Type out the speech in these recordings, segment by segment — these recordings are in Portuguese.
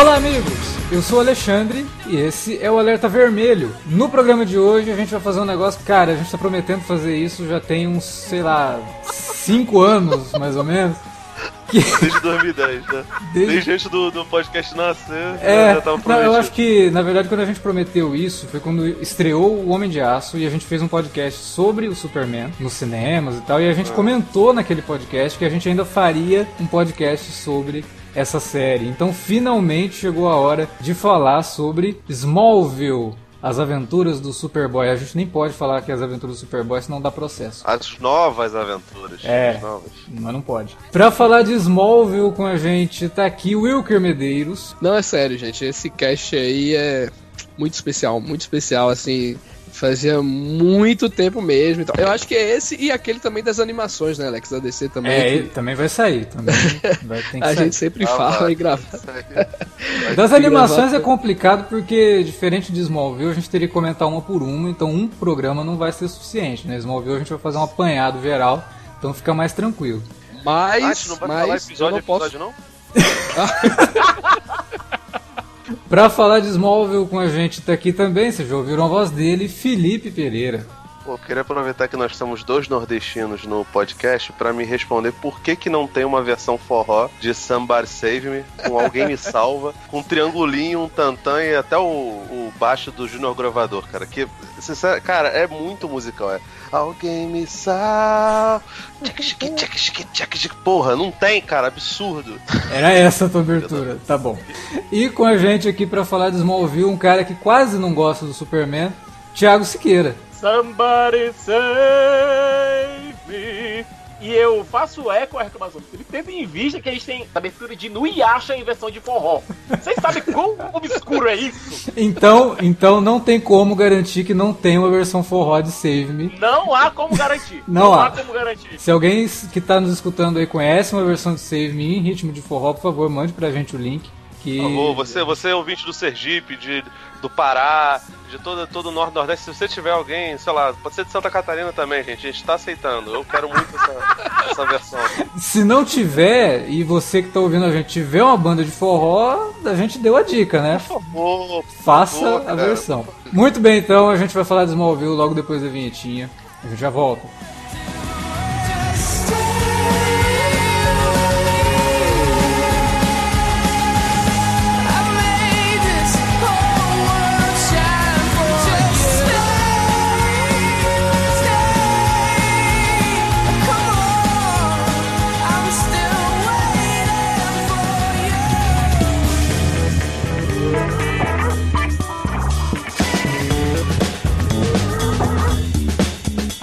Olá, amigos! Eu sou o Alexandre e esse é o Alerta Vermelho. No programa de hoje a gente vai fazer um negócio, cara, a gente tá prometendo fazer isso já tem uns, sei lá, 5 anos mais ou menos. Que... Desde 2010, né? Desde, Desde antes do, do podcast nascer, é, já tava prometido. Não, eu acho que, na verdade, quando a gente prometeu isso, foi quando estreou o Homem de Aço e a gente fez um podcast sobre o Superman nos cinemas e tal. E a gente ah. comentou naquele podcast que a gente ainda faria um podcast sobre essa série. Então, finalmente chegou a hora de falar sobre Smallville. As aventuras do Superboy. A gente nem pode falar que é as aventuras do Superboy, senão dá processo. As novas aventuras. É, novas. mas não pode. Pra falar de Smallville com a gente, tá aqui o Wilker Medeiros. Não, é sério, gente. Esse cast aí é muito especial, muito especial, assim. Fazia muito tempo mesmo. Então. Eu acho que é esse e aquele também das animações, né, Alex? Da DC também. É, que... também vai sair. Também vai, a sair. gente sempre ah, fala vai. e grava. das animações é complicado porque, diferente de Smallville, a gente teria que comentar uma por uma, então um programa não vai ser suficiente. Né? Smallville a gente vai fazer um apanhado geral, então fica mais tranquilo. Mas, ah, não vai mas falar episódio, eu não posso... episódio, não? Pra falar de Smallville com a gente tá aqui também, vocês já ouviram a voz dele, Felipe Pereira. Pô, queria aproveitar que nós estamos dois nordestinos no podcast para me responder por que que não tem uma versão forró de Somebody Save Me, com Alguém Me Salva, com um triangulinho, um tantã e até o, o baixo do Junior Gravador, cara. Que, sincero, cara, é muito musical, é. Alguém me salva. Porra, não tem, cara, absurdo. Era essa a tua abertura, tá bom. E com a gente aqui para falar de Smallville, um cara que quase não gosta do Superman, Thiago Siqueira. Somebody save me. E eu faço eco à reclamação do Felipe, tendo em vista que a gente tem abertura de Nuyasha em versão de forró. Vocês sabem quão obscuro é isso? Então, então não tem como garantir que não tem uma versão forró de Save Me. Não há como garantir. Não, não há. há. como garantir. Se alguém que está nos escutando aí conhece uma versão de Save Me em ritmo de forró, por favor, mande pra gente o link. Que... Favor, você, você é ouvinte do Sergipe, de, do Pará, de todo, todo o Norte Nordeste, se você tiver alguém, sei lá, pode ser de Santa Catarina também, gente, a gente tá aceitando. Eu quero muito essa, essa versão. Se não tiver, e você que tá ouvindo a gente tiver uma banda de forró, a gente deu a dica, né? Por favor. Por Faça favor, a versão. Muito bem, então, a gente vai falar de Smallville logo depois da vinhetinha. A gente já volta.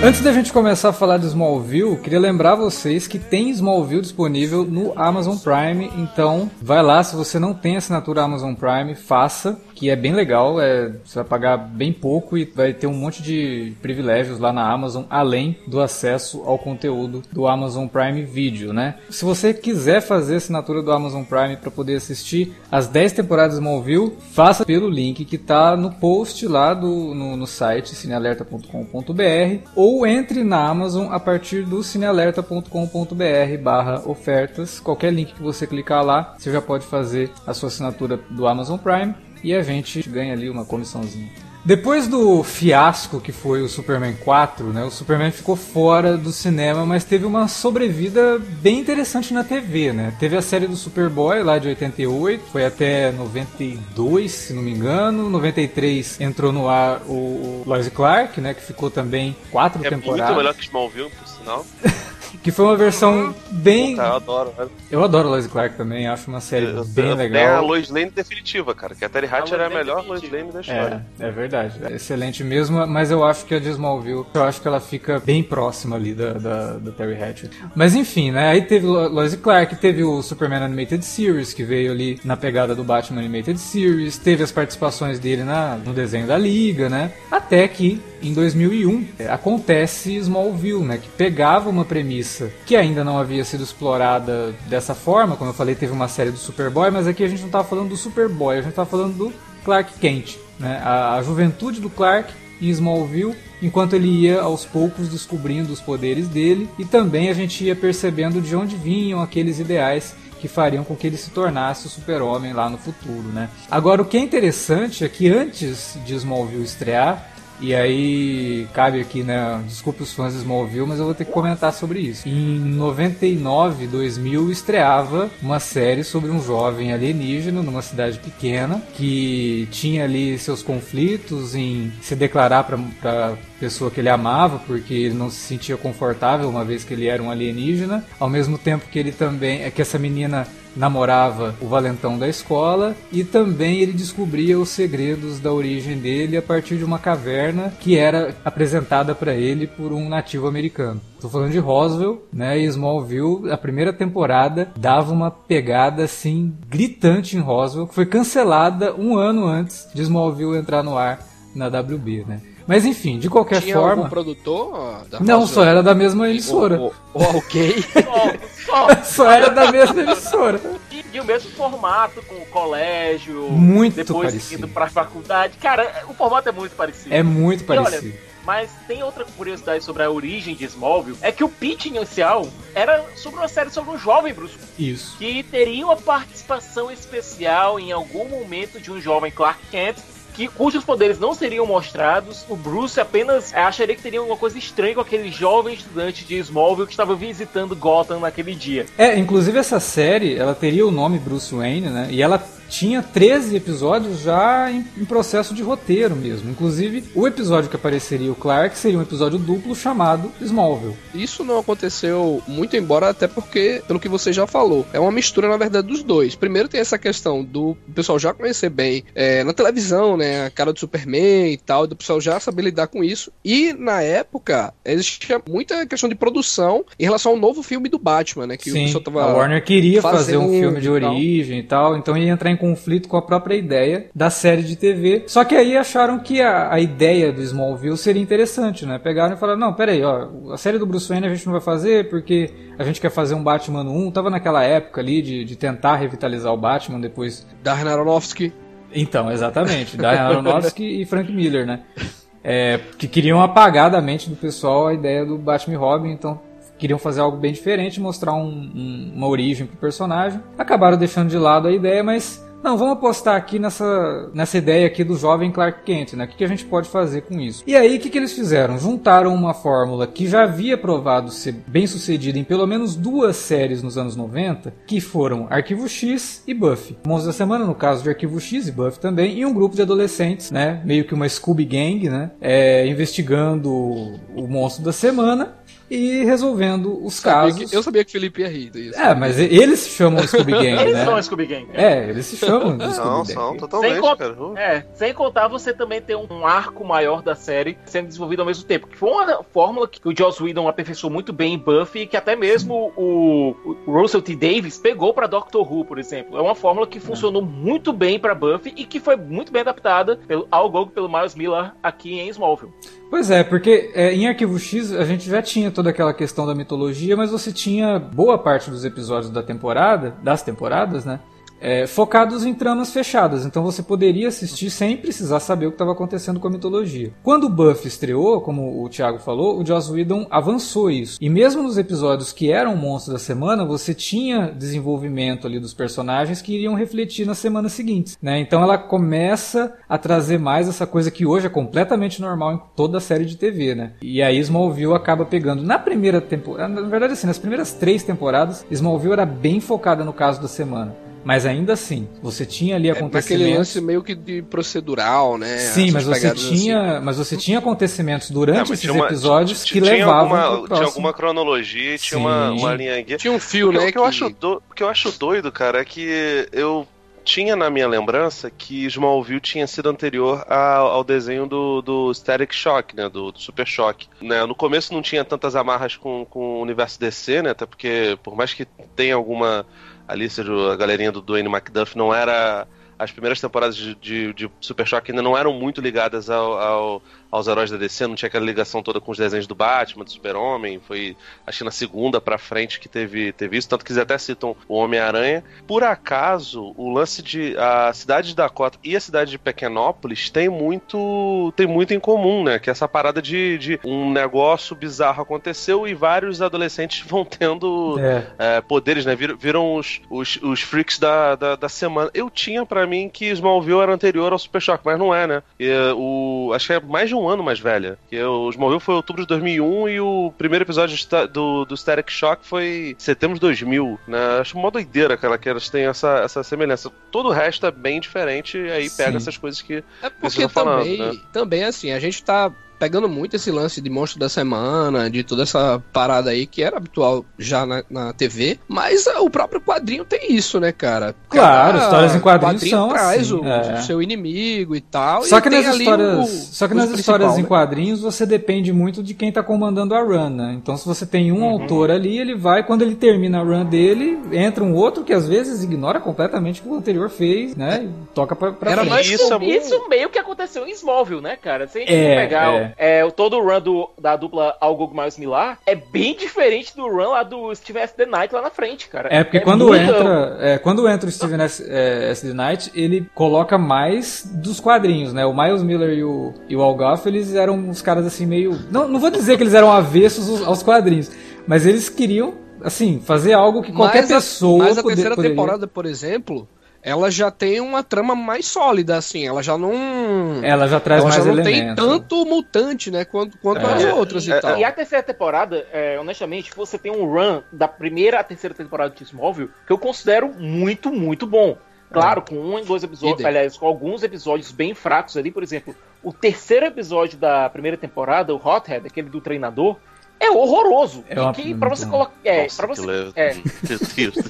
Antes da gente começar a falar de Smallville, queria lembrar vocês que tem Smallville disponível no Amazon Prime, então vai lá, se você não tem assinatura Amazon Prime, faça, que é bem legal, é, você vai pagar bem pouco e vai ter um monte de privilégios lá na Amazon, além do acesso ao conteúdo do Amazon Prime Video, né? Se você quiser fazer assinatura do Amazon Prime para poder assistir as 10 temporadas de Smallville, faça pelo link que está no post lá do, no, no site cinealerta.com.br ou entre na Amazon a partir do cinealerta.com.br barra ofertas. Qualquer link que você clicar lá, você já pode fazer a sua assinatura do Amazon Prime e a gente ganha ali uma comissãozinha. Depois do fiasco que foi o Superman 4, né, o Superman ficou fora do cinema, mas teve uma sobrevida bem interessante na TV, né? Teve a série do Superboy lá de 88, foi até 92, se não me engano. 93 entrou no ar o Lois Clark, né, que ficou também quatro É temporadas. muito melhor que Smallville, por sinal. Que foi uma versão bem. Cara, eu adoro. velho. Eu adoro Lois Clark também, acho uma série Eu- bem eu- legal. Tem a Lois Lane definitiva, cara. Que a Terry Hatcher é a melhor Lois. Lane da história. É, é verdade. É excelente mesmo, mas eu acho que a de Smallville, eu acho que ela fica bem próxima ali da, da, da Terry Hatcher. Mas enfim, né? Aí teve Lo- Lois Clark, teve o Superman Animated Series, que veio ali na pegada do Batman Animated Series, teve as participações dele na, no desenho da Liga, né? Até que, em 2001, é, acontece Smallville, né? Que pegava uma premissa que ainda não havia sido explorada dessa forma, como eu falei, teve uma série do Superboy, mas aqui a gente não tá falando do Superboy, a gente tá falando do Clark Kent, né? A, a juventude do Clark em Smallville, enquanto ele ia aos poucos descobrindo os poderes dele e também a gente ia percebendo de onde vinham aqueles ideais que fariam com que ele se tornasse o super-homem lá no futuro, né? Agora, o que é interessante é que antes de Smallville estrear, e aí, cabe aqui, né? Desculpe os fãs de Smallville, mas eu vou ter que comentar sobre isso. Em 99, 2000, estreava uma série sobre um jovem alienígena numa cidade pequena que tinha ali seus conflitos em se declarar para pessoa que ele amava, porque ele não se sentia confortável uma vez que ele era um alienígena, ao mesmo tempo que ele também é que essa menina namorava o valentão da escola e também ele descobria os segredos da origem dele a partir de uma caverna que era apresentada para ele por um nativo americano. Tô falando de Roswell, né? E Smallville, a primeira temporada dava uma pegada assim gritante em Roswell, que foi cancelada um ano antes de Smallville entrar no ar na WB, né? Mas enfim, de qualquer Tinha forma, algum produtor? não, só era da mesma emissora. O, o, o ok. Só, só. Só era da mesma emissora. E, e o mesmo formato com o colégio. Muito depois parecido. indo pra faculdade. Cara, o formato é muito parecido. É muito E olha, parecido. Mas tem outra curiosidade sobre a origem de Smallville, é que o pitch inicial era sobre uma série sobre um jovem Bruce Isso. que teria uma participação especial em algum momento de um jovem Clark Kent, que, cujos poderes não seriam mostrados. O Bruce apenas acharia que teria alguma coisa estranha com aquele jovem estudante de Smallville que estava visitando Gotham naquele dia. É, inclusive essa série, ela teria o nome Bruce Wayne, né? E ela tinha 13 episódios já em, em processo de roteiro mesmo. Inclusive, o episódio que apareceria o Clark seria um episódio duplo chamado Smallville. Isso não aconteceu muito embora, até porque, pelo que você já falou, é uma mistura, na verdade, dos dois. Primeiro tem essa questão do pessoal já conhecer bem é, na televisão, né, a cara do Superman e tal, do pessoal já saber lidar com isso. E, na época, existia muita questão de produção em relação ao novo filme do Batman, né, que o Sim, pessoal tava... a Warner queria fazer um fazendo filme de origem e tal, então ia entrar em conflito com a própria ideia da série de TV. Só que aí acharam que a, a ideia do Smallville seria interessante, né? Pegaram e falaram, não, peraí, ó, a série do Bruce Wayne a gente não vai fazer porque a gente quer fazer um Batman no 1. Tava naquela época ali de, de tentar revitalizar o Batman depois Darren Aronofsky. então, exatamente. Darren Aronofsky e Frank Miller, né? É, que queriam apagar da mente do pessoal a ideia do Batman e Robin, então queriam fazer algo bem diferente, mostrar um- um- uma origem pro personagem. Acabaram deixando de lado a ideia, mas não, vamos apostar aqui nessa, nessa ideia aqui do jovem Clark Kent, né? O que, que a gente pode fazer com isso? E aí, o que, que eles fizeram? Juntaram uma fórmula que já havia provado ser bem sucedida em pelo menos duas séries nos anos 90, que foram Arquivo X e Buffy. Monstros da Semana, no caso de Arquivo X e Buffy também, e um grupo de adolescentes, né? Meio que uma Scooby Gang, né? É, investigando o monstro da semana e resolvendo os Sabia casos. que- eu sabia que o Felipe ia rir disso. É, mas eles se chamam Scooby Gang, Eles né? são a Scooby Gang. É, eles se chamam de Não, Scooby são Gang. totalmente, Sem cara. Uh. É, sem contar você também ter um arco maior da série sendo desenvolvido ao mesmo tempo. Que foi uma fórmula que o Joss Whedon aperfeiçoou muito bem em Buffy e que até mesmo o, o Russell T. Davis pegou pra Doctor Who, por exemplo. É uma fórmula que funcionou muito bem pra Buffy e que foi muito bem adaptada pelo, ao Gogo pelo Miles Miller aqui em Smallville. Pois é, porque é, em Arquivo X a gente já tinha toda aquela questão da mitologia, mas você tinha boa parte dos episódios da temporada, das temporadas, né? É, focados em tramas fechadas. Então você poderia assistir sem precisar saber o que estava acontecendo com a mitologia. Quando o Buffy estreou, como o Thiago falou, o Joss Whedon avançou isso. E mesmo nos episódios que eram monstros da semana, você tinha desenvolvimento ali dos personagens que iriam refletir nas semanas seguintes. Né? Então ela começa a trazer mais essa coisa que hoje é completamente normal em toda a série de TV. Né? E aí Smallville acaba pegando. Na primeira temporada, na verdade, assim, nas primeiras três temporadas, Smallville era bem focada no caso da semana. Mas ainda assim, você tinha ali acontecimentos. É, aquele lance meio que de procedural, né? Sim, mas você tinha, assim. mas você tinha acontecimentos durante esses uma, episódios que levavam alguma, Tinha alguma cronologia, tinha uma, uma linha guia. Tinha um fio, né? O que, que, eu acho do, que eu acho doido, cara, é que eu tinha na minha lembrança que Smallville tinha sido anterior ao, ao desenho do, do Static Shock, né? Do, do, Super Shock. Né? No começo não tinha tantas amarras com, com o universo DC, né? Até porque, por mais que tenha alguma ali, seja a galerinha do Dwayne McDuff, não era. As primeiras temporadas de, de, de Super Shock ainda não eram muito ligadas ao, ao aos heróis da DC, não tinha aquela ligação toda com os desenhos do Batman, do Super-Homem, foi acho que na segunda pra frente que teve, teve isso, tanto que eles até citam o Homem-Aranha. Por acaso, o lance de a cidade de Dakota e a cidade de Pequenópolis tem muito tem muito em comum, né? Que é essa parada de, de um negócio bizarro aconteceu e vários adolescentes vão tendo é. É, poderes, né? Viram, viram os, os, os, freaks da, da, da semana. Eu tinha para mim que Smallville era anterior ao Super Shock, mas não é, né? E, o, acho que é mais de um ano mais velha. Que o Smallville foi outubro de 2001 e o primeiro episódio do, do Static Shock foi setembro de 2000, né? Acho uma doideira ela, que elas têm essa, essa semelhança. Todo o resto é bem diferente e aí Sim. pega essas coisas que é porque falando, também, né? também assim, a gente tá pegando muito esse lance de monstro da semana, de toda essa parada aí que era habitual já na, na TV, mas uh, o próprio quadrinho tem isso, né, cara? Claro, Cada histórias em quadrinhos quadrinho são traz assim, o, é. o, seu inimigo e tal. Só e que nas histórias, o, só que nas histórias né? em quadrinhos você depende muito de quem tá comandando a run, né? Então se você tem um uhum. autor ali, ele vai quando ele termina a run dele, entra um outro que às vezes ignora completamente o que o anterior fez, né? E toca pra, pra Era frente. Isso, isso meio que aconteceu em Smallville, né, cara? Se a gente é, pegar é. É, todo o run do, da dupla Algo Mais Milar é bem diferente do run lá do Steven S. The Knight lá na frente, cara. É, porque é quando, entra, é, quando entra o Steven S. É, S. The Knight, ele coloca mais dos quadrinhos, né? O Miles Miller e o, e o Al Goff, eles eram uns caras assim meio... Não, não vou dizer que eles eram avessos aos quadrinhos, mas eles queriam, assim, fazer algo que qualquer mas pessoa... mas a terceira poderia... temporada, por exemplo ela já tem uma trama mais sólida, assim. Ela já não. Ela já traz ela mais já não elementos. tem tanto mutante, né? Quanto, quanto é. as outras é, e tal. E a terceira temporada, é, honestamente, você tem um run da primeira à terceira temporada de Smallville que eu considero muito, muito bom. Claro, é. com um e dois episódios, aliás, com alguns episódios bem fracos ali, por exemplo, o terceiro episódio da primeira temporada, o Hothead, aquele do treinador, é horroroso. É uma... que para você colocar, é, para você, é,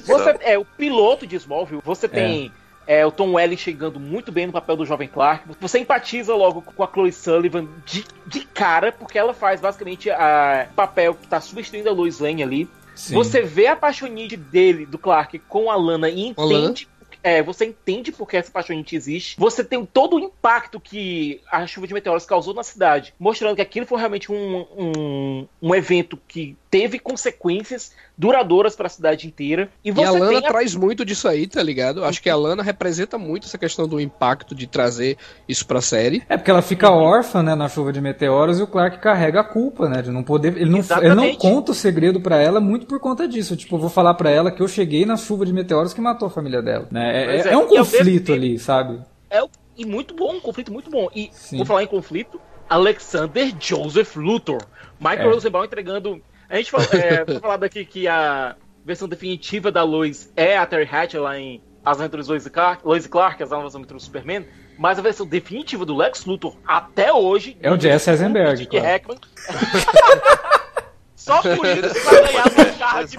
você é o piloto de Smallville, você é. tem é. o Tom Welling chegando muito bem no papel do jovem Clark. Você empatiza logo com a Chloe Sullivan de, de cara, porque ela faz basicamente a papel que tá substituindo a Lois Lane ali. Sim. Você vê a paixonite dele, do Clark, com a Lana e entende é, você entende porque essa paixonite existe. Você tem todo o impacto que a chuva de meteoros causou na cidade, mostrando que aquilo foi realmente um, um, um evento que teve consequências duradouras para a cidade inteira. E, e a Lana a... traz muito disso aí, tá ligado? Acho que a Lana representa muito essa questão do impacto de trazer isso pra série. É porque ela fica órfã, né, na chuva de meteoros e o Clark carrega a culpa, né, de não poder, ele não, ele não conta o segredo para ela muito por conta disso. Tipo, eu vou falar para ela que eu cheguei na chuva de meteoros que matou a família dela, né? É, é, é, um conflito ali, sabe? É e muito bom, um conflito muito bom. E Sim. vou falar em conflito, Alexander Joseph Luthor, Michael é. Rosenbaum entregando a gente falou, é, foi falado aqui que a versão definitiva da Lois é a Terry Hatcher lá em As Aventuras Lois e Clark, Lois e Clark As Novas Aventuras do Superman, mas a versão definitiva do Lex Luthor até hoje é o Jesse Eisenberg. Claro. Hackman. Só por isso vai ganhar a charra de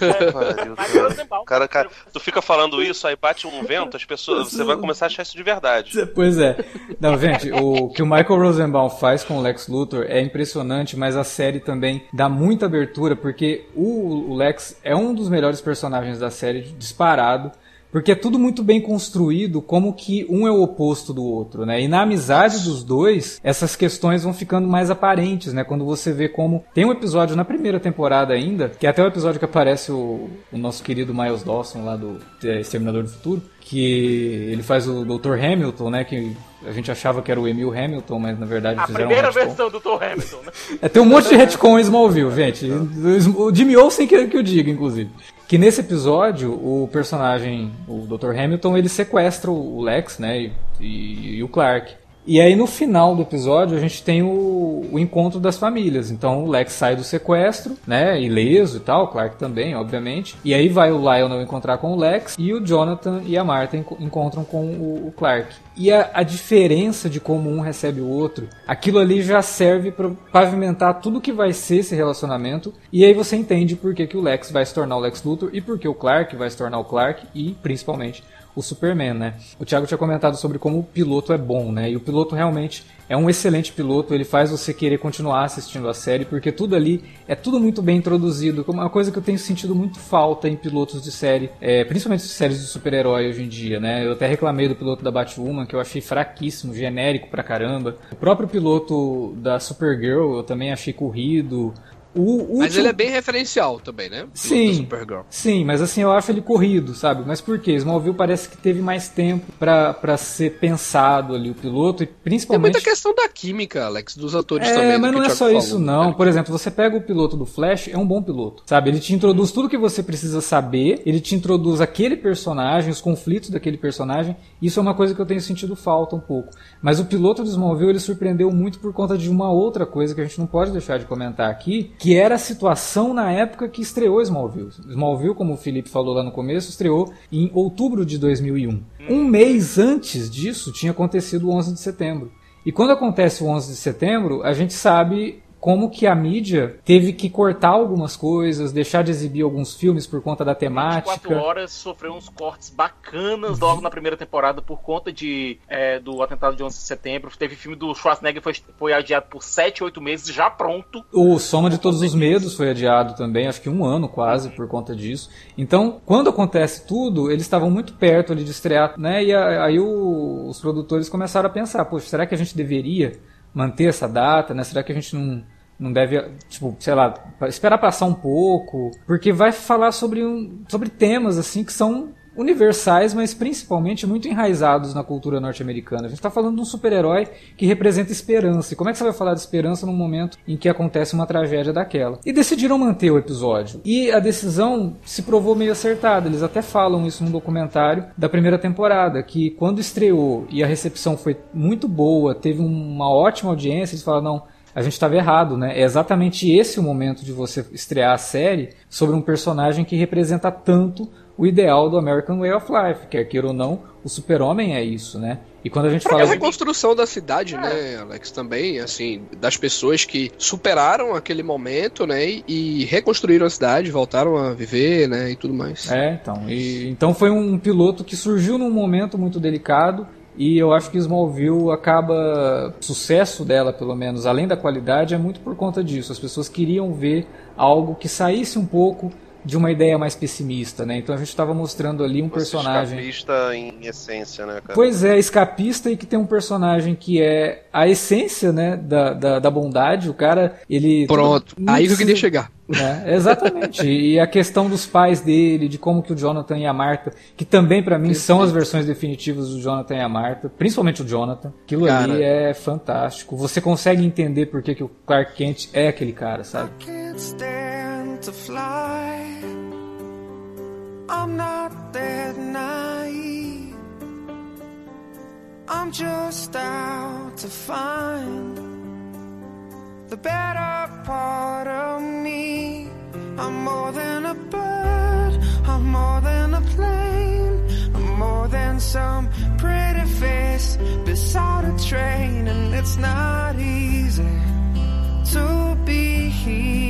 é, cara, cara, tu fica falando isso, aí bate um vento, as pessoas, você vai começar a achar isso de verdade. Pois é. Não, gente, o que o Michael Rosenbaum faz com o Lex Luthor é impressionante, mas a série também dá muita abertura, porque o Lex é um dos melhores personagens da série, disparado. Porque é tudo muito bem construído, como que um é o oposto do outro, né? E na amizade dos dois, essas questões vão ficando mais aparentes, né? Quando você vê como. Tem um episódio na primeira temporada ainda, que é até o episódio que aparece o, o nosso querido Miles Dawson lá do é, Exterminador do Futuro, que ele faz o Dr. Hamilton, né? Que a gente achava que era o Emil Hamilton, mas na verdade A fizeram primeira um versão do Thor Hamilton, né? É, tem um monte de retcon em Smallville, gente. O Jimmy Olsen que, que eu diga, inclusive. Que nesse episódio, o personagem, o Dr. Hamilton, ele sequestra o Lex, né, e, e- e o Clark. E aí no final do episódio a gente tem o, o encontro das famílias. Então o Lex sai do sequestro, né, ileso e tal, Clark também, obviamente. E aí vai o Lionel encontrar com o Lex e o Jonathan e a Martha enco- encontram com o, o Clark. E a, a diferença de como um recebe o outro, aquilo ali já serve para pavimentar tudo que vai ser esse relacionamento. E aí você entende por que, que o Lex vai se tornar o Lex Luthor e por que o Clark vai se tornar o Clark e principalmente o Superman, né? O Thiago tinha comentado sobre como o piloto é bom, né? E o piloto realmente é um excelente piloto, ele faz você querer continuar assistindo a série, porque tudo ali é tudo muito bem introduzido, como uma coisa que eu tenho sentido muito falta em pilotos de série, é, principalmente séries de super-herói hoje em dia, né? Eu até reclamei do piloto da Batwoman, que eu achei fraquíssimo, genérico pra caramba. O próprio piloto da Supergirl eu também achei corrido. O Mas último- ele é bem referencial também, né? Sim. Sim, mas assim, eu acho ele corrido, sabe? Mas por quê? Smallville parece que teve mais tempo pra pra ser pensado ali o piloto e Tem principalmente... muita questão da química, Alex, dos atores É, também. mas não é só falou, isso não. Por exemplo, você pega o piloto do Flash, é um bom piloto, sabe? Ele te introduz tudo que você precisa saber, ele te introduz aquele personagem, os conflitos daquele personagem. Isso é uma coisa que eu tenho sentido falta um pouco. Mas o piloto do Smallville, ele surpreendeu muito por conta de uma outra coisa que a gente não pode deixar de comentar aqui, que era a situação na época que estreou Smallville. Smallville, como o Felipe falou lá no começo, estreou em outubro de 2001. Um mês antes disso, tinha acontecido o 11 de setembro. E quando acontece o 11 de setembro, a gente sabe como que a mídia teve que cortar algumas coisas, deixar de exibir alguns filmes por conta da 24 temática. horas sofreu uns cortes bacanas logo na primeira temporada por conta de, é, do atentado de 11 de setembro. Teve filme do Schwarzenegger foi, foi adiado por 7, 8 meses, já pronto. O Soma de Todos os Medos foi adiado também, acho que um ano quase por conta disso. Então, quando acontece tudo, eles estavam muito perto ali de estrear, né? E aí o- os produtores começaram a pensar, poxa, será que a gente deveria manter essa data, né? Será que a gente não, não deve, tipo, sei lá, esperar passar um pouco? Porque vai falar sobre, um, sobre temas, assim, que são universais, mas principalmente muito enraizados na cultura norte-americana. A gente está falando de um super-herói que representa esperança. E como é que você vai falar de esperança num momento em que acontece uma tragédia daquela? E decidiram manter o episódio. E a decisão se provou meio acertada. Eles até falam isso num documentário da primeira temporada, que quando estreou e a recepção foi muito boa, teve uma ótima audiência, eles falaram, não, a gente estava errado, né? É exatamente esse o momento de você estrear a série sobre um personagem que representa tanto o ideal do American Way of Life, quer queira ou não, o super-homem é isso, né? E quando a gente É fala a de... reconstrução da cidade, né, Alex, também, assim, das pessoas que superaram aquele momento, né, e, e reconstruíram a cidade, voltaram a viver, né, e tudo mais. É, então. E, então foi um piloto que surgiu num momento muito delicado e eu acho que Smallville acaba. Sucesso dela, pelo menos, além da qualidade, é muito por conta disso. As pessoas queriam ver algo que saísse um pouco de uma ideia mais pessimista, né? Então a gente estava mostrando ali um Você personagem. escapista em essência, né, cara? Pois é, escapista e que tem um personagem que é a essência, né, da, da, da bondade. O cara, ele. Pronto, não aí que eu queria precisa- chegar. é, exatamente. E a questão dos pais dele, de como que o Jonathan e a Martha, que também pra mim são as versões definitivas do Jonathan e a Martha, principalmente o Jonathan. Aquilo Cara. ali é fantástico. Você consegue entender por que, que o Clark Kent é aquele cara, sabe? can't stand to fly. I'm not that naive. I'm just out to find the better part of me. I'm more than a bird. I'm more than a plane. I'm more than some pretty face beside a train, and it's not easy to be me.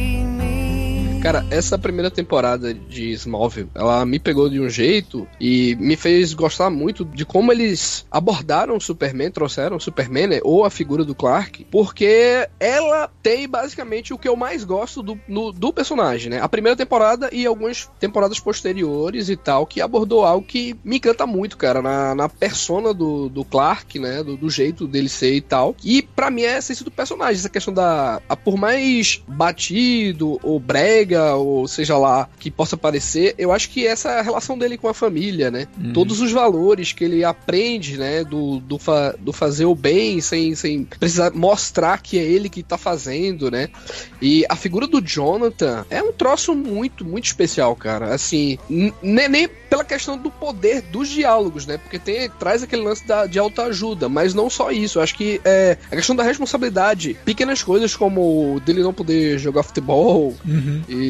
Cara, essa primeira temporada de Smallville, ela me pegou de um jeito e me fez gostar muito de como eles abordaram o Superman, trouxeram o Superman, né, ou a figura do Clark, porque ela tem basicamente o que eu mais gosto do, no, do personagem, né? A primeira temporada e algumas temporadas posteriores e tal, que abordou algo que me encanta muito, cara, na, na persona do, do Clark, né? Do, do jeito dele ser e tal. E para mim é a essência do personagem, essa questão da. A, por mais batido ou brega, ou seja lá, que possa parecer, eu acho que essa é a relação dele com a família, né? Uhum. Todos os valores que ele aprende, né? Do, do, fa, do fazer o bem sem, sem precisar mostrar que é ele que tá fazendo, né? E a figura do Jonathan é um troço muito, muito especial, cara. Assim, nem, nem pela questão do poder dos diálogos, né? Porque tem, traz aquele lance da, de autoajuda, mas não só isso. Eu acho que é a questão da responsabilidade. Pequenas coisas como dele não poder jogar futebol Uhum. e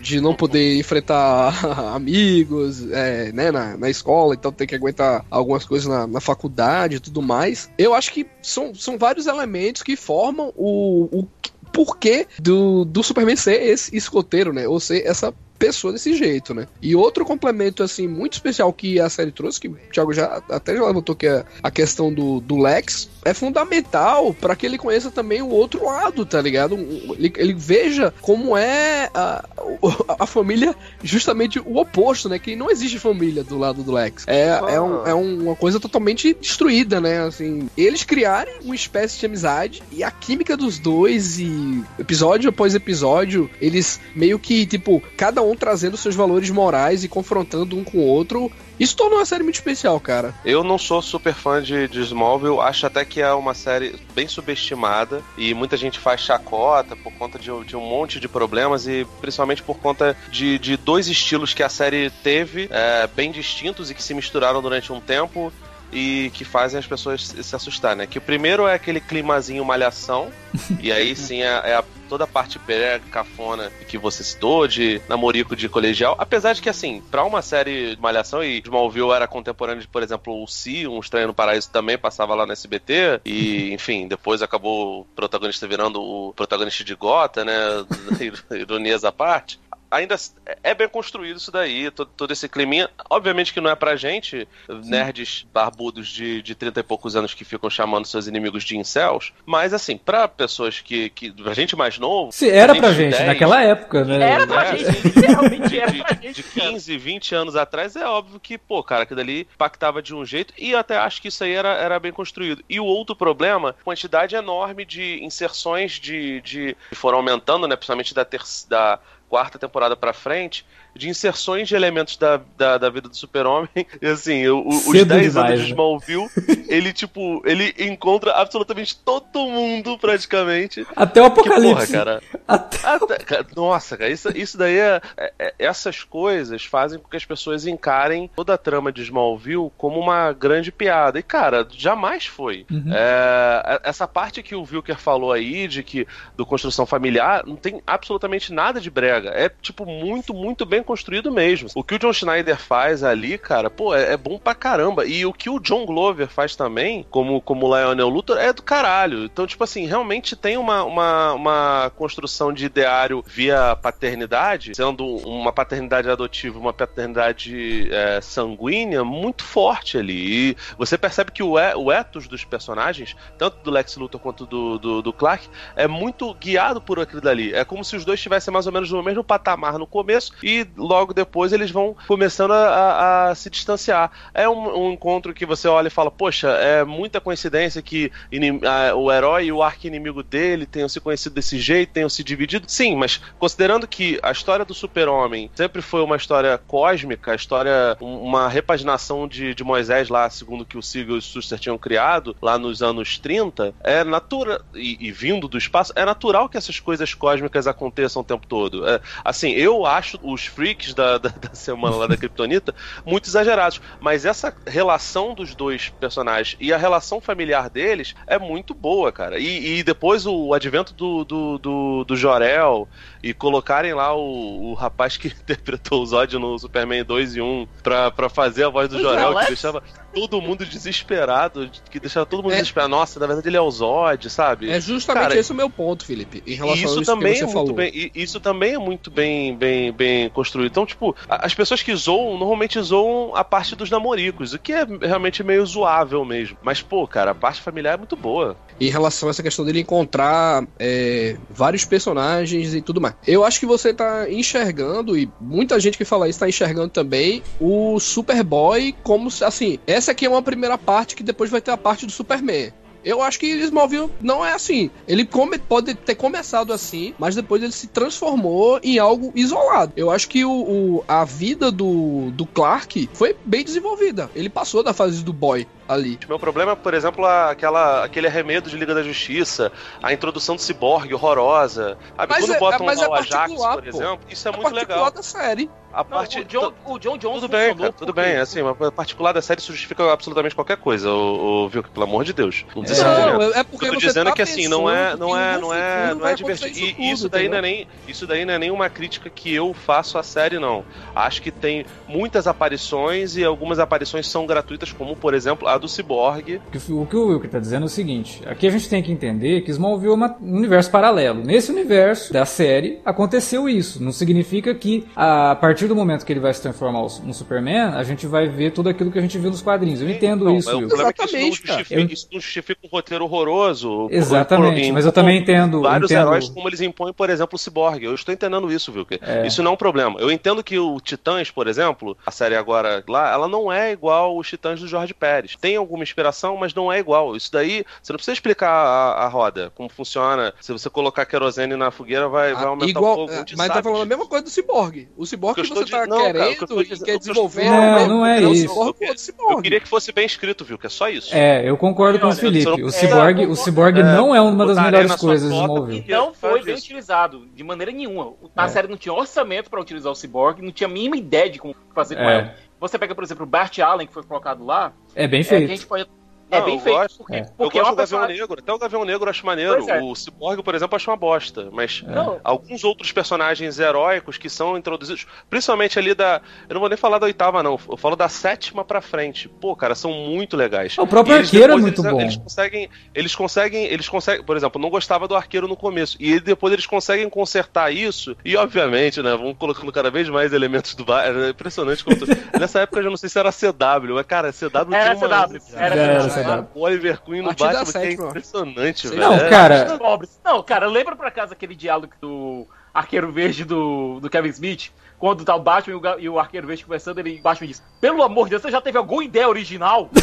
de não poder enfrentar amigos, é, né, na, na escola, então tem que aguentar algumas coisas na, na faculdade e tudo mais. Eu acho que são, são vários elementos que formam o, o porquê do, do Superman ser esse escoteiro, né? Ou ser essa pessoa desse jeito, né? E outro complemento, assim, muito especial que a série trouxe, que o Thiago já até já levantou que é a questão do, do Lex, é fundamental para que ele conheça também o outro lado, tá ligado? Ele, ele veja como é a, a, família justamente o oposto, né? Que não existe família do lado do Lex. É, é, um, é uma coisa totalmente destruída, né? Assim, eles criarem uma espécie de amizade e a química dos dois e episódio após episódio, eles meio que, tipo, cada um trazendo seus valores morais e confrontando um com o outro isso tornou uma série muito especial, cara. Eu não sou super fã de, de Smallville, acho até que é uma série bem subestimada e muita gente faz chacota por conta de, de um monte de problemas e principalmente por conta de, de dois estilos que a série teve é, bem distintos e que se misturaram durante um tempo e que fazem as pessoas se assustar, né? Que o primeiro é aquele climazinho malhação, e aí sim é, é a, toda a parte brega, cafona que você citou, de namorico de colegial. Apesar de que, assim, pra uma série de malhação, e Smallville era contemporâneo de, por exemplo, o Si, Um Estranho no Paraíso também passava lá no SBT, e, enfim, depois acabou o protagonista virando o protagonista de Gota, né? Ironias à parte ainda é bem construído isso daí, todo, todo, esse climinha. Obviamente que não é pra gente, Sim. nerds barbudos de, de 30 e poucos anos que ficam chamando seus inimigos de incels, mas assim, pra pessoas que. que a gente mais novo. Se era pra gente, 10, naquela época, né? Era pra é, gente, realmente era pra gente. De 15, 20 anos atrás, é óbvio que, pô, cara, aquilo ali impactava de um jeito, e até acho que isso aí era, era bem construído. E o outro problema, quantidade enorme de inserções de. de foram aumentando, né? Principalmente da, ter, da quarta temporada pra frente, de inserções de elementos da, da, da vida do super-homem. E assim, o, os 10 anos de né? Smallville, ele, tipo, ele encontra absolutamente todo mundo, praticamente. Até o apocalipse. Que, porra, cara. Até... Até... Nossa, cara, isso, isso daí é, é, é, Essas coisas fazem com que as pessoas encarem toda a trama de Smallville como uma grande piada. E, cara, jamais foi. Uhum. É, essa parte que o Wilker falou aí, de que do construção familiar, não tem absolutamente nada de brega. É, tipo, muito, muito bem bem construído mesmo. O que o John Schneider faz ali, cara, pô, é, é bom pra caramba. E o que o John Glover faz também, como, como Lionel Luthor, é do caralho. Então, tipo assim, realmente tem uma, uma, uma construção de ideário via paternidade, sendo uma paternidade adotiva, uma paternidade é, sanguínea, muito forte ali. E você percebe que o, o ethos dos personagens, tanto do Lex Luthor quanto do, do, do Clark, é muito guiado por aquilo dali. É como se os dois estivessem mais ou menos no mesmo patamar no começo e logo depois eles vão começando a, a, se distanciar. É um, um, encontro que você olha e fala, poxa, é muita coincidência que a, o herói e o arco-inimigo dele tenham se conhecido desse jeito, tenham se dividido. Sim, mas considerando que a história do super-homem sempre foi uma história cósmica, a história, uma repaginação de, de Moisés lá, segundo que o Siegel e o Suster tinham criado, lá nos anos 30, é natural, e, e, vindo do espaço, é natural que essas coisas cósmicas aconteçam o tempo todo. É, assim, eu acho os freaks da, da, da semana lá da Kryptonita muito exagerados. Mas essa relação dos dois personagens e a relação familiar deles é muito boa, cara. E, e depois o advento do, do, do, do Jorel e colocarem lá o, o rapaz que interpretou o Zod no Superman 2 e 1 pra, pra fazer a voz do Jorel, que deixava. todo mundo desesperado, que deixava todo mundo É. desesperado. Nossa, na verdade ele é o Zod, sabe? É justamente Cara, esse o meu ponto, Felipe, em relação a isso isso também que é você muito falou. bem, isso também é muito bem, bem, bem construído. Então, tipo, as pessoas que zoam normalmente zoam a parte dos namoricos, o que é realmente meio zoável mesmo. Mas, pô, cara, a parte familiar é muito boa. em relação a essa questão dele encontrar é, vários personagens e tudo mais. Eu acho que você tá enxergando, e muita gente que fala isso tá enxergando também, o Superboy como assim, essa aqui é uma primeira parte que depois vai ter a parte do Superman. Eu acho que Smallville não é assim. Ele come- pode ter começado assim, mas depois ele se transformou em algo isolado. Eu acho que o, o- a vida do, do Clark foi bem desenvolvida. Ele passou da fase do boy ali. Meu problema é, por exemplo, a- aquela, aquele arremedo de Liga da Justiça, a introdução do ciborgue horrorosa. Sabe? Mas Quando é- botam mas lá é o Ajax, por pô. exemplo, isso é A muito legal. da série. A Não, parte. o, John, o John Jones Tudo bem, cara, tudo bem. Assim, uma particular da série justifica absolutamente qualquer coisa, o, viu? Pelo amor de Deus. Não Não, é O porque que eu tô dizendo tá é que assim, não é, pensando não é, no não é, não é divertido. isso E tudo, isso daí não é nem, isso daí não é nenhuma crítica que eu faço à série, não. Acho que tem muitas aparições e algumas aparições são gratuitas, como por exemplo a do Cyborg. O que o Wilker tá dizendo é o seguinte: aqui a gente tem que entender que Smallville é uma- um universo paralelo. Nesse universo da série aconteceu isso. Não significa que a partir do momento que ele vai se transformar no Superman, a gente vai ver tudo aquilo que a gente viu nos quadrinhos. Eu entendo Não, isso, mas o Wilker. problema é que isso não, Exatamente, justifica, Eu- isso não justifica um roteiro horroroso. Exatamente, Por- mas eu também entendo- Vários entendo- heróis, como eles impõem, por exemplo, o Cyborg. Eu estou entendendo isso, viu? É. Isso não é um problema. Eu entendo que o Titãs, por exemplo, a série agora lá, ela não é igual os Titãs do Jorge Pérez. Tem alguma inspiração, mas não é igual. Isso daí, você não precisa explicar a, a roda, como funciona. Se você colocar querosene na fogueira, vai, vai Ah, aumentar igual, o fogo. Gente mas tá sabe falando a mesma coisa do Cyborg. O Cyborg O que que eu você tá dizendo- não, cara, o que eu querendo e quer o que eu desenvolver Não, é o- não é o isso. Cyborg com o Eu Cyborg. queria que fosse bem escrito, viu? Que é só isso. É, eu concordo com o Felipe. não- O é, Cyborg, eu o Cyborg é, não é uma das melhores coisas de. E não foi bem utilizado, de maneira nenhuma. A É. série não tinha orçamento pra utilizar o Cyborg, não tinha a mínima ideia de como fazer com É. ela. Você pega, por exemplo, o Bart Allen, que foi colocado lá, É bem é, que a feito. gente pode... É Não, bem eu feito, gosto. porque, É. Eu porque é gosto uma do Gavião personagem... Negro. Até o Gavião Negro eu acho maneiro. É. O Cyborg, por exemplo, eu acho uma bosta. Mas Não, alguns outros personagens heróicos que são introduzidos, principalmente ali da. Eu não vou nem falar da oitava, não. Eu falo da sétima pra frente. Pô, cara, são muito legais. O próprio eles Arqueiro é depois, muito eles, bom. Eles conseguem. Eles conseguem. Eles conseguem. Por exemplo, eu não gostava do arqueiro no começo. E depois eles conseguem consertar isso. E, obviamente, né? Vão colocando cada vez mais elementos do bar. É impressionante como. Nessa época eu já não sei se era CW, mas, cara, CW Era tinha uma. CW, era Era O Oliver Queen no A Batman que é sétima. impressionante, Sim. velho. Não, É- cara, pobres. Não, cara, lembra por acaso aquele diálogo do Arqueiro Verde do, do Kevin Smith? Quando tá o Batman e o, e o Arqueiro Verde conversando, ele o Batman diz: Pelo amor de Deus, você já teve alguma ideia original?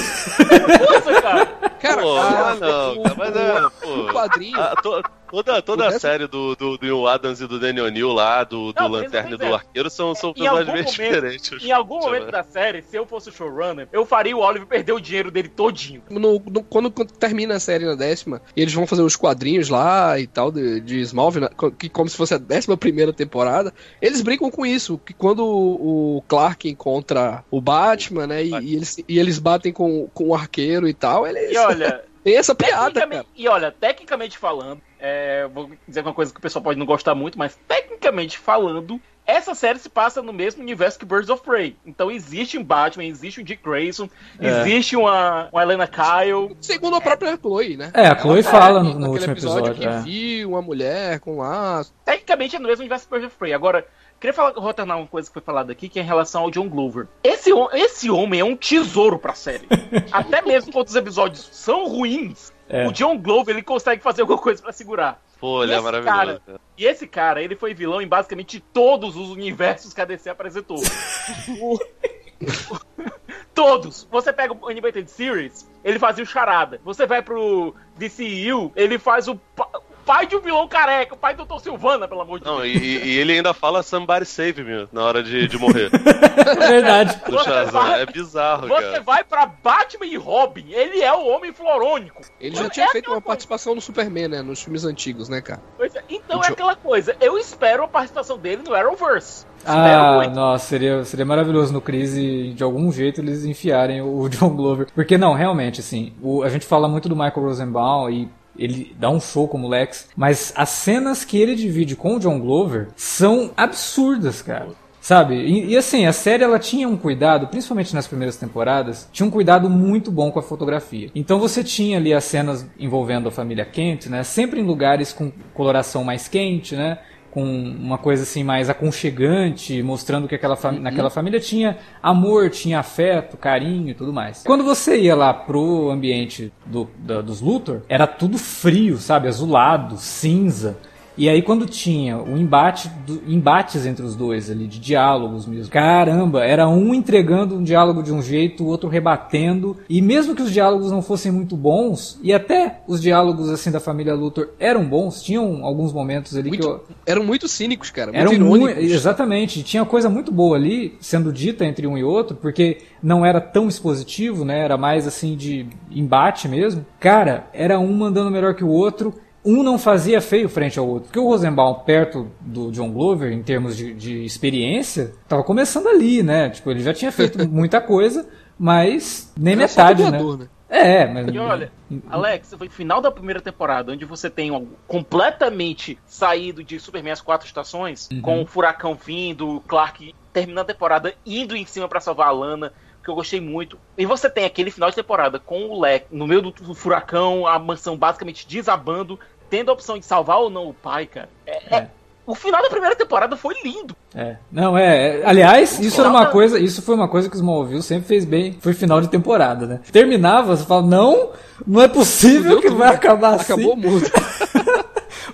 Coisa, cara. Cara, Pô, a- ah, não, o- cara, mas é, pô. o quadrinho. Ah, to- toda toda a série do, do, do Will Adams e do Daniel O'Neill lá, do, do Não, Lanterna e do é. Arqueiro, são, são personagens bem diferentes. Em algum momento da série, se eu fosse o showrunner, eu faria o Oliver perder o dinheiro dele todinho. no- no- quando, quando termina a série na décima, e eles vão fazer os quadrinhos lá e tal, de, de Smallville, né, que como se fosse a décima primeira temporada, eles brincam com isso, que quando o, o Clark encontra o Batman, né, e, e eles, e eles batem com, com o arqueiro e tal, eles E olha, têm essa piada, cara. e olha, tecnicamente falando, é, vou dizer uma coisa que o pessoal pode não gostar muito, mas tecnicamente falando, essa série se passa no mesmo universo que Birds of Prey. Então existe um Batman, existe um Dick Grayson, É. existe uma, uma Helena Kyle. Segundo a própria Chloe, né? É, a Chloe Ela fala no- naquele no último episódio, que é. viu uma mulher com laço. Tecnicamente é no mesmo universo que Birds of Prey. Agora, queria falar, retornar uma coisa que foi falada aqui, que é em relação ao John Glover. Esse, esse homem é um tesouro pra série. Até mesmo quando os episódios são ruins, É. o John Glover ele consegue fazer alguma coisa pra segurar. Pô, ele é maravilhoso. cara-. E esse cara, ele foi vilão em basicamente todos os universos que a DC apresentou. O- todos. Você pega o Animated Series, ele fazia o Charada. Você vai pro DCU, ele faz o pai de um vilão careca, o pai do Dr. Silvana, pelo amor de Não, Deus. e, e ele ainda fala Somebody Save Me na hora de, de morrer. É verdade. Do Você Shazam. vai- É bizarro, Você cara. vai pra Batman e Robin, ele é o homem florônico. Ele já É tinha feito aquela uma coisa. participação no Superman, né? Nos filmes antigos, né, cara? Pois é, Então Deixa é eu- aquela coisa, eu espero a participação dele no Arrowverse. Espero Ah, muito. nossa, seria, seria maravilhoso no Crise de algum jeito eles enfiarem o John Glover. Porque não, realmente, assim, o- a gente fala muito do Michael Rosenbaum e ele dá um show como Lex, mas as cenas que ele divide com o John Glover são absurdas, cara. Sabe? E, e, assim, a série ela tinha um cuidado, principalmente nas primeiras temporadas, tinha um cuidado muito bom com a fotografia. Então você tinha ali as cenas envolvendo a família Kent, né? Sempre em lugares com coloração mais quente, né? Com uma coisa assim mais aconchegante, mostrando que aquela fami uhum. naquela família tinha amor, tinha afeto, carinho e tudo mais. Quando você ia lá pro ambiente do, da, dos Luthor, era tudo frio, sabe? Azulado, cinza. E aí quando tinha o embate, do, embates entre os dois ali, de diálogos mesmo, caramba, era um entregando um diálogo de um jeito, o outro rebatendo, e mesmo que os diálogos não fossem muito bons, e até os diálogos assim da família Luthor eram bons, tinham alguns momentos ali muito, que eu... Eram muito cínicos, cara, muito eram irônicos. Muito, exatamente, tinha coisa muito boa ali, sendo dita entre um e outro, porque não era tão expositivo, né, era mais assim de embate mesmo. Cara, era um mandando melhor que o outro, um não fazia feio frente ao outro. Porque o Rosenbaum, perto do John Glover, em termos de, de experiência, estava começando ali, né? Tipo, ele já tinha feito muita coisa, mas nem Era metade, né? né? É, mas. E olha, Alex, foi final da primeira temporada, onde você tem um completamente saído de Superman as quatro estações, uhum. com o furacão vindo, Clark terminando a temporada indo em cima para salvar a Lana que eu gostei muito. E você tem aquele final de temporada com o Lex no meio do furacão, a mansão basicamente desabando, tendo a opção de salvar ou não o pai, cara. É, é. é o final da primeira temporada foi lindo. É. Não, é. é aliás, isso era uma coisa. Isso foi uma coisa que o Smallville sempre fez bem. Foi final de temporada, né? Terminava, você fala, não, não é possível que vai acabar assim. Acabou muito.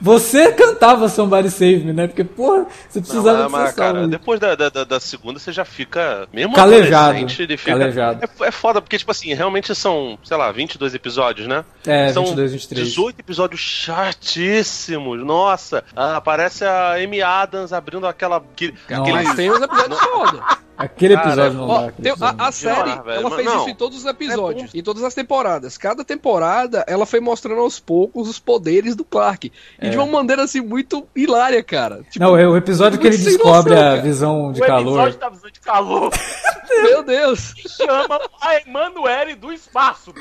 Você cantava Somebody Save Me, né? Porque, porra, você precisava não, mas, cara, depois da, da, da, segunda você já fica. Mesmo calejado. Ele fica, calejado. É, é foda, porque, tipo assim, realmente são, sei lá, 22 episódios, né? É, são 22, 23. 18 episódios chatíssimos. Nossa, ah, parece a Amy Adams abrindo aquela. Aquele, Mas tem os episódios foda. Aquele episódio não dá. Tem, a, a série, ela fez não. isso em todos os episódios, é em todas as temporadas. Cada temporada, ela foi mostrando aos poucos os poderes do Clark. E é. de uma maneira assim muito hilária, cara. Tipo, não, é o episódio que ele descobre noção, a visão de o calor. O episódio da visão de calor. Meu Deus! Chama a Emanuele do espaço.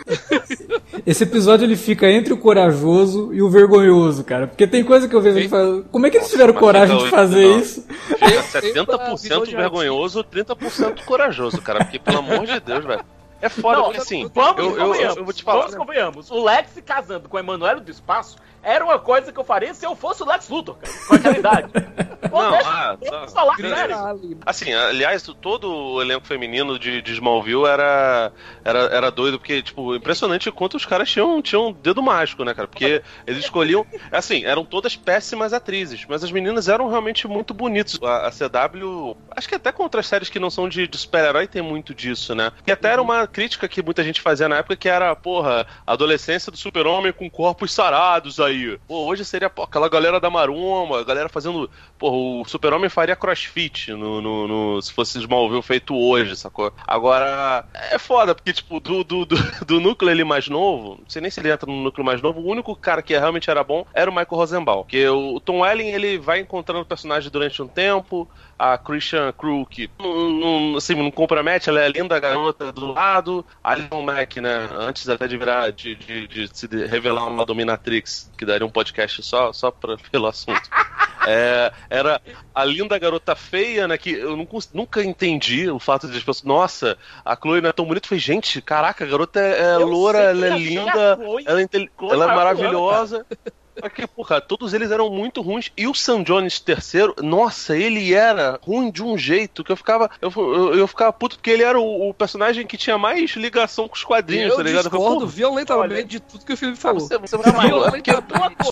Esse episódio ele fica entre o corajoso e o vergonhoso, cara. Porque tem coisa que eu vejo ele falando. Como é que eles tiveram coragem de fazer não. isso? Fica 70% vergonhoso, 30 30% corajoso, cara. Porque, pelo amor de Deus, velho. É foda, não, porque assim. Vamos, eu, eu, eu, vou te falar. Vamos convenhamos. O Lex se casando com o Emanuel do espaço era uma coisa que eu faria se eu fosse o Lex Luthor, cara, com aquela idade. Não, deixa, ah, tá. falar sério. Assim, aliás, todo o elenco feminino de, de Smallville era, era, era doido, porque, tipo, impressionante quanto os caras tinham, tinham dedo mágico, né, cara? Porque eles escolhiam. Assim, eram todas péssimas atrizes, mas as meninas eram realmente muito bonitas. A, a CW, acho que até com outras séries que não são de, de super-herói tem muito disso, né? E até era uma crítica que muita gente fazia na época que era, porra, a adolescência do super-homem com corpos sarados aí. Pô, hoje seria pô, aquela galera da maruma, a galera fazendo. Porra, o super-homem faria crossfit no, no, no, se fosse Smallville feito hoje, sacou? Agora, é foda, porque, tipo, do, do, do, do núcleo ele mais novo, não sei nem se ele entra no núcleo mais novo, o único cara que realmente era bom era o Michael Rosenbaum. Porque o Tom Welling, ele vai encontrando o personagem durante um tempo, a Christian Crook não, não, assim, não compromete, ela é a linda garota do lado. A Leon Mack, né? Antes até de virar, de, de, de se revelar uma dominatrix, que daria um podcast só, só pra, pelo assunto. É, era a linda garota feia, né? Que eu nunca, nunca entendi o fato de as pessoas. Nossa, a Chloe não é tão bonita. Eu falei, gente, caraca, a garota é, é loura, ela é linda, ela é, ela é maravilhosa. Porque, porra, todos eles eram muito ruins. E o Sam Jones terceiro, nossa, ele era ruim de um jeito que eu ficava. Eu, eu, eu ficava puto porque ele era o, o, personagem que tinha mais ligação com os quadrinhos, eu tá ligado? Eu discordo violentamente olha, de tudo que o Felipe falou. Você, você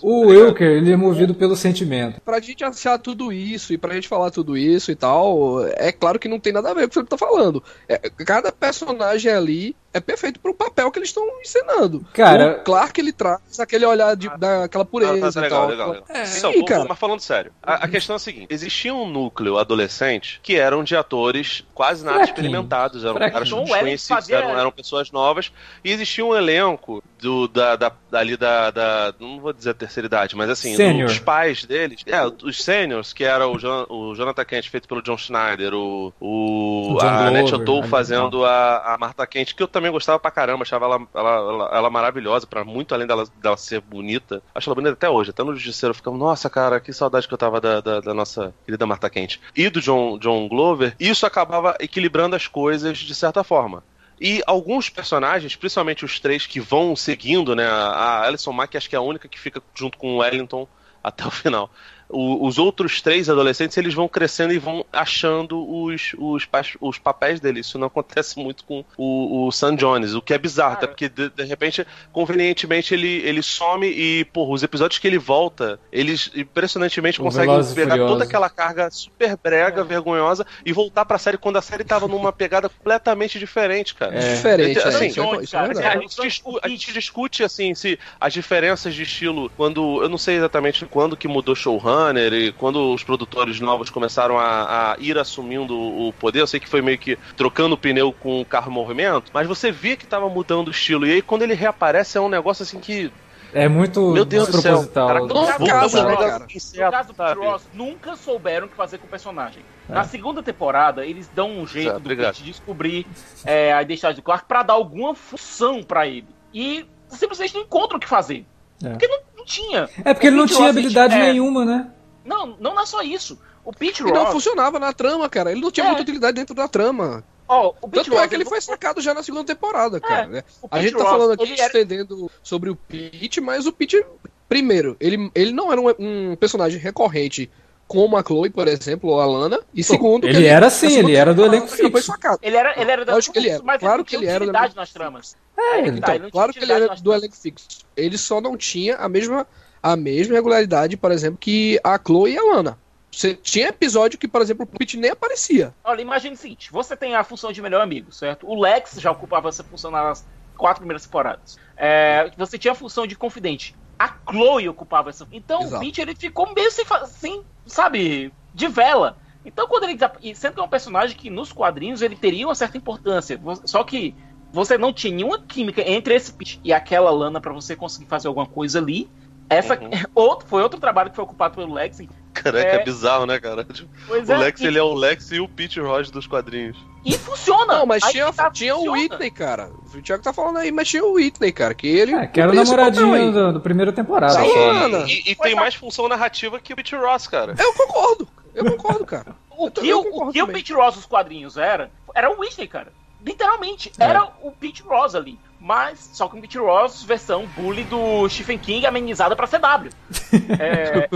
o Wilker, ele é movido pelo sentimento. Pra gente achar tudo isso e pra gente falar tudo isso e tal, é claro que não tem nada a ver com o que o Felipe tá falando. É, cada personagem ali é perfeito pro papel que eles estão encenando. Cara, o Clark ele traz aquele olhar de, daquela pureza ah, tá, legal, legal, legal. É, então, sim, cara. Mas falando sério, a, a, questão é a seguinte: existia um núcleo adolescente que eram de atores quase nada experimentados, eram caras desconhecidos, eram, eram pessoas novas, e existia um elenco do, da, da, ali da, da. Não vou dizer a terceira idade, mas assim, dos pais deles. É, os seniors, que era o, o Jonathan Kent feito pelo John Schneider, o. o O John a Annette O'Toole fazendo a, a Martha Kent, que eu também gostava pra caramba, achava ela, ela, ela, ela maravilhosa, pra muito além dela, dela ser bonita. Acho ela bonita até hoje, até no Justiceiro eu ficava, nossa, cara, que saudade que eu tava da, da, da nossa querida Martha Kent. E do John, John Glover, isso acabava equilibrando as coisas de certa forma. E alguns personagens, principalmente os três que vão seguindo, né? A Alison Mack acho que é a única que fica junto com o Wellington até o final. O- os outros três adolescentes, eles vão crescendo e vão achando os, os, os papéis deles. Isso não acontece muito com o, o Sam Jones, o que é bizarro, até porque de, de repente, convenientemente, ele, ele some e, porra, os episódios que ele volta, eles impressionantemente O conseguem pegar toda aquela carga super brega, vergonhosa e voltar pra série quando a série tava numa pegada completamente diferente, cara. É. Diferente, Assim, é, isso é- é. É, a, gente discu- a gente discute assim se as diferenças de estilo quando eu não sei exatamente quando que mudou showrunner e quando os produtores novos começaram a, a ir assumindo o poder eu sei que foi meio que trocando o pneu com o carro em movimento mas você via que tava mudando o estilo e aí quando ele reaparece é um negócio assim que É muito meu Deus do céu cara, né, pra- cara? No caso do Ross, nunca souberam o que fazer com o personagem. Na segunda temporada, eles dão um jeito Certo, do. Pete descobrir é, a identidade do Clark pra dar alguma função pra ele. E simplesmente não encontram o que fazer. É. Porque não, não tinha. É porque ele O não Pete tinha Ross, habilidade é, nenhuma, né? Não, não é só isso. O Pete E não Ross. funcionava na trama, cara. Ele não tinha É. muita utilidade dentro da trama. Ó, o Pete Tanto é Ross, que ele foi sacado já na segunda temporada, cara. né? A gente tá Ross, falando aqui ele era- estendendo sobre o Pete, mas o Pete, primeiro, ele, ele não era um, um personagem recorrente como a Chloe, por exemplo, ou a Lana. E segundo, ele era sim, segunda ele era do elenco ele foi fixo. sacado. Ele era, ele era da Lógico que ele era. mas Claro que ele era da- utilidade nas tramas. É, tá, Então, ele não claro que ele era do elenco fixo. Ele só não tinha a mesma, a mesma regularidade, por exemplo, que a Chloe e a Lana. Você tinha episódio que, por exemplo, o Pete nem aparecia. Olha, imagine o seguinte: você tem a função de melhor amigo, certo? O Lex já ocupava essa função nas quatro primeiras temporadas. É, você tinha a função de confidente. A Chloe ocupava essa. Então Exato. o Pete ele ficou meio sem, sem, sabe, de vela. Então quando ele e sendo que é um personagem que nos quadrinhos ele teria uma certa importância, só que você não tinha nenhuma química entre esse Pete e aquela Lana pra você conseguir fazer alguma coisa ali. Essa Uhum. outro, foi outro trabalho que foi ocupado pelo Lex. caraca É. é bizarro né cara Tipo, Pois o é, Lex e, ele é o Lex e o Pete Ross dos quadrinhos e funciona. Não, mas Aí tinha, tá, tinha o. Whitney, cara. O Thiago tá falando aí, mas tinha o Whitney, cara. Que ele. É, que era o namoradinho do, do primeira temporada. Sim. só. Ana. e, e tem mais função narrativa que o Pete Ross cara Eu concordo. Eu concordo, cara. O Eu que, também o, concordo o, que o. Pete Ross dos quadrinhos era, era o Whitney, cara. Literalmente, É. era o Pete Ross ali. Mas, só que o Pete Ross versão bully do Stephen King amenizada pra CW. É,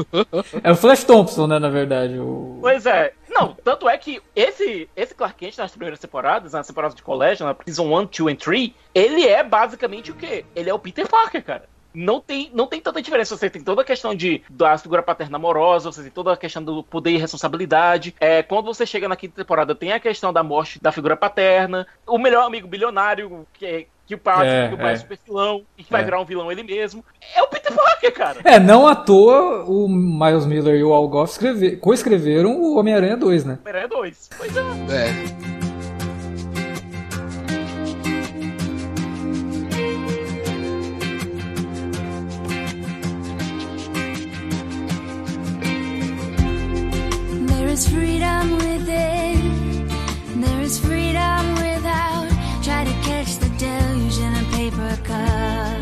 É o Flash Thompson, né, na verdade. O... pois é. Não, tanto é que esse, esse Clark Kent nas primeiras temporadas, nas temporadas de colégio, na Season 1, 2 e 3, ele é basicamente o quê? Ele é o Peter Parker, cara. Não tem, não tem tanta diferença. Você tem toda a questão de, da figura paterna amorosa, você tem toda a questão do poder e responsabilidade. É, quando você chega na quinta temporada, tem a questão da morte da figura paterna. O melhor amigo bilionário, que, é- que o pai, É, que o pai é. é. super vilão e que vai É. virar um vilão ele mesmo. É o Peter Parker, cara. É, não à toa o Miles Miller e o Al Goff escreve- coescreveram o Homem-Aranha 2, né? Homem-Aranha 2. Pois é. É. is freedom within, there is freedom without. Try to catch the deluge in a paper cup.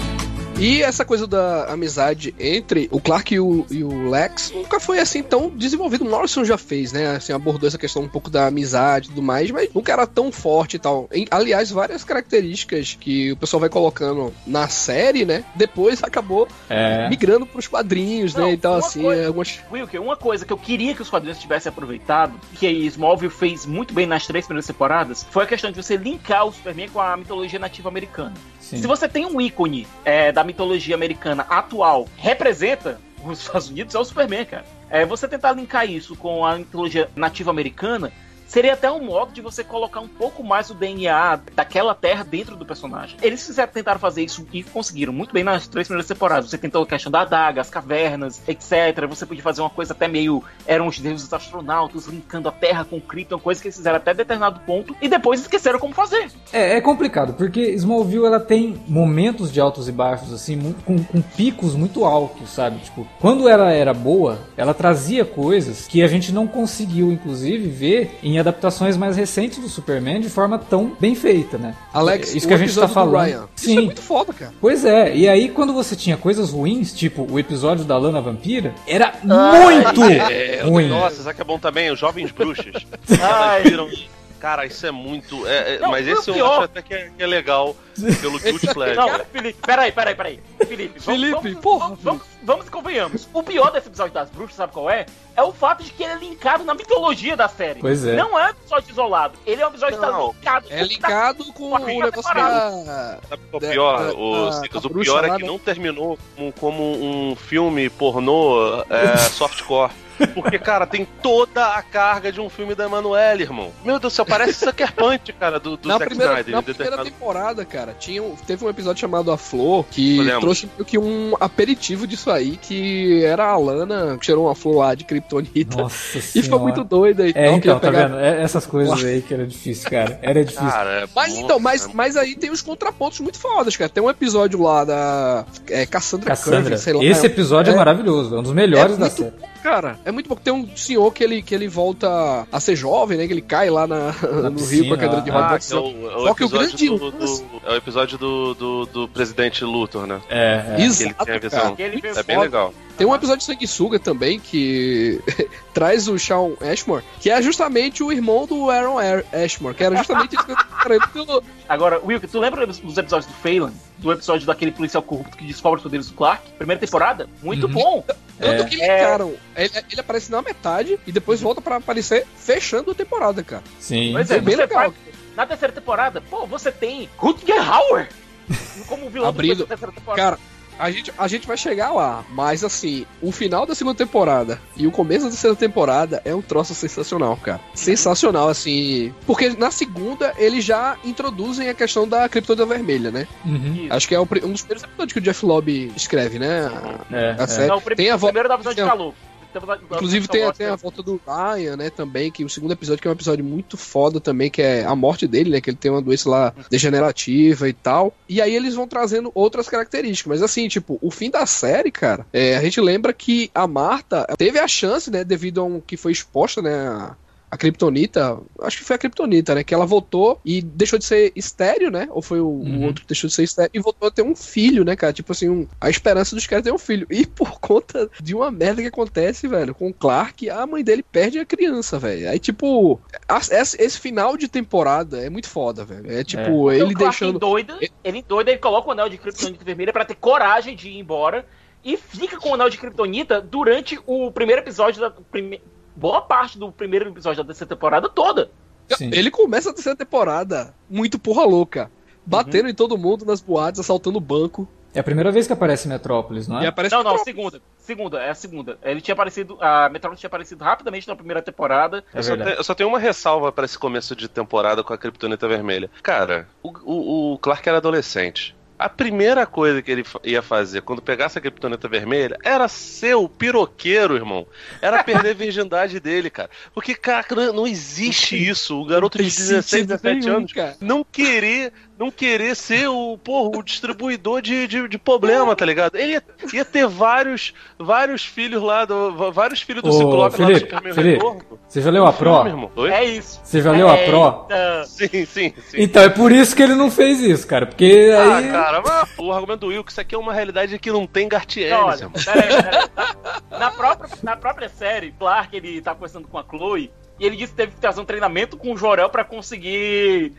E essa coisa da amizade entre o Clark e o, e o Lex nunca foi assim tão desenvolvido. O Morrison já fez, né? Assim, abordou essa questão um pouco da amizade e tudo mais, mas nunca era tão forte e tal. Em- aliás, várias características que o pessoal vai colocando na série, né? Depois acabou É. migrando pros quadrinhos, Não, né? Então, uma assim, coisa- algumas. Wilker, uma coisa que eu queria que os quadrinhos tivessem aproveitado, que a Smallville fez muito bem nas três primeiras temporadas, foi a questão de você linkar o Superman com a mitologia nativa americana. Sim. Se você tem um ícone é, da mitologia americana atual, representa os Estados Unidos, é o Superman, cara. É, você tentar linkar isso com a mitologia nativa americana seria até um modo de você colocar um pouco mais o DNA daquela terra dentro do personagem. Eles fizeram, tentaram fazer isso e conseguiram muito bem nas três primeiras temporadas. Você tentou a questão da adaga, as cavernas, etc. Você podia fazer uma coisa até meio. Eram os deuses astronautas linkando a terra com Krypton, coisa que eles fizeram até determinado ponto e depois esqueceram como fazer. É, é complicado, porque Smallville ela tem momentos de altos e baixos, assim, com, com picos muito altos, sabe? Tipo, quando ela era boa, ela trazia coisas que a gente não conseguiu, inclusive, ver em adaptações mais recentes do Superman de forma tão bem feita, né? Alex, isso o que a gente tá falando. Ryan. Isso Sim. é muito foda, cara. Pois é, e aí quando você tinha coisas ruins, tipo o episódio da Lana Vampira, era muito É, ruim. Nossa, sabe que é bom também? Os Jovens Bruxas. Ai. Elas viram. Cara, isso é muito. é- é- Não, mas esse eu pior- acho até que é, que é legal pelo Guilty Pleasure. Não, Felipe, peraí, peraí, peraí. Felipe, vamos, Felipe, vamos, porra, vamos, vamos, vamos e convenhamos. O pior desse episódio das bruxas, sabe qual é? É o fato de que ele é linkado na mitologia da série. Pois é. Não é um episódio isolado. Ele é um episódio que tá Não. linkado. É linkado com Com a o negócio da. Sabe qual é o pior? da- o, da- da o pior é que não terminou como, como um filme pornô é, softcore. Porque, cara, tem toda a carga de um filme da Emanuele, irmão. Meu Deus do céu, parece Sucker Punch, cara, do, do Na Zack primeira, Snyder. na primeira determinado- temporada, cara, tinha, teve um episódio chamado A Flor que trouxe meio que um aperitivo disso aí, que era a Lana que cheirou uma flor lá de Kryptonita. Nossa E senhora. ficou muito doida e É, tal, então, queria tá pegar- vendo? É essas coisas aí que era difícil, cara. Era difícil. Cara, é Mas bom, então, mas, é mas aí tem os contrapontos muito fodas, cara. Tem um episódio lá da é, Cassandra, Cassandra. Curry, sei lá. Esse episódio é, é- maravilhoso, é um dos melhores é da série. Cara. É muito bom. Tem um senhor que ele, que ele volta a ser jovem, né? Que ele cai lá na, no piscina, rio com a cadeira de ah, Ah, rodas. que é o, é o Só que o episódio grande do, do- É o episódio do, do, do presidente Luthor, né? É, é. Que ele Exato, tem a visão. É bem legal. Tem um episódio de Sanguessuga também que traz o Shawn Ashmore, que é justamente o irmão do Aaron Ar- Ashmore, que era justamente isso que eu tô falando. Pelo- Agora, Wilk, tu lembra dos episódios do Phelan? Do episódio daquele policial corrupto que descobre os poderes do Clark? Primeira temporada? Muito Uhum. bom. Tanto que É. ligaram. Ele, ele aparece na metade e depois volta pra aparecer fechando a temporada, cara. Sim. Pois Foi é, bem legal. faz- na terceira temporada, pô, você tem Rutger Hauer como vilão Abrindo. da terceira temporada. Cara, a gente, a gente vai chegar lá, mas assim, o final da segunda temporada e o começo da terceira temporada é um troço sensacional, cara. Sensacional, assim. Porque na segunda eles já introduzem a questão da Criptoda Vermelha, né? Uhum. Acho que é um dos primeiros episódios que o Jeff Lobby escreve, né? É, A é. série. Não, o prim- Tem a primeiro da visão de a- calor. Inclusive tem, tem a volta do Ryan, né, também, que o segundo episódio que é um episódio muito foda também, que é a morte dele, né, que ele tem uma doença lá degenerativa e tal. E aí eles vão trazendo outras características, mas assim, tipo, o fim da série, cara, é, a gente lembra que a Marta teve a chance, né, devido a um que foi exposta, né, a, Kryptonita, acho que foi a Kryptonita, né, que ela voltou e deixou de ser estéreo, né, ou foi o, o Uhum. outro que deixou de ser estéreo e voltou a ter um filho, né, cara, tipo assim, um- a esperança dos caras ter um filho. E por conta de uma merda que acontece, velho, com o Clark, a mãe dele perde a criança, velho. Aí, tipo, a- esse, esse final de temporada é muito foda, velho. É tipo, Ele ele deixando. doido, ele doido, ele coloca o anel de Kryptonita vermelha pra ter coragem de ir embora e fica com o anel de Kryptonita durante o primeiro episódio da prime... boa parte do primeiro episódio dessa temporada toda. Sim. Ele começa a terceira temporada muito porra louca. Batendo em todo mundo nas boates, assaltando o banco. É a primeira vez que aparece Metrópolis, não E é? aparece Não, não, Metrópolis. segunda. Segunda, é a segunda. Ele tinha aparecido. A Metrópolis tinha aparecido rapidamente na primeira temporada. É Eu só, tenho, eu só tenho uma ressalva pra esse começo de temporada com a Kryptonita Vermelha. Cara, o, o, o Clark era adolescente. A primeira coisa que ele ia fazer quando pegasse a Kryptonita Vermelha era ser o piroqueiro, irmão. Era perder a virgindade dele, cara. Porque, cara, não- existe isso. O garoto de Não tem 16, sentido 17 nenhum, anos cara. não querer não querer ser o, porra, o distribuidor de, de, de problema, tá ligado? Ele ia, ia ter vários vários filhos lá, do, vários filhos do Ô, Ciclope lá do Felipe, Superman Felipe. Retorno. Você já leu a Pro? É isso. Você já leu a Pro? Eita. Sim, sim, sim. Então é por isso que ele não fez isso, cara. Porque Ah, aí. cara, mas o argumento do Will que isso aqui é uma realidade que não tem Não, Gartienes, olha, irmão. peraí, peraí. Na, na própria, na própria série, Clark ele tá conversando com a Chloe e ele disse que teve que fazer um treinamento com o Jorel pra conseguir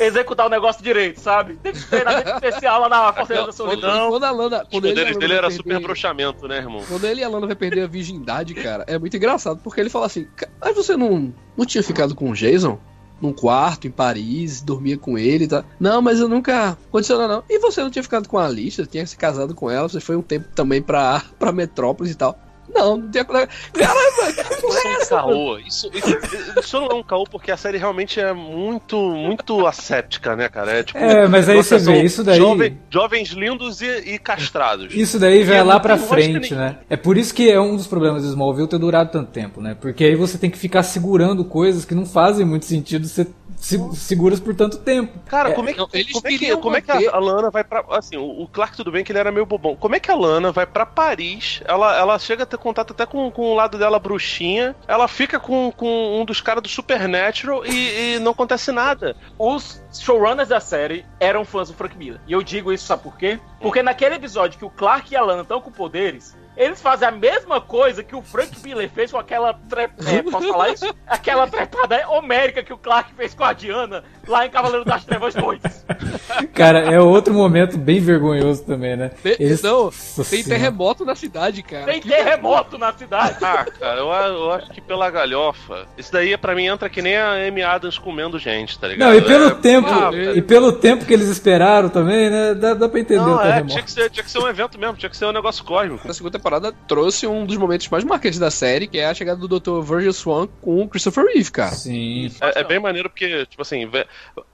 executar o negócio direito, sabe? Teve um treinamento especial lá na Fortaleza da Quando, Solidão. quando a Lana. Os Quando ele, a poderes Lana dele era perder- super brochamento, né, irmão? Quando ele e a Lana vai perder a virgindade, cara, é muito engraçado, porque ele fala assim, "Ca- mas você não, não tinha ficado com o Jason? Num quarto, em Paris, dormia com ele e tal. Não, mas eu nunca. Nada, não. E você não tinha ficado com a Alicia, tinha se casado com ela, você foi um tempo também pra, pra Metrópolis e tal. Não, não tem. Caramba, que porra Isso é é um essa? caô. Isso, isso, isso não é um caô porque a série realmente é muito, muito asséptica, né, cara? É, tipo, É, mas aí você vê, isso daí- jovem- jovens lindos e, e castrados. Isso daí vai E lá pra frente, né? É por isso que é um dos problemas de Smallville ter durado tanto tempo, né? Porque aí você tem que ficar segurando coisas que não fazem muito sentido ser se- seguras por tanto tempo. Cara, como é que, não, eles como é que, como é que a, a Lana vai pra. Assim, o, o Clark, tudo bem que ele era meio bobão. Como é que a Lana vai pra Paris? Ela, ela chega a ter contato até com, com o lado dela bruxinha. Ela fica com, com um dos caras do Supernatural e, e não acontece nada. Os showrunners da série eram fãs do Frank Miller. E eu digo isso, sabe por quê? Porque naquele episódio que o Clark e a Lana estão com poderes, eles fazem a mesma coisa que o Frank Miller fez com aquela é, posso falar isso? Aquela trepada homérica que o Clark fez com a Diana lá em Cavaleiro das Trevas 2. Cara, é outro momento bem vergonhoso também, né? Tem- Eles- Não, tem terremoto na cidade, cara. Tem Que- terremoto na cidade. Ah, cara, eu, eu acho que pela galhofa. Isso daí, pra mim, entra que nem a Amy Adams comendo gente, tá ligado? Não, e pelo É- tempo, Ah, e pelo tempo que eles esperaram também, né? Dá, dá pra entender o Não, é, terremoto. tinha que, ser, tinha que ser um evento mesmo, tinha que ser um negócio cósmico. Na segunda temporada trouxe um dos momentos mais marcantes da série, que é a chegada do Dr. Virgil Swan com o Christopher Reeve, cara. Sim. É, é bem maneiro porque, tipo assim,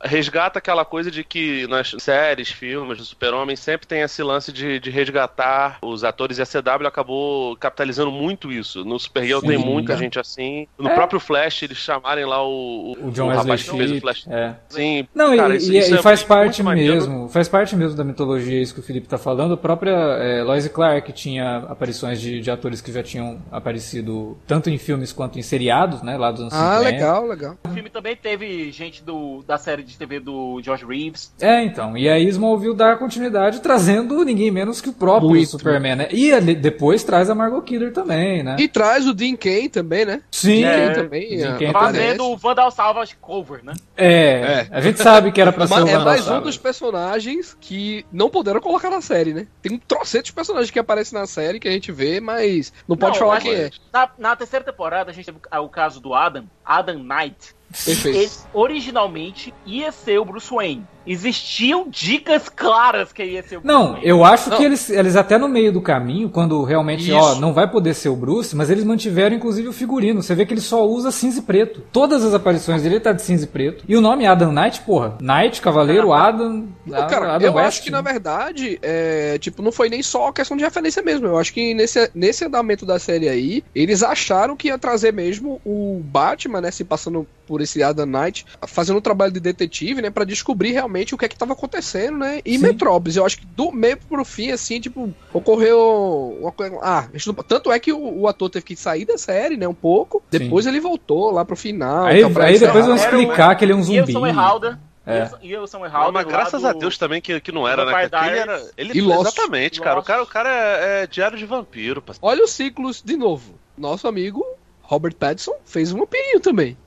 resgata aquela coisa de que nas séries, filmes do Super-Homem sempre tem esse lance de, de resgatar os atores e a CW acabou capitalizando muito isso. No Supergirl Sim, tem muita cara. gente assim. No É. próprio Flash, eles chamarem lá o, O John rapaz Wesley que fez o Flash. é. Sim, Não, cara, e, isso- e- isso e é faz muito parte maneiro. mesmo, faz parte mesmo da mitologia isso que o Felipe tá falando. A própria é, Lois Clark tinha aparições de, de atores que já tinham aparecido tanto em filmes quanto em seriados, né, lá dos anos Ah, 50. legal, legal. O filme também teve gente do, da série de TV do George Reeves. É, então. E aí Smallville dá continuidade trazendo ninguém menos que o próprio Muito. Superman, né? E ali- depois traz a Margot Kidder também, né? E traz o Dean Kane também, né? Sim. Dean É, Kane também. Dean ah, Kane aparece. Fazendo o Vandal Salvage cover, né? É, a gente sabe que era pra ser o é Vandal mais um dos personagens que não puderam colocar na série, né? Tem um trocentos personagens que aparecem na série que a gente vê, mas não pode Não, falar quem é. Na, na terceira temporada, a gente teve o caso do Adam, Adam Knight. Perfeito. Ele originalmente ia ser o Bruce Wayne. Existiam dicas claras que ia ser o Bruce Não, Wayne. eu acho Não. que eles, eles até no meio do caminho, quando realmente, Isso. ó, não vai poder ser o Bruce, mas eles mantiveram inclusive o figurino. Você vê que ele só usa cinza e preto. Todas as aparições dele tá de cinza e preto. E o nome Adam Knight, porra. Knight, Cavaleiro, Adam. Não, cara, Adam eu West. acho que na verdade, é, tipo, não foi nem só questão de referência mesmo. Eu acho que nesse, nesse andamento da série aí, eles acharam que ia trazer mesmo o Batman, né, se passando por esse Adam Knight, fazendo um trabalho de detetive, né, Pra descobrir realmente o que é que tava acontecendo, né? E Sim. Metrópolis, eu acho que do meio pro fim, assim, tipo, ocorreu uma coisa. Ah, tanto é que o, o ator teve que sair da série, né, um pouco. Sim. Depois ele voltou lá pro final. Aí, então, aí depois vão o- explicar que ele é um zumbi. Wilson Erhalder. É. Wilson- Wilson Ah, Erhalder. mas graças do- a Deus também que, que não era, né? Ele era. Ele, E Lost. exatamente, cara. O cara, o cara é, é diário de vampiro, parceiro. Olha os ciclos de novo. Nosso amigo Robert Pattinson fez um vampirinho também.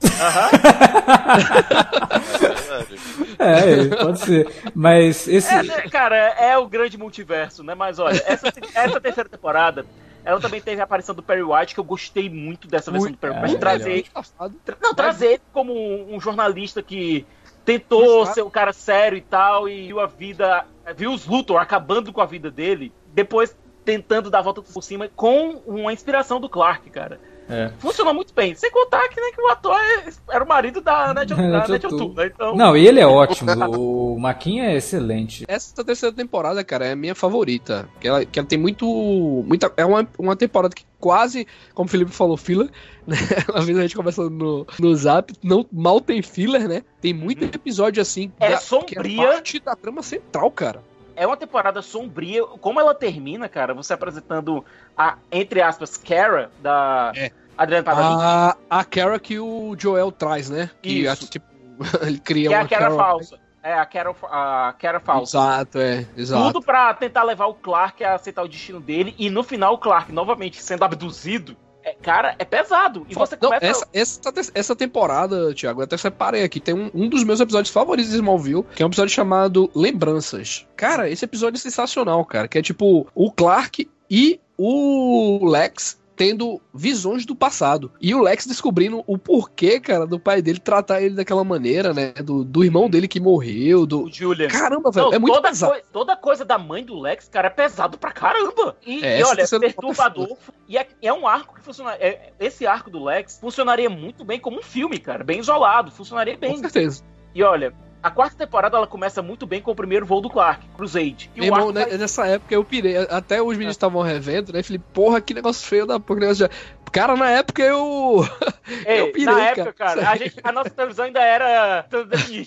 É, pode ser. Mas esse. É, né, cara, é o grande multiverso, né? Mas olha, essa, essa terceira temporada, ela também teve a aparição do Perry White, que eu gostei muito dessa versão do Perry é, White. trazer, melhor. Passado. tra- não, trazer ele como um, um jornalista que tentou Exato. ser um cara sério e tal, e viu a vida, viu os Luthor acabando com a vida dele, depois tentando dar a volta por cima com uma inspiração do Clark, cara. É. Funcionou muito bem. Sem contar que, né, que o ator é- era o marido da. O'Toole, né? Então, Não, e ele é ótimo. O Maquinha é excelente. Essa terceira temporada, cara, é a minha favorita. Que ela, que ela tem muito. Muita, é uma, uma temporada que quase, como o Felipe falou, filler. Né? Uma vez a gente conversando no, no zap, não, mal tem filler, né? Tem muito episódio assim. É da- sombria. Que é parte da trama central, cara. É uma temporada sombria. Como ela termina, cara, você apresentando a, entre aspas, Kara, da É. Adriana Paladini, A, a Kara que o Joel traz, né? Que Isso. a- tipo, ele cria que é uma a Kara Kara- falsa. É, a Kara, a Kara falsa. Exato, é, exato. Tudo pra tentar levar o Clark a aceitar o destino dele. E no final, o Clark, novamente sendo abduzido. É, cara, é pesado. E você Não, começa. essa, essa, essa temporada, Thiago, eu até separei aqui. Tem um, um dos meus episódios favoritos de Smallville, que é um episódio chamado Lembranças. Cara, esse episódio é sensacional, cara. Que é tipo o Clark e o Lex tendo visões do passado. E o Lex descobrindo o porquê, cara, do pai dele tratar ele daquela maneira, né? Do, do irmão dele que morreu, do... O Julian. Caramba, velho, Não, é muito toda, pesado. coi- toda coisa da mãe do Lex, cara, é pesado pra caramba. E, É, e olha, terceira perturbador. E é, é um arco que funciona. é- esse arco do Lex funcionaria muito bem como um filme, cara. Bem isolado. Funcionaria Com bem. certeza. E olha, a quarta temporada ela começa muito bem com o primeiro voo do Clark, Crusade. E irmão, arco né, nessa época eu pirei. Até os meninos estavam revendo, né? Falei, porra, que negócio feio da porra. que negócio de- Cara, na época eu. Ei, eu pirei, na época, cara. cara, a, gente- a nossa televisão ainda era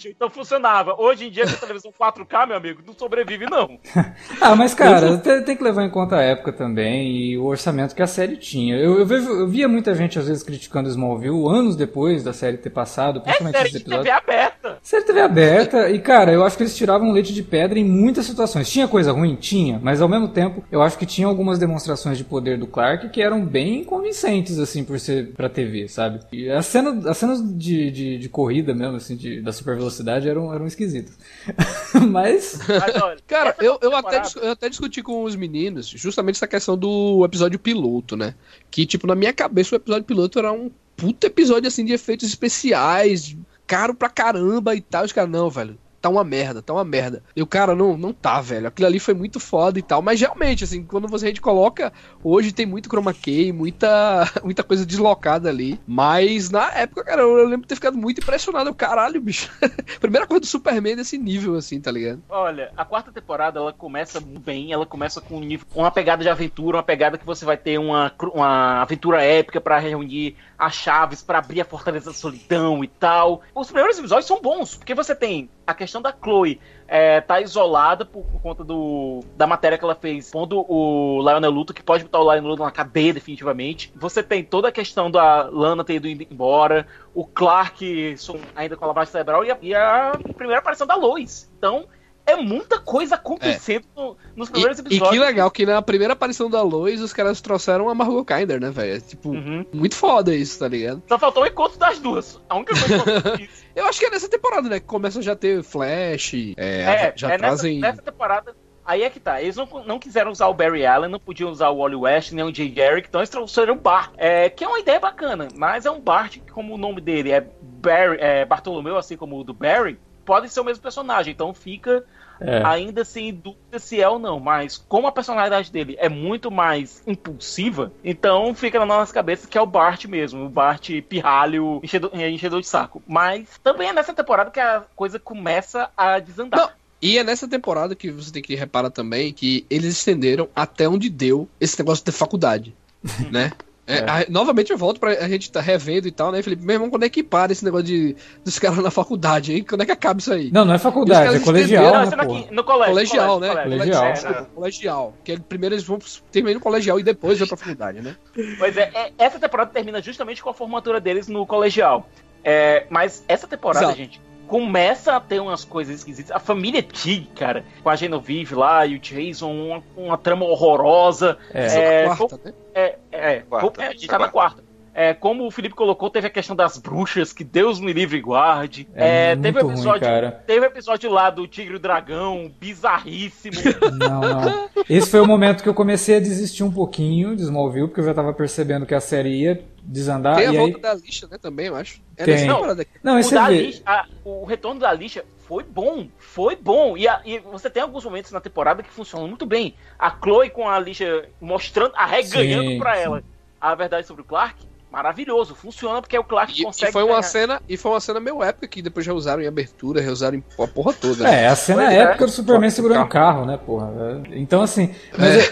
então funcionava. Hoje em dia, com a televisão 4K, meu amigo, não sobrevive, não. Ah, mas cara, tem, tem que levar em conta a época também e o orçamento que a série tinha. Eu, eu, vejo- eu via muita gente às vezes criticando Smallville anos depois da série ter passado, É principalmente série esses de TV aberta. Série TV aberta e cara, eu acho que eles tiravam leite de pedra em muitas situações. Tinha coisa ruim? Tinha, mas ao mesmo tempo eu acho que tinha algumas demonstrações de poder do Clark que eram bem convincentes assim por ser pra TV, sabe? E as cenas, as cenas de, de, de corrida mesmo, assim, de, da super velocidade eram, eram esquisitas. mas. Mas, olha, Cara, eu, eu, até, eu até discuti com os meninos justamente essa questão do episódio piloto, né? Que, tipo, na minha cabeça o episódio piloto era um puta episódio, assim, de efeitos especiais, caro pra caramba e tal. Os caras, não, velho. Tá uma merda, tá uma merda. E o cara, não, não tá, velho. Aquilo ali foi muito foda e tal. Mas realmente, assim, quando você a gente coloca, hoje tem muito chroma key, muita, muita coisa deslocada ali. Mas na época, cara, eu, lembro de ter ficado muito impressionado. Caralho, bicho. Primeira coisa do Superman desse nível, assim, tá ligado? Olha, a quarta temporada ela começa bem, ela começa com um nível- uma pegada de aventura, uma pegada que você vai ter uma, uma aventura épica pra reunir as chaves pra abrir a fortaleza da solidão e tal. Os primeiros episódios são bons, porque você tem a questão da Chloe é, tá isolada por, por conta do, da matéria que ela fez, pondo o Lionel Luthor, que pode botar o Lionel Luthor na cadeia definitivamente. Você tem toda a questão da Lana ter ido embora, o Clark ainda com a lavagem cerebral e a, e a primeira aparição da Lois. Então, é muita coisa acontecendo no- nos primeiros E, e episódios. que legal que na primeira aparição da Lois os caras trouxeram a Margot Kinder, né, velho? É, Tipo, Uhum. muito foda isso, tá ligado? Só faltou o encontro das duas. A única coisa que eu fiz. Eu acho que é nessa temporada, né? Que começa a já ter Flash, é, É, já é nessa, trazem. nessa temporada. Aí é que tá. Eles não, não quiseram usar o Barry Allen, não podiam usar o Wally West, nem o Jay Garrick, então eles trouxeram o Bart. É, que é uma ideia bacana, mas é um Bart que, como o nome dele é, Barry, é Bartolomeu, assim como o do Barry, pode ser o mesmo personagem. Então fica É. ainda sem dúvida se é ou não. Mas como a personalidade dele é muito mais impulsiva, então fica na nossa cabeça que é o Bart mesmo. O Bart pirralho, enchedor, enchedor de saco. Mas também é nessa temporada que a coisa começa a desandar. Não, E é nessa temporada que você tem que reparar também que eles estenderam até onde deu esse negócio de faculdade, né? É, É. a- novamente eu volto pra a gente tá revendo e tal, né, Felipe? Meu irmão, quando é que para esse negócio de, dos caras na faculdade, hein? Quando é que acaba isso aí? Não, não é faculdade, é colegial, Não, né, sendo porra? aqui, no colégio. Colegial, né? colégio, Colegial. É, Desculpa, é. colegial. Que primeiro eles vão terminar no colegial e depois vão pra faculdade, né? Pois é, é, essa temporada termina justamente com a formatura deles no colegial. É, mas essa temporada, Exato. gente, começa a ter umas coisas esquisitas. A família Tig, cara, com a Genevieve lá e o Jason, uma, uma trama horrorosa. É. É É, quarta, né? É, é, Quarta. é, a gente tá na quarta. É, como o Felipe colocou, teve a questão das bruxas, que Deus me livre e guarde. É É, teve ruim, episódio, cara. teve o episódio lá do Tigre e o Dragão, bizarríssimo. Não, não. Esse foi o momento que eu comecei a desistir um pouquinho de Smallville, porque eu já tava percebendo que a série ia desandar. Tem a e volta aí... da lixa, né, também, eu acho. É Tem. Não. temporada aqui. Não, e o, da vê. lixa, a- o retorno da lixa foi bom, foi bom. E, a- e você tem alguns momentos na temporada que funcionam muito bem. A Chloe com a lixa mostrando, arreganhando sim. ela a verdade sobre o Clark, maravilhoso, funciona porque o Clark E, consegue. e foi uma ganhar. cena, e foi uma cena meio épica que depois já usaram em abertura, reusaram em a porra toda. né? É, a cena Pois é. épica do Superman Só- segurando o carro, né, porra? É, Então, assim. Mas,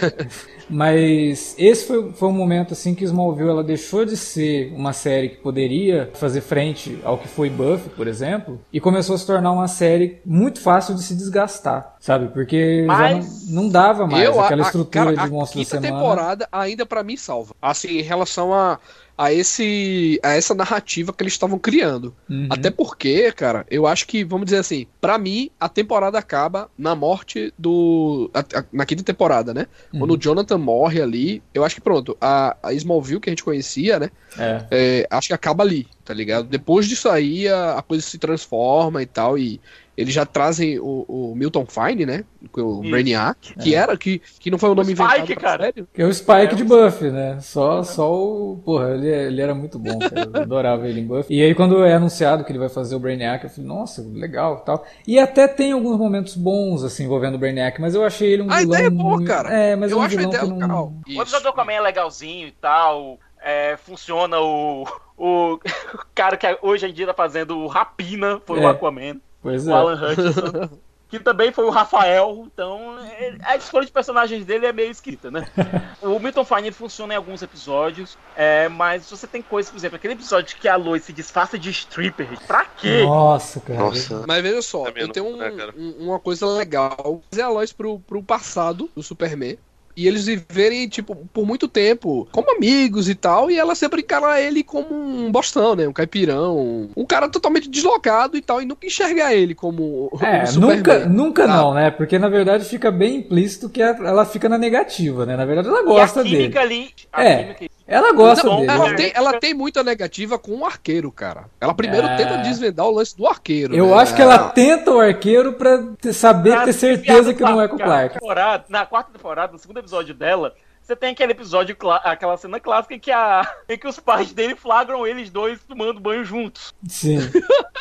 mas esse foi, foi um momento, assim, que Smallville ela deixou de ser uma série que poderia fazer frente ao que foi Buffy, por exemplo, e começou a se tornar uma série muito fácil de se desgastar, sabe? Porque Mas- já não, não dava mais Eu, aquela a- estrutura cara, de monstro a da semana. temporada ainda pra mim salva. Assim, em relação a, a esse a essa narrativa que eles estavam criando. Uhum. Até porque, cara, eu acho que, vamos dizer assim, pra mim a temporada acaba na morte do a- a- na quinta temporada, né? Quando Uhum. o Jonathan morre ali, eu acho que pronto, a, a Smallville que a gente conhecia, né? É. É, acho que acaba ali, tá ligado? Depois disso aí a, a coisa se transforma e tal, e, eles já trazem o, o Milton Fine, né? O Isso. Brainiac, que era, que, que não foi o nome Spike, inventado pra cara. série. Que é o Spike É, de o- Buffy, né? Só, só o. Porra, ele, ele era muito bom, cara. Eu adorava ele em Buffy. E aí, quando é anunciado que ele vai fazer o Brainiac, eu falei, nossa, legal tal. E até tem alguns momentos bons, assim, envolvendo o Brainiac, mas eu achei ele um A vilão. ideia é boa, muito- cara. É, mas eu é um acho a vilão ideia que não. legal. O episódio do Aquaman é legalzinho e tal. é, funciona o, o. o cara que hoje em dia tá fazendo o Rapina foi É. o Aquaman. Pois O é. Alan Hutchinson. que também foi o Rafael. Então, é- a escolha de personagens dele é meio esquisita, né? o Milton Fine funciona em alguns episódios. é, mas você tem coisas, por exemplo, aquele episódio que a Lois se disfarça de stripper. Pra quê? Nossa, cara. Nossa. Mas veja só, Também eu tenho um- cara? um- uma coisa legal. Trazer a Lois pro, pro passado do Superman. E eles viverem, tipo, por muito tempo como amigos e tal. E ela sempre encara ele como um bostão, né? Um caipirão. Um cara totalmente deslocado e tal. E nunca enxergar ele como É, Superman. nunca, nunca sabe? não, né? Porque na verdade fica bem implícito que ela fica na negativa, né? Na verdade ela E gosta a química dele. ali. A É. química- Ela gosta Não, dele. ela, né? tem, ela tem muita negativa com o arqueiro, cara. Ela primeiro É. tenta desvendar o lance do arqueiro. Eu né? acho que ela tenta o arqueiro pra ter- saber, Na ter certeza que não é com o Clark. temporada- na quarta temporada, no segundo episódio dela, você tem aquele episódio, aquela cena clássica em que, a, em que os pais dele flagram eles dois tomando banho juntos. Sim.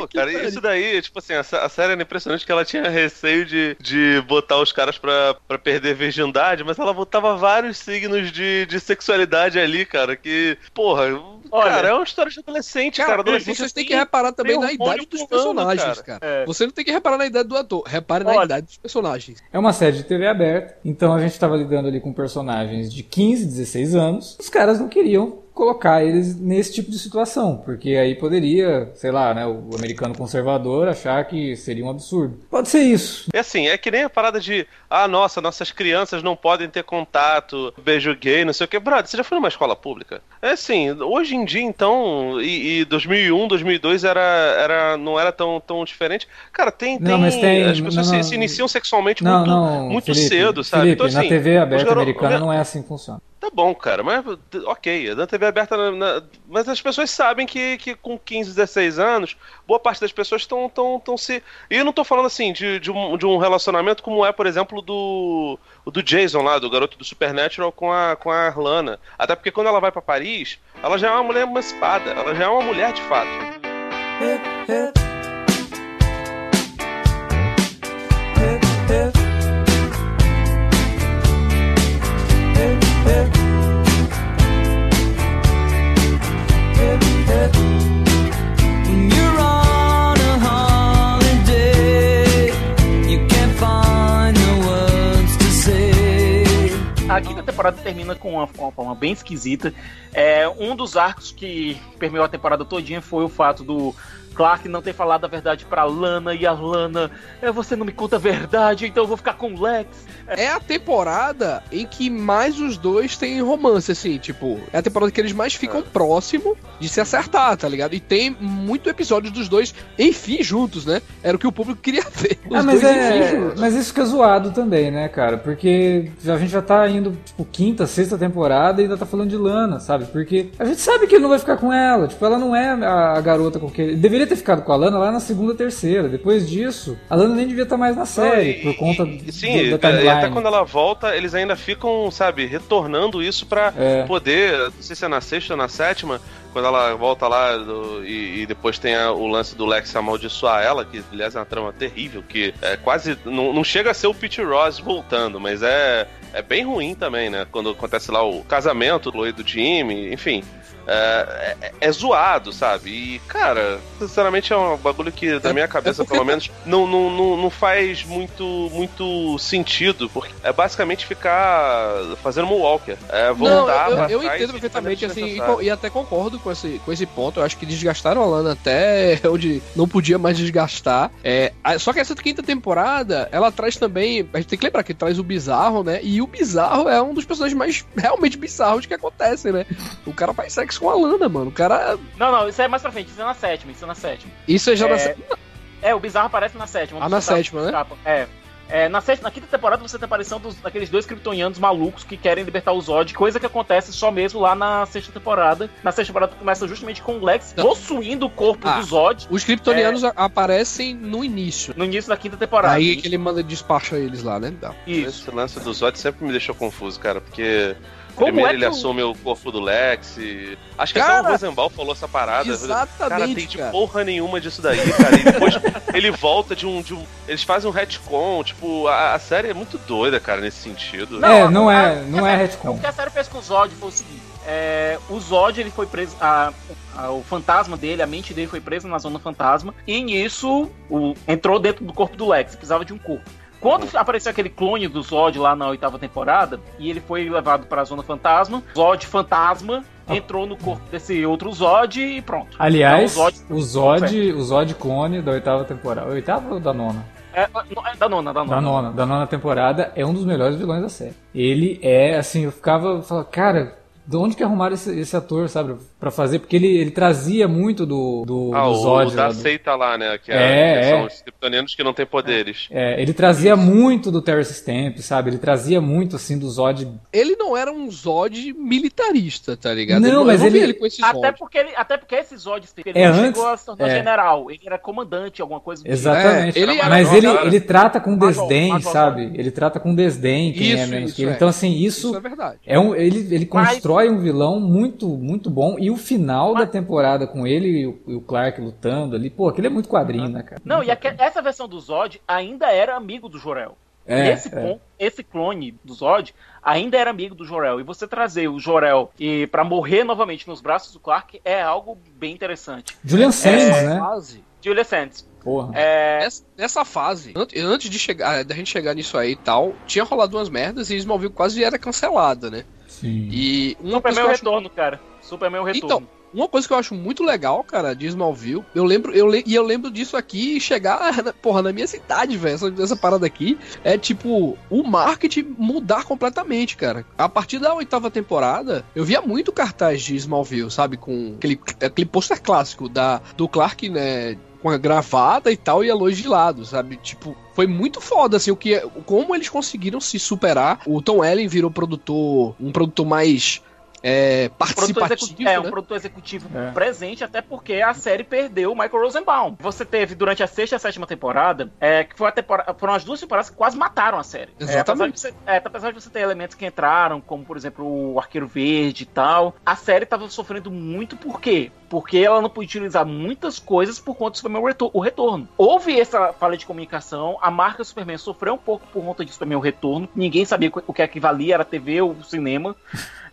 Pô, cara, pariu. isso daí, tipo assim, a, a série era impressionante que ela tinha receio de, de botar os caras pra, pra perder virgindade, mas ela botava vários signos de, de sexualidade ali, cara, que, porra, Olha, cara, é uma história de adolescente, cara. Cara, adolescente vocês têm assim, que reparar também na idade dos pulando, personagens, cara. cara. É. Você não tem que reparar na idade do ator, repare na Olha. idade dos personagens. É uma série de TV aberta, então a gente estava lidando ali com personagens de 15, 16 anos. Os caras não queriam colocar eles nesse tipo de situação, porque aí poderia, sei lá, né, o americano conservador achar que seria um absurdo. Pode ser isso. É assim, é que nem a parada de, ah, nossa, nossas crianças não podem ter contato, beijo gay, não sei o que. Brother, você já foi numa escola pública? É assim, hoje em dia, então, e, e 2001, 2002 era, era, não era tão, tão diferente. Cara, tem, tem, Não, tem- as pessoas não, se, se iniciam sexualmente Não, muito, muito Felipe, cedo, sabe? Felipe, então, assim, na TV aberta garo- americana não é assim que funciona. Tá bom, cara, mas ok, na TV aberta. na- na- mas as pessoas sabem que, que com 15, 16 anos, boa parte das pessoas estão tão, tão se. E eu não tô falando assim de, de, um, de um relacionamento como é, por exemplo, do. do Jason lá, do garoto do Supernatural com a, com a Lana. Até porque quando ela vai pra Paris, ela já é uma mulher emancipada, ela já é uma mulher de fato. A quinta temporada termina com uma, uma forma bem esquisita. É, um dos arcos que permeou a temporada todinha foi o fato do Clark não ter falado a verdade pra Lana e a Lana, é, você não me conta a verdade, então eu vou ficar com o Lex. É a temporada em que mais os dois têm romance, assim, tipo, é a temporada que eles mais ficam próximo de se acertar, tá ligado? E tem muito episódio dos dois, enfim, juntos, né? Era o que o público queria ver. Os Ah, mas, dois, é, enfim, juntos. mas isso fica zoado também, né, cara? Porque a gente já tá indo, tipo, quinta, sexta temporada e ainda tá falando de Lana, sabe? Porque a gente sabe que ele não vai ficar com ela. Tipo, ela não é a, garota com que ele. Deveria ter ficado com a Lana lá na segunda, terceira. Depois disso, a Lana nem devia estar mais na série, Não, e- por conta e- do- sim, da cara, e timeline. até quando ela volta, eles ainda ficam, sabe, retornando isso pra É. poder, não sei se é na sexta ou na sétima, quando ela volta lá do- e, e depois tem a- o lance do Lex amaldiçoar ela, que aliás é uma trama terrível, que é quase. Não, não chega a ser o Pete Ross voltando, mas é, é bem ruim também, né? Quando acontece lá o casamento do Chloe do Jimmy, enfim. É, é- é zoado, sabe? E, cara, sinceramente é um bagulho que, da É- minha cabeça, é porque- pelo menos, não, não, não, não faz muito, muito sentido, porque é basicamente ficar fazendo Moonwalker. É Não, voltar eu, pra eu trás entendo e perfeitamente, assim, e, e até concordo com esse, com esse ponto. Eu acho que desgastaram a Lana até onde não podia mais desgastar. É, a- só que essa quinta temporada, ela traz também. A gente tem que lembrar que traz o bizarro, né? E o bizarro é um dos personagens mais realmente bizarros que acontecem, né? O cara faz sexo com a Lana, mano. O cara. Não, não, isso é mais pra frente, isso é na sétima, isso é na sétima. Isso é já É, na sé- É, o bizarro aparece na sétima. Ah, na sétima, né? É. É, na, sexta, na quinta temporada você tem a aparição dos, daqueles dois kryptonianos malucos que querem libertar o Zod, coisa que acontece só mesmo lá na sexta temporada. Na sexta temporada começa justamente com o Lex Não. possuindo o corpo Ah. do Zod Os kryptonianos a- aparecem no início. no início da quinta temporada. Aí que ele manda despacha eles lá, né? Tá. Isso. Esse lance do Zod sempre me deixou confuso, cara, porque Como primeiro é ele o- assume o corpo do Lex e... Acho que Cara, até o Rosenbaum falou essa parada. exatamente, Cara, tem de cara. porra nenhuma disso daí, cara. E depois ele volta de um, de um... Eles fazem um retcon, tipo, a, a série é muito doida, cara, nesse sentido. Não, é, não a- é, não é O retcon. que a série fez com o Zod foi o seguinte: é, o Zod ele foi preso, a- a- o fantasma dele, a mente dele foi presa na zona fantasma, e nisso o- entrou dentro do corpo do Lex, precisava de um corpo. Quando apareceu aquele clone do Zod lá na oitava temporada, e ele foi levado para a zona fantasma, Zod fantasma entrou no corpo desse outro Zod e pronto. Aliás, Então, o Zod- o Zod, o Zod clone da oitava temporada. Oitava ou da nona? É, é da nona, da nona. Da nona, da nona temporada, é um dos melhores vilões da série. Ele é, assim, eu ficava, falava, cara, de onde que arrumaram esse, esse ator, sabe, pra fazer? Porque ele, ele trazia muito do, do, Ah, do o, Zod. o da lá do- seita lá, né? Que, É, é, que é. são os kryptonianos que não têm poderes. É, ele trazia muito do Terrence Stamp, sabe? Ele trazia muito, assim, do Zod. Ele não era um Zod militarista, tá ligado? Não, eu mas não vi ele- com esse Até Zod. porque, ele, até porque esse Zod ele É, não antes- chegou a se tornar é. general, ele era comandante, alguma coisa do tipo. Exatamente. É, ele era Mas ele, cara. ele trata com Major, desdém, Major. sabe? Ele trata com desdém quem Isso, é menos isso, que ele. é. Então, assim, Isso isso é verdade. É um, ele, ele Mas- constrói um vilão muito, muito bom. E o final da temporada com ele e o, e o Clark lutando ali, pô, aquele é muito quadrinho, né, cara? Não, e aque- essa versão do Zod ainda era amigo do Jorel. É, esse, é. esse clone do Zod ainda era amigo do Jorel. E você trazer o Jorel e para morrer novamente nos braços do Clark é algo bem interessante. Julian Sands, Essa né? fase, Julia Sands. Porra. É, essa, nessa fase, an- antes de chegar, da gente chegar nisso aí e tal, tinha rolado umas merdas e Smallville quase era cancelada, né? Sim. E uma coisa que Superman eu o acho Retorno, cara. Superman o Retorno. Então, uma coisa que eu acho muito legal, cara, de Smallville, eu lembro, eu le- e eu lembro disso aqui chegar, na- porra, na minha cidade, velho, essa, essa parada aqui, é tipo, o marketing mudar completamente, cara. A partir da oitava temporada, eu via muito cartaz de Smallville, sabe, com aquele, aquele pôster clássico da, do Clark, né, com a e tal, e a luz de lado, sabe? Tipo, foi muito foda, assim, o que, como eles conseguiram se superar. O Tom Ellen virou produtor, um produtor mais é, produtor participativo, executivo, é, um né? produtor executivo É. presente, até porque a série perdeu o Michael Rosenbaum. Você teve durante a sexta e a sétima temporada, é, que foi a temporada, foram as duas temporadas que quase mataram a série. Exatamente. É, apesar, de você, é, apesar de você ter elementos que entraram, como por exemplo o Arqueiro Verde e tal, a série tava sofrendo muito por quê? Porque ela não podia utilizar muitas coisas por conta do Superman o Retor- o Retorno. Houve essa falha de comunicação, a marca Superman sofreu um pouco por conta de Superman o Retorno, ninguém sabia o que é que valia, era TV ou cinema.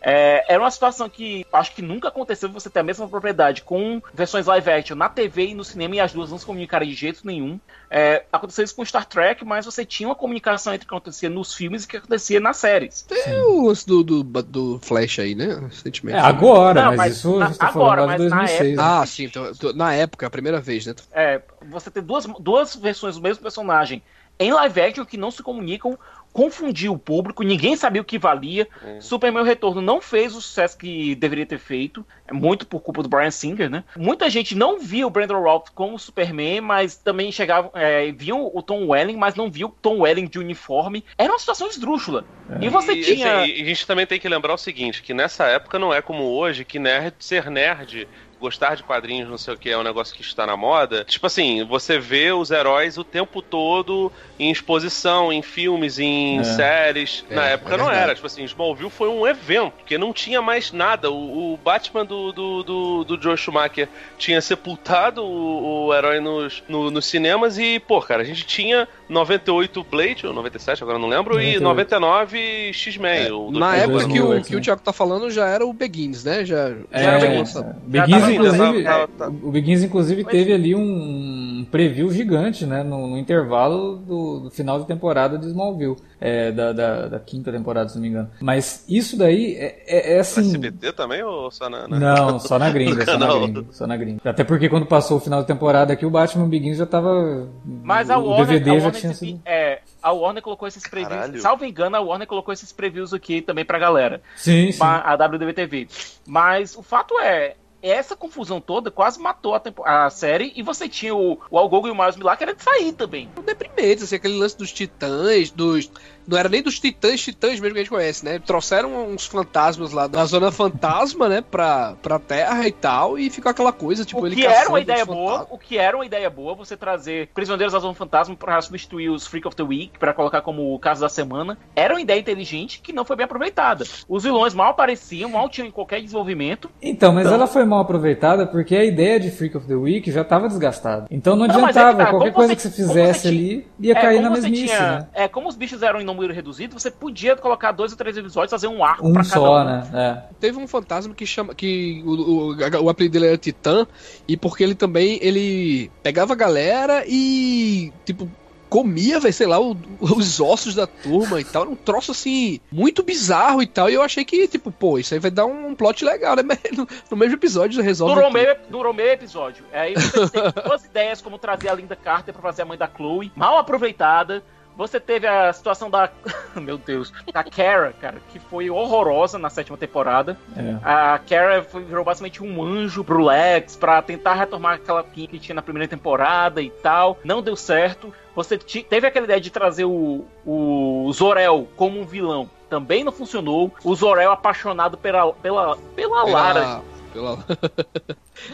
É, era uma situação que acho que nunca aconteceu você ter a mesma propriedade com versões live action na TV e no cinema e as duas não se comunicarem de jeito nenhum. É, aconteceu isso com Star Trek, mas você tinha uma comunicação entre o que acontecia nos filmes e o que acontecia nas séries. Tem o lance do, do, do Flash aí, né? Recentemente. É, agora, Não, mas, mas isso na- tá agora, mas na 2006. né? Ah, sim. tô- na época, a primeira vez, né? É, você ter duas, duas versões do mesmo personagem em live action que não se comunicam, confundiu o público, ninguém sabia o que valia. Superman o Retorno não fez o sucesso que deveria ter feito, é muito por culpa do Brian Singer, né? Muita gente não via o Brandon Routh como Superman, mas também chegavam, é, viam o Tom Welling, mas não viu o Tom Welling de uniforme. Era uma situação esdrúxula. E você e, tinha. assim, e a gente também tem que lembrar o seguinte, que nessa época não é como hoje, que nerd, ser nerd, gostar de quadrinhos, não sei o que, é um negócio que está na moda. Tipo assim, você vê os heróis o tempo todo em exposição, em filmes, em É. séries. É, na é época não verdade. era. Tipo assim, Smallville foi um evento, porque não tinha mais nada. O, o Batman do, do, do, do Joe Schumacher tinha sepultado o, o herói nos, no- nos cinemas e, pô, cara, a gente tinha 98 Blade, ou 97, agora não lembro, e 98. 99 X-Men. o do Na época que o, que o Thiago tá falando já era o Begins, né? Já, já É, era já é, lançado. é. Begins, inclusive, tava- tava- o Begins, inclusive, Mas- teve ali um preview gigante, né? No, no intervalo do, do final de temporada de Smallville, é, da, da, da quinta temporada, se não me engano. Mas isso daí é, é, é Na assim. SBT também ou só na. na- Não, só na gringa, só na gringa, só na gringa. Até porque quando passou o final de temporada aqui, o Batman Begins já tava. Mas a o Warner, DVD a já Warner, tinha exibi- sido. é, a Warner colocou esses previews. Caralho. Salvo engano, a Warner colocou esses previews aqui também pra galera. Sim, sim. A WDB TV. Mas o fato é, essa confusão toda quase matou a, tempo- a série e você tinha o, o Al Gogo e o Miles Millar querendo sair também. São deprimentes, assim, aquele lance dos titãs, dos. Não era nem dos titãs, titãs mesmo que a gente conhece, né? Trouxeram uns fantasmas lá da zona fantasma, né? Pra, pra terra e tal, e ficou aquela coisa, tipo, o ele que era uma ideia boa, o que era uma ideia boa, você trazer Prisioneiros da Zona Fantasma para substituir os Freak of the Week, para colocar como o caso da semana, era uma ideia inteligente que não foi bem aproveitada. Os vilões mal apareciam, mal tinham qualquer desenvolvimento. Então, mas Então- ela foi mal aproveitada porque a ideia de Freak of the Week já estava desgastada. Então não Não, é que adiantava, tá, qualquer coisa você- que você fizesse você tinha- ali ia cair como na mesmice, tinha- né? É, como os bichos eram número reduzido, você podia colocar dois ou três episódios, fazer um arco Um pra cada só, um. né? É. Teve um fantasma que chama. que o, o, o apelido dele era Titã, e porque ele também ele pegava a galera e, tipo, comia, velho, sei lá, o- os ossos da turma e tal. Era um troço assim, muito bizarro e tal. E eu achei que, tipo, pô, isso aí vai dar um plot legal, né? No, no mesmo episódio resolve. Durou meio, durou meio episódio. Aí você teve duas ideias como trazer a Linda Carter pra fazer a mãe da Chloe, mal aproveitada. Você teve a situação da. Meu Deus. Da Kara, cara, que foi horrorosa na sétima temporada. É. A Kara foi- virou basicamente um anjo pro Lex pra tentar retomar aquela que tinha na primeira temporada e tal. Não deu certo. Você teve aquela ideia de trazer o, o Zorel como um vilão. Também não funcionou. O Zorel apaixonado pela, pela, pela Lara. Pela...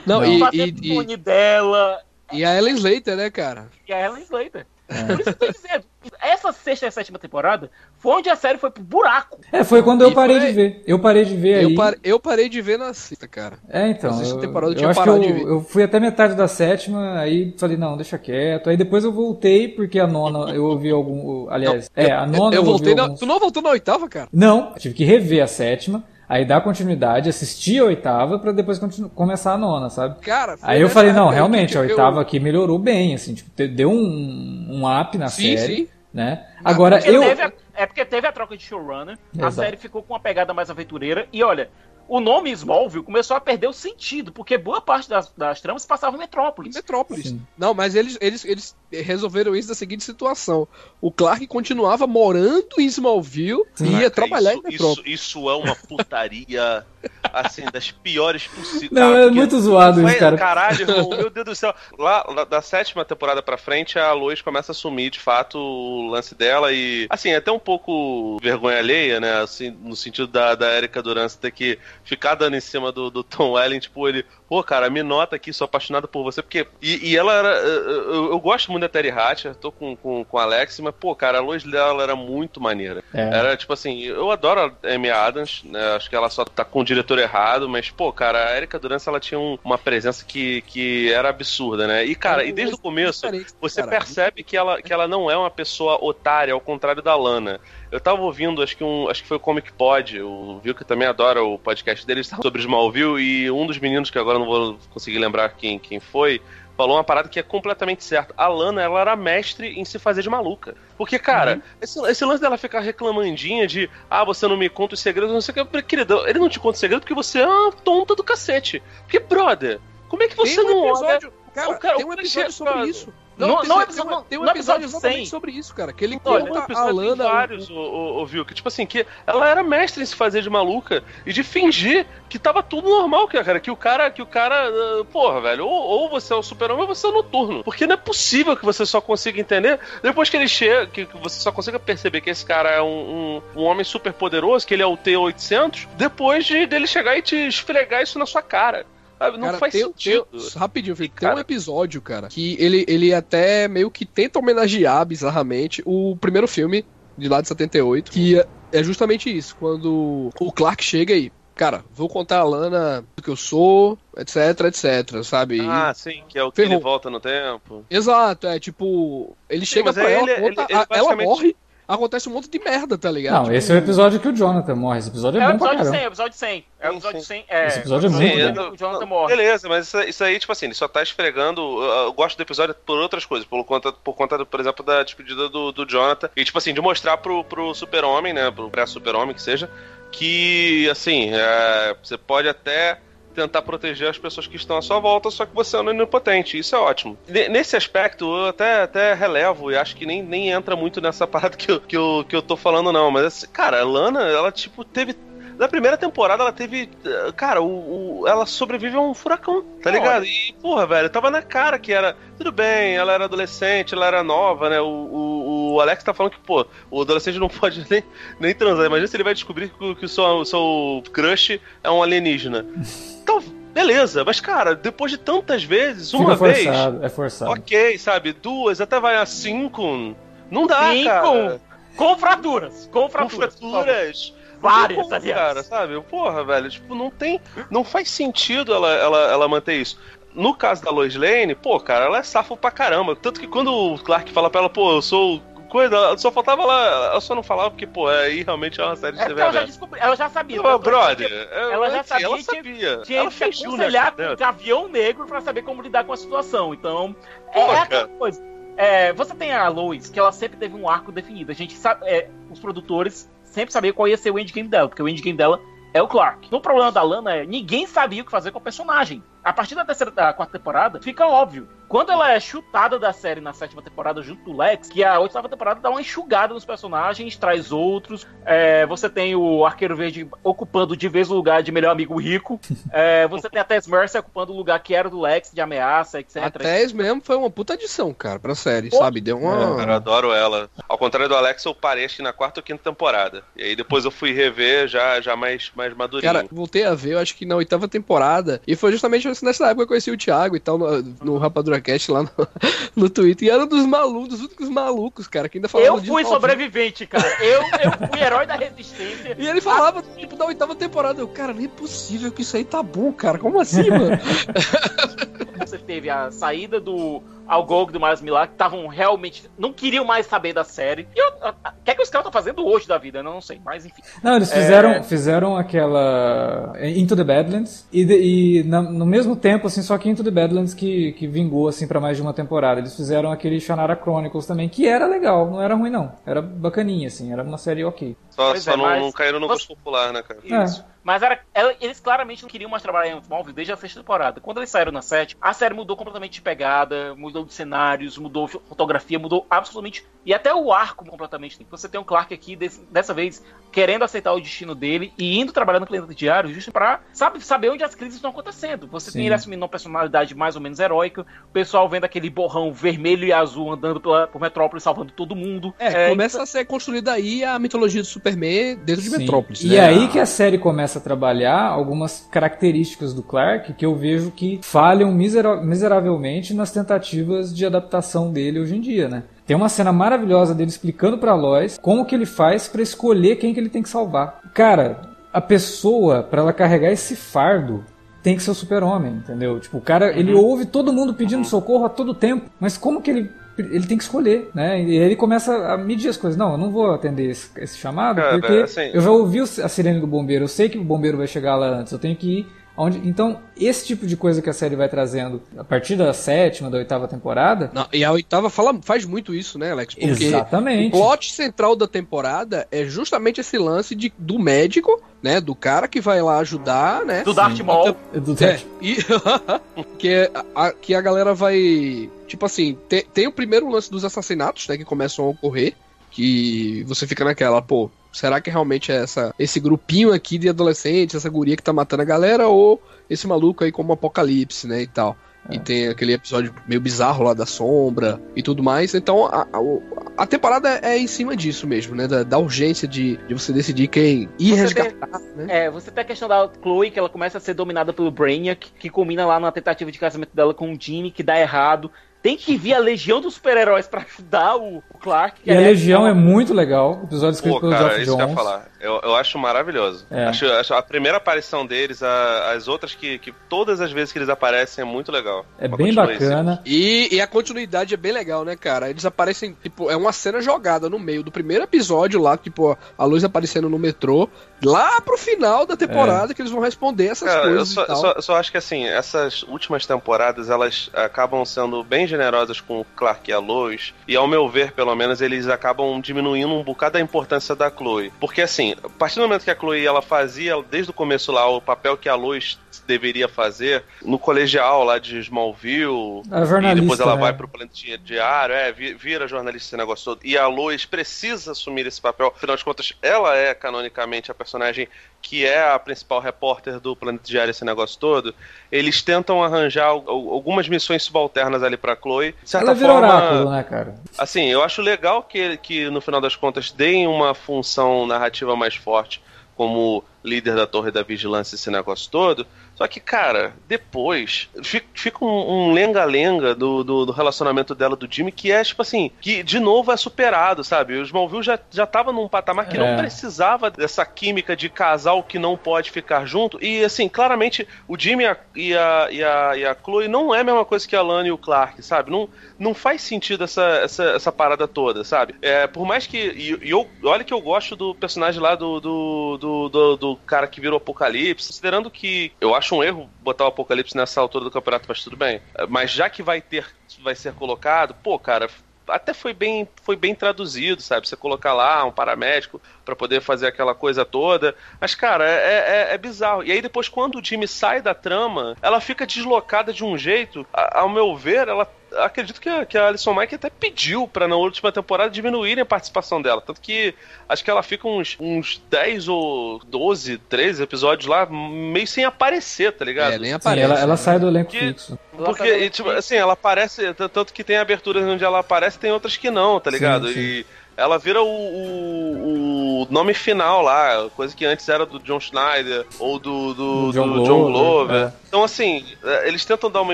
Não, Não. e, e, e, dela. e a Ellen Slater, né, cara? E a Ellen Slater. Por isso que eu tô dizendo. Essa sexta e sétima temporada foi onde a série foi pro buraco. É, foi quando eu E parei foi- de ver. Eu parei de ver Eu, aí. par- eu parei de ver na sexta, cara. É, então. Na sexta Eu, temporada eu eu tinha acho que parado eu, de ver. eu fui até metade da sétima, aí falei, não, deixa quieto. Aí depois eu voltei, porque a nona eu ouvi algum. Aliás, é, a nona eu eu, voltei ouvi na... alguns- Tu não voltou na oitava, cara? Não, eu tive que rever a sétima, aí dar continuidade, assistir a oitava pra depois começar a nona, sabe? Cara, foi Aí eu falei, não, aí realmente, a eu- oitava aqui melhorou bem, assim, tipo, te- deu um, um up na Sim, série, sim. né? Agora, Porque eu... a- é porque teve a troca de showrunner, a Exato. série ficou com uma pegada mais aventureira, e olha, o nome Smallville começou a perder o sentido, porque boa parte das, das tramas passava em Metrópolis. Metrópolis. Sim. Não, mas eles, eles, eles resolveram isso da seguinte situação. O Clark continuava morando em Smallville e ia Caraca, trabalhar isso, em Metrópolis. Isso, isso é uma putaria, assim, das piores possíveis. Não, é muito zoado isso, cara. Caralho, irmão, meu Deus do céu. Lá, lá da sétima temporada pra frente, a Lois começa a assumir, de fato, o lance dela e, assim, é até um pouco vergonha alheia, né, assim, no sentido da, da Erika Durance ter que ficar dando em cima do, do Tom Welling, tipo, ele, pô, cara, me nota aqui, sou apaixonado por você, porque, e, e ela era, eu, eu- eu gosto muito da Terry Hatcher, tô com, com, com a Alex, mas, pô, cara, a Lois dela era muito maneira. É. Era, tipo assim, eu adoro a Amy Adams, né? Acho que ela só tá com o diretor errado, mas, pô, cara, a Erika Durance, ela tinha um- uma presença que, que era absurda, né? E, cara, e desde o começo, você cara. percebe que ela, que ela não é uma pessoa otária, ao contrário da Lana. Eu tava ouvindo, acho que um, acho que foi o Comic Pod, o Viu que também adora o podcast deles sobre Smallville, e um dos meninos, que agora não vou conseguir lembrar quem, quem foi, falou uma parada que é completamente certa. A Lana, ela era mestre em se fazer de maluca. Porque, cara, esse, esse lance dela ficar reclamandinha de ah, você não me conta os segredos, não sei o que. Querida, ele não te conta o segredo porque você é uma tonta do cacete. Porque, brother, como é que você um não olha... episódio, cara, O cara- tem um cara episódio sobre isso. Não- tem- não, tem, episódio- um- tem um episódio exatamente 100. sobre isso, cara. Que ele Olha, conta a episódio tem Lana. vários, o, o, o Viu, que tipo assim, que ela era mestre em se fazer de maluca e de fingir que tava tudo normal, que, cara, que o cara, que o cara, ah, porra, velho, ou, ou você é o super-homem ou você é o noturno. Porque não é possível que você só consiga entender depois que ele chega, que, que você só consiga perceber que esse cara é um, um, um homem super poderoso, que ele é o T-800, depois de dele chegar e te esfregar isso na sua cara. Sabe? Não Cara, faz tem- sentido. tem- rapidinho, Felipe, tem Cara. um episódio, cara, que ele, ele até meio que tenta homenagear bizarramente o primeiro filme de lá de 78, que é- justamente isso, quando o Clark chega aí. Cara, vou contar a Lana do que eu sou, etc, etc, sabe? E- Ah, sim, que é o que Ferrou. ele volta no tempo. Exato, é tipo, ele chega mas pra ela, ele- conta, ele- ele a- ela basicamente- morre, acontece um monte de merda, tá ligado? Não, Tipo, esse é o episódio que o Jonathan morre. Esse episódio é, É o bom pra episódio 100, caramba. é o episódio 100. É o episódio sim. 100. É, Esse episódio é muito bom. O Jonathan morre. Beleza, mas isso, isso aí, tipo assim, ele só tá esfregando. Eu, eu gosto do episódio por outras coisas, por conta, por conta do, por exemplo, da despedida do, do Jonathan. E, tipo assim, de mostrar pro, pro super-homem, né? Pro pré-super-homem que seja, que, assim, é, você pode até tentar proteger as pessoas que estão à sua volta, só que você é onipotente. Isso é ótimo. Ne- Nesse aspecto, eu até, até relevo e acho que nem, nem entra muito nessa parada que eu, que, eu, que eu tô falando, não. Mas, cara, a Lana, ela, tipo, teve Na primeira temporada ela teve. eh, Cara, o, o- ela sobrevive a um furacão, tá Olha. ligado? E, porra, velho, tava na cara que era. Tudo bem, ela era adolescente, ela era nova, né? O, o, o Alex tá falando que, pô, o adolescente não pode nem, nem transar. Imagina se ele vai descobrir que, o- que o seu, o seu crush é um alienígena. Então, beleza, mas, cara, depois de tantas vezes, uma Fica vez. forçado, é forçado. Ok, sabe? Duas, até vai a cinco. Não dá, Cinco. cara. Com fraturas. Com Com fraturas. favor. fraturas. Várias, como, aliás. cara, sabe? Porra, velho, tipo, não tem. Não faz sentido ela, ela, ela manter isso. No caso da Lois Lane, pô, cara, ela é safo pra caramba. Tanto que quando o Clark fala pra ela, pô, eu sou. Coisa, só faltava ela. Ela só não falava porque, pô, aí realmente é uma série de É TV ela já aberta. descobri, ela já sabia. Ô, tanto é brother, ela, ela já sabia, ela sabia. Tinha ela que fez aconselhar né? o Gavião Negro pra saber como lidar com a situação. Então, é, Pô, é aquela coisa. É, você tem a Lois, que ela sempre teve um arco definido. A gente sabe, é, os produtores sempre sabiam qual ia ser o endgame dela, porque o endgame dela é o Clark. No problema da Lana é ninguém sabia o que fazer com o personagem. A partir da terceira, da quarta temporada, fica óbvio. Quando ela é chutada da série na sétima temporada junto do Lex, que a oitava temporada dá uma enxugada nos personagens, traz outros. É, você tem o Arqueiro Verde ocupando de vez o lugar de melhor amigo rico. É, você tem a Tess Mercer ocupando o lugar que era do Lex, de ameaça, etc. A Tess mesmo foi uma puta adição, cara, pra série, Pô. sabe? Deu uma. Cara, eu adoro ela. Ao contrário do Alex, eu parei acho que na quarta ou quinta temporada. E aí depois eu fui rever já, já mais, mais madurinho. Cara, voltei a ver, eu acho que na oitava temporada. E foi justamente nessa época que eu conheci o Thiago e tal, no, no Rapadura Cast lá no, no Twitter. E era um dos malucos, dos únicos malucos, cara, que ainda falava Eu fui sobrevivente, cara. Eu, eu fui herói da resistência. E ele falava, tipo, da oitava temporada. Eu, cara, não é possível que isso aí tá bom, cara. Como assim, mano? Você teve a saída do Algog do Miles Millar, que estavam realmente. não queriam mais saber da série. E eu- a- a- o que é que os caras estão fazendo hoje da vida? Eu não sei, mas enfim. Não, eles fizeram, É. fizeram aquela Into the Badlands e, de- e na- no mesmo tempo, assim, só que Into the Badlands que, que vingou assim para mais de uma temporada. Eles fizeram aquele Shannara Chronicles também, que era legal, não era ruim não, era bacaninha assim, era uma série ok. Só, só é, não, mas não caíram no você- gosto popular, né, cara? Isso. Mas era, ela- eles claramente não queriam mais trabalhar em Smallville desde a sexta temporada. Quando eles saíram na sétima, a série mudou completamente de pegada, mudou de cenários, mudou fo- fotografia, mudou absolutamente. E até o arco completamente. Você tem um Clark aqui, des- dessa vez, querendo aceitar o destino dele e indo trabalhar no Planeta Diário, justo pra sabe, saber onde as crises estão acontecendo. Você tem Sim. ele assumindo uma personalidade mais ou menos heróica, o pessoal vendo aquele borrão vermelho e azul andando pela, por Metrópole, salvando todo mundo. É, começa a ser construída aí a mitologia do Superman dentro de Sim. Metrópolis. E né? aí A- que a série começa a trabalhar algumas características do Clark que eu vejo que falham misera- miseravelmente nas tentativas de adaptação dele hoje em dia, né? Tem uma cena maravilhosa dele explicando pra Lois como que ele faz pra escolher quem que ele tem que salvar. Cara, a pessoa, pra ela carregar esse fardo, tem que ser o super-homem, entendeu? Tipo, o cara, ele ouve todo mundo pedindo socorro a todo tempo, mas como que ele ele tem que escolher, né? E aí ele começa a medir as coisas. Não, eu não vou atender esse, esse chamado, Cara, porque assim- eu já ouvi a sirene do bombeiro, eu sei que o bombeiro vai chegar lá antes, eu tenho que ir aonde. Então, esse tipo de coisa que a série vai trazendo a partir da sétima, da oitava temporada. Não, e a oitava fala, faz muito isso, né, Alex? Porque Exatamente. o plot central da temporada é justamente esse lance de, do médico, né? Do cara que vai lá ajudar, né? Do Darth Maul. Do É, e que, a- que a galera vai. Tipo assim, te- tem o primeiro lance dos assassinatos, né? Que começam a ocorrer. Que você fica naquela, pô, será que realmente é essa, esse grupinho aqui de adolescentes, essa guria que tá matando a galera, ou esse maluco aí como Apocalipse, né? E tal. E tem aquele episódio meio bizarro lá da sombra e tudo mais. Então a, a, a temporada é em cima disso mesmo, né? Da, da urgência de, de você decidir quem ir Você resgatar, né? É, você tem a questão da Chloe, que ela começa a ser dominada pelo Brainiac, que culmina lá na tentativa de casamento dela com o Jimmy, que dá errado. Tem que vir a legião dos super-heróis pra ajudar o o Clark. que E a aliás, Legião uma- é muito legal, episódio escrito Pô, pelo cara, Geoff isso que eu ia Jones. falar. Eu, eu acho maravilhoso. É. Acho, acho a primeira aparição deles, a- as outras que, que todas as vezes que eles aparecem é muito legal. É Uma bem bacana. E, e a continuidade é bem legal, né, cara? Eles aparecem, tipo, é uma cena jogada no meio do primeiro episódio lá, tipo, a luz aparecendo no metrô, lá pro final da temporada que eles vão responder essas Cara, eu coisas só, e tal. só- só acho que assim, essas últimas temporadas elas acabam sendo bem generosas com o Clark e a Lois, e ao meu ver, pelo menos, eles acabam diminuindo um bocado a importância da Chloe. Porque assim, a partir do momento que a Chloe ela fazia desde o começo lá o papel que a Lois deveria fazer no colegial lá de Smallville, A e depois ela né? vai pro Planetinha Diário, é, vi- vira jornalista esse negócio todo. E a Lois precisa assumir esse papel, afinal de contas, ela é canonicamente a personagem que é a principal repórter do Planeta Diário, esse negócio todo. Eles tentam arranjar al- al- algumas missões subalternas ali pra Chloe. De certa Ela vira forma, oráculo, né, cara? Assim, eu acho legal que, que no final das contas deem uma função narrativa mais forte como líder da Torre da Vigilância, esse negócio todo. Só que, cara, depois fica, um um lenga-lenga do, do, do relacionamento dela do Jimmy que é, tipo assim, que de novo é superado, sabe? O Smallville já, já tava num patamar que É. não precisava dessa química de casal que não pode ficar junto. E, assim, claramente o Jimmy e a, e a, e a, e a Chloe não é a mesma coisa que a Lana e o Clark, sabe? Não, não faz sentido essa, essa, essa parada toda, sabe? É, por mais que. E, e eu, olha que eu gosto do personagem lá do, do, do, do, do cara que virou Apocalipse, considerando que eu acho um erro botar o Apocalipse nessa altura do campeonato, mas tudo bem. Mas já que vai ter, vai ser colocado, pô, cara. Até foi bem, foi bem traduzido, sabe? Você colocar lá um paramédico pra poder fazer aquela coisa toda. Mas, cara, é, é, é bizarro. E aí depois, quando o Jimmy sai da trama, ela fica deslocada de um jeito. ao meu ver, ela acredito que a, que a Alison Mike até pediu pra na última temporada diminuírem a participação dela. Tanto que acho que ela fica uns, uns 10 ou 12, 13 episódios lá, meio sem aparecer, tá ligado? É, nem Sim, aparece. ela, ela né? sai do elenco Que- fixo. Porque, tá e, tipo, assim, ela aparece, tanto que tem aberturas onde ela aparece, tem outras que não, tá ligado? Sim, sim. E ela vira o, o, o nome final lá, coisa que antes era do John Schneider ou do, do, Do John do John Glover, Glover. é. Então, assim, é, eles tentam dar uma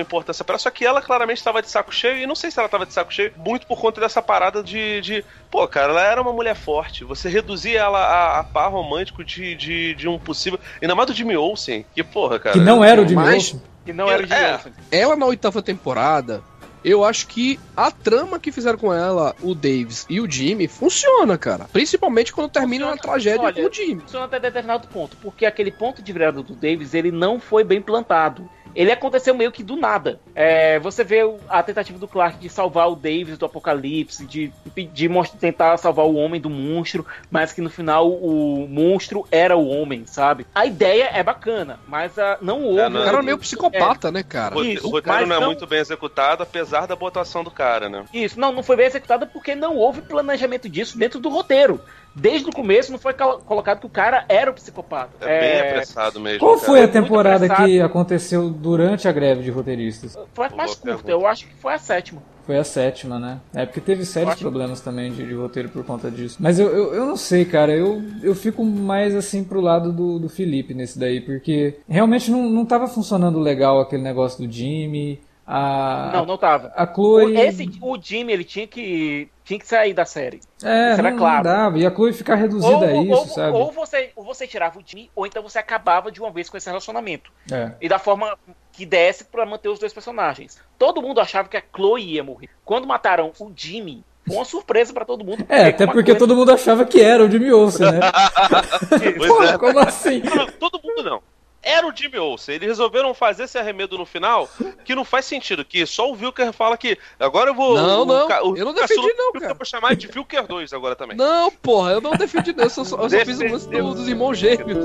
importância pra ela, só que ela claramente estava de saco cheio, e não sei se ela estava de saco cheio, muito por conta dessa parada de, de. Pô, cara, ela era uma mulher forte. Você reduzia ela a, a par romântico de, de, de um possível. Ainda mais do Jimmy Olsen, que, porra, cara. Que não era o Jimmy Mas- Olsen. Que não era o Jimmy É. Olsen. Ela na oitava temporada, eu acho que a trama que fizeram com ela, o Davis e o Jimmy, funciona, cara. Principalmente quando termina na tragédia olha, com o Jimmy. Funciona até determinado ponto, porque aquele ponto de virada do Davis, ele não foi bem plantado. Ele aconteceu meio que do nada. É, você vê a tentativa do Clark de salvar o Davis do apocalipse, de, de tentar salvar o homem do monstro, mas que no final o monstro era o homem, sabe? A ideia é bacana, mas ah, não houve. É, não O é- cara é meio psicopata, né, cara? O Isso, o roteiro não é não- muito bem executado, apesar da botação do cara, né? Isso, não, não foi bem executada porque não houve planejamento disso dentro do roteiro. Desde o começo não foi colo- colocado que o cara era o psicopata. É, bem apressado mesmo. Qual cara. foi a temporada que aconteceu durante a greve de roteiristas? Foi a mais curta, eu acho que foi a sétima. Foi a sétima, né? É porque teve sérios Acho- problemas também de, de roteiro por conta disso. Mas eu, eu, eu não sei, cara. Eu, eu fico mais assim pro lado do, do Felipe nesse daí, porque realmente não, não tava funcionando legal aquele negócio do Jimmy. A, Não, não tava. a O, Chloe. esse, o Jimmy, ele tinha que, tinha que sair da série. é, isso era não, claro. não dava. E a Chloe ficar reduzida a isso, ou, sabe? ou você, ou você tirava o Jimmy, ou então você acabava de uma vez com esse relacionamento. É. E da forma que desse pra manter os dois personagens. Todo mundo achava que a Chloe ia morrer. Quando mataram o Jimmy, foi uma surpresa pra todo mundo. É, até porque coisa- todo mundo achava que era o Jimmy Olsen, né? Pô, é. como assim? Não, todo mundo não. Era o Jimmy Olsen. Eles resolveram fazer esse arremedo no final que não faz sentido. Que só o Vilker fala que agora eu vou. Não, o, não, ca- o eu não defendi não, cara. Eu vou chamar de Vilker 2 agora também. Não, porra, eu não defendi não. Eu só, eu só fiz o lance do- dos irmãos gêmeos.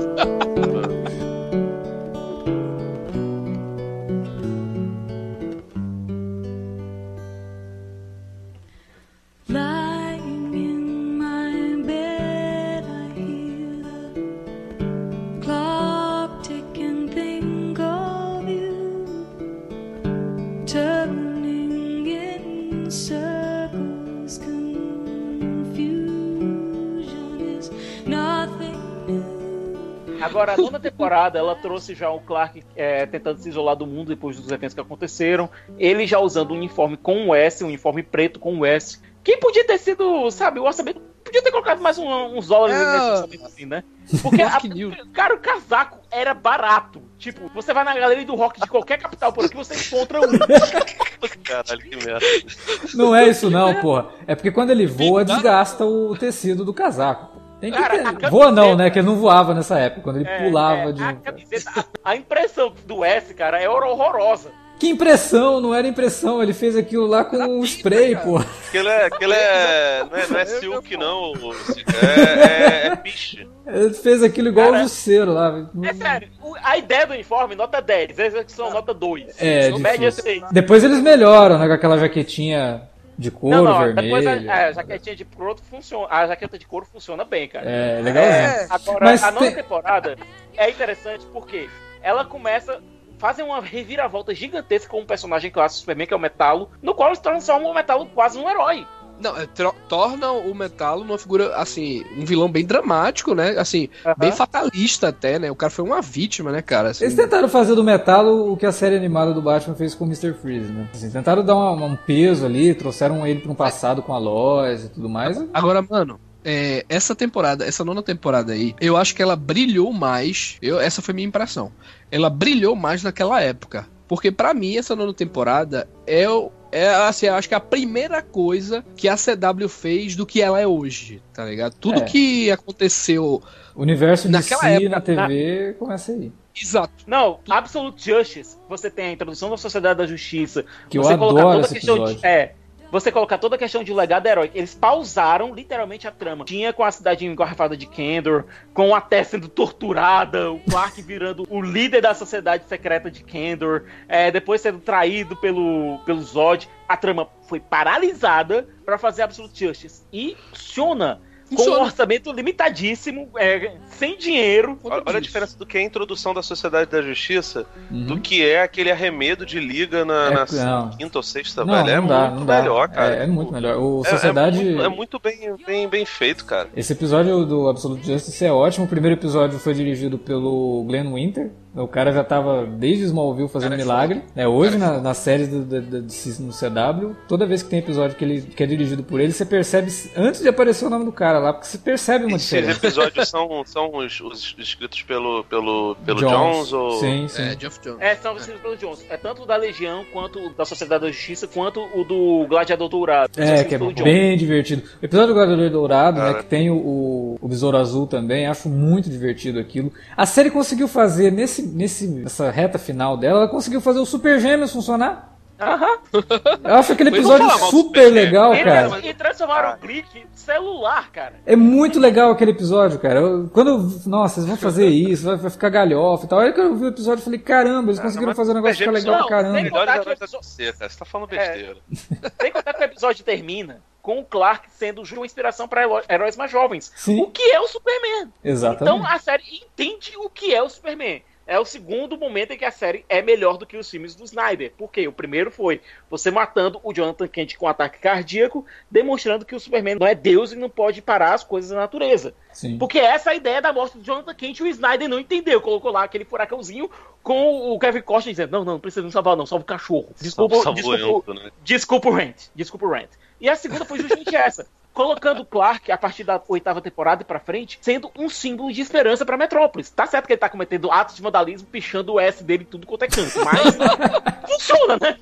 Agora, a nona temporada, ela trouxe já o Clark é, tentando se isolar do mundo depois dos eventos que aconteceram. Ele já usando um uniforme com o S, um uniforme preto com o S. Quem podia ter sido, sabe, o orçamento. Podia ter colocado mais um- uns dólares É. nesse assim, né? Porque, a, cara, o casaco era barato. Tipo, você vai na galeria do rock de qualquer capital por aqui, você encontra um. Caralho, que merda. Não é isso não, porra. É porque quando ele voa, desgasta o tecido do casaco. Tem que Cara, ter. camiseta- Voa não, né? Que ele não voava nessa época, quando ele É, pulava é, de. A, camiseta, a, a impressão do S, cara, é horrorosa. Que impressão, não era impressão, ele fez aquilo lá com um spray, pô. Aquele é. Aquele é. Não é, não é silk, não. É, é, é piche. Ele fez aquilo igual Cara, o Jusceiro lá. É sério, a ideia do uniforme, nota 10, a execução, nota 2. É, média difícil. 6. Depois eles melhoram, né? Com aquela jaquetinha de couro Não, não, vermelho. depois a, é, a jaquetinha de couro funciona. A jaqueta de couro funciona bem, cara. É, legalzinho. Agora, Mas a nova tem- temporada é interessante porque ela começa. Fazem uma reviravolta gigantesca com um personagem clássico Superman, que é o Metalo, no qual eles transformam o Metalo quase num herói. Não, é, torna o Metalo uma figura, assim, um vilão bem dramático, né? Assim, bem fatalista até, né? O cara foi uma vítima, né, cara? Assim, Eles tentaram fazer do Metalo o que a série animada do Batman fez com o Mr. Freeze, né? Assim, tentaram dar uma- um peso ali, trouxeram ele para um passado com a Lois e tudo mais. Agora, mano, é, essa temporada, essa nona temporada aí, eu acho que ela brilhou mais. Eu, essa foi minha impressão. Ela brilhou mais naquela época. Porque pra mim, essa nona temporada é, é assim, acho que é a primeira coisa que a CW fez do que ela é hoje, tá ligado? Tudo É. que aconteceu. O universo de Naquela si época, na TV começa aí. Exato. Não, Absolute Justice, você tem a introdução da Sociedade da Justiça. Que eu você adoro colocar toda a questão episódio. de. É. Você colocar toda a questão de legado heróico. Eles pausaram literalmente a trama. Tinha com a cidade engarrafada de Kendor, com a Tess sendo torturada, o Clark virando o líder da sociedade secreta de Kendor, é, depois sendo traído pelo, pelo Zod. A trama foi paralisada pra fazer Absolute Justice. E funciona. Com um orçamento limitadíssimo, é, sem dinheiro. Olha, olha a diferença do que é a introdução da Sociedade da Justiça Uhum. do que é aquele arremedo de liga na, É, na quinta ou sexta, Não, velho. É não dá, muito não dá. melhor, cara. É, é muito melhor. O É- é Sociedade. muito- É, muito bem, bem, bem feito, cara. Esse episódio do Absolute Justice é ótimo. O primeiro episódio foi dirigido pelo Glenn Winter. O cara já tava desde Smallville fazendo Cara, é milagre. É, hoje, na, na série do, do, do- do- no CW, toda vez que tem episódio que, ele, que é dirigido por ele, você percebe, antes de aparecer o nome do cara lá, porque você percebe uma Esses diferença. episódios são, são os, os escritos pelo, pelo, pelo Jones, ou. Sim, sim. É, Geoff Jones. É, são vestidos pelo Jones. É tanto o da Legião, quanto o da Sociedade da Justiça, quanto o do Gladiador Dourado. É, escritos que é pelo Jones. bem divertido. O episódio do Gladiador Dourado, né, Cara. que tem o, o, o Besouro Azul também, acho muito divertido aquilo. A série conseguiu fazer, nesse, nesse, nessa reta final dela, ela conseguiu fazer o Super Gêmeos funcionar. Aham. Eu acho aquele episódio super legal, E, cara. e transformaram o clique celular, cara. É muito legal aquele episódio, cara. Eu- quando eu, nossa, eles vão fazer isso, vai, vai ficar galhofa e tal. Aí que eu vi o episódio, eu falei, caramba, eles conseguiram mas fazer o negócio ficar Super legal pra caramba. tem- contar que DC, cara. Você tá falando É. besteira. Tem que contar que o episódio termina com o Clark sendo uma inspiração para heróis mais jovens. Sim. O que é o Superman? Exatamente. Então a série entende o que é o Superman. É o segundo momento em que a série é melhor do que os filmes do Snyder. Por quê? O primeiro foi você matando o Jonathan Kent com um ataque cardíaco, demonstrando que o Superman não é Deus e não pode parar as coisas da natureza. Sim. Porque essa é a ideia da morte do Jonathan Kent e o Snyder não entendeu. Colocou lá aquele furacãozinho com o Kevin Costner dizendo: Não, não, não precisa me salvar, não, salva o cachorro. Desculpa, desculpa, eu, né? desculpa o rant. Desculpa o rant. E a segunda foi justamente essa. Colocando o Clark, a partir da oitava temporada e pra frente, sendo um símbolo de esperança pra Metrópolis. Tá certo que ele tá cometendo atos de vandalismo, pichando o S dele tudo quanto é canto. Mas funciona, né?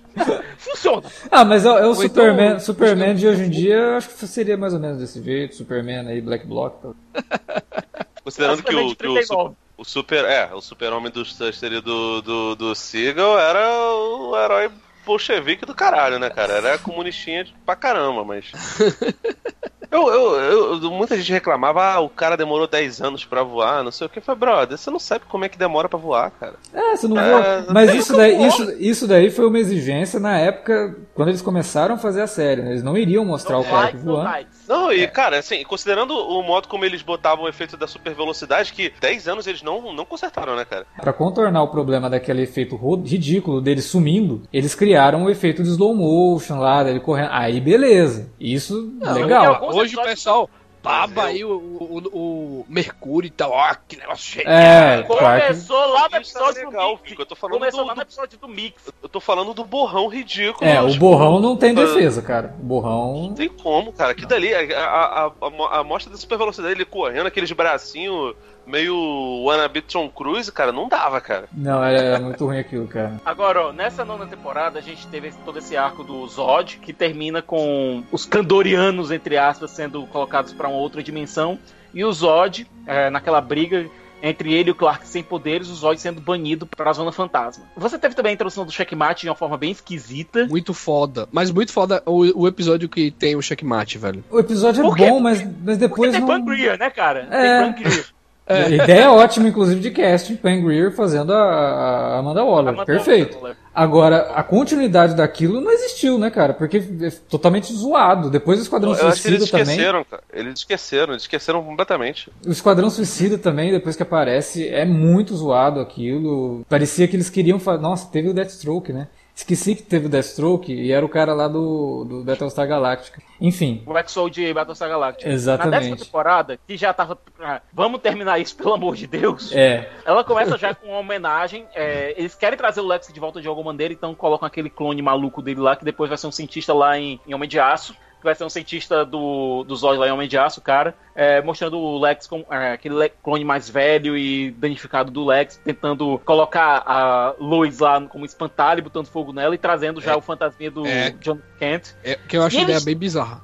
Funciona. Ah, mas é, o Ou Superman, então, Superman de hoje em dia, eu acho que seria mais ou menos desse jeito. Superman aí, Black Block. Tal. Considerando que o, que o, 39. o super. É, o super-homem do seria do, do, do Seagal era o herói bolchevique do caralho, né, cara? Era comunistinha pra caramba, mas. Eu, eu, eu- muita gente reclamava, ah, o cara demorou 10 anos pra voar, não sei o que. Foi, brother, você não sabe como é que demora pra voar, cara. É, você não É, voa. não Mas isso daí, isso, isso daí foi uma exigência na época, quando eles começaram a fazer a série. né? Eles não iriam mostrar o Clark likes, no voando. Não, e cara, assim, considerando o modo como eles botavam o efeito da super velocidade, que 10 anos eles não, não consertaram, né, cara? Pra contornar o problema daquele efeito ridículo dele sumindo, eles criaram o efeito de slow motion lá, dele correndo. Aí beleza. Isso Não, legal. Hoje o pessoal baba aí o, o, o Mercúrio e tal. Ó, que negócio cheio. É. Começou lá no é episódio legal, do Mix. Eu tô falando Começou do- lá no episódio do Mix. Eu tô falando do borrão ridículo. É, o borrão não tem ah, defesa, cara. O borrão. Não tem como, cara. Que dali, a, a, a, a mostra da super velocidade, ele correndo, aqueles bracinhos meio wannabe Tom Cruise, cara, não dava, cara. Não, é muito ruim aquilo, cara. Agora, ó, nessa nona temporada a gente teve esse- todo esse arco do Zod, que termina com os Kandorianos, entre aspas, sendo colocados pra uma outra dimensão, e o Zod, é, naquela briga entre ele e o Clark sem poderes, o Zod sendo banido pra Zona Fantasma. Você teve também a introdução do checkmate de uma forma bem esquisita. Muito foda. Mas muito foda o, o episódio que tem o checkmate, velho. O episódio é bom, mas, mas Porque depois tem não... Pan Greer, né, cara? É. Tem Pan Greer. A ideia é ótima, inclusive, de casting. Pam Grier fazendo a, Amanda Waller. Amanda Perfeito. Waller. Agora, a continuidade daquilo não existiu, né, cara? Porque é totalmente zoado. Depois o Esquadrão Eu que eles Suicida também. esqueceram, cara. Eles esqueceram, eles esqueceram completamente. O Esquadrão Suicida também, depois que aparece, é muito zoado aquilo. Parecia que eles queriam fazer. Nossa, teve o Deathstroke, né? Esqueci que teve o Deathstroke e era o cara lá do, do Battlestar Galactica. Enfim, O Exo de Battlestar Galactica. Exatamente. Na décima temporada, que já tava. ah, vamos terminar isso, pelo amor de Deus. é. Ela começa já com uma homenagem. é, eles querem trazer o Lex de volta de alguma maneira, então colocam aquele clone maluco dele lá, que depois vai ser um cientista lá em, em Homem de Aço. Que vai ser um cientista do, do Zod lá em Homem de Aço, cara. é, mostrando o Lex como é, aquele Le- clone mais velho e danificado do Lex, tentando colocar a Lois lá como espantalho, botando fogo nela e trazendo já É. o fantasminha do É. John Kent. É, que eu acho E a ideia eles- bem bizarra.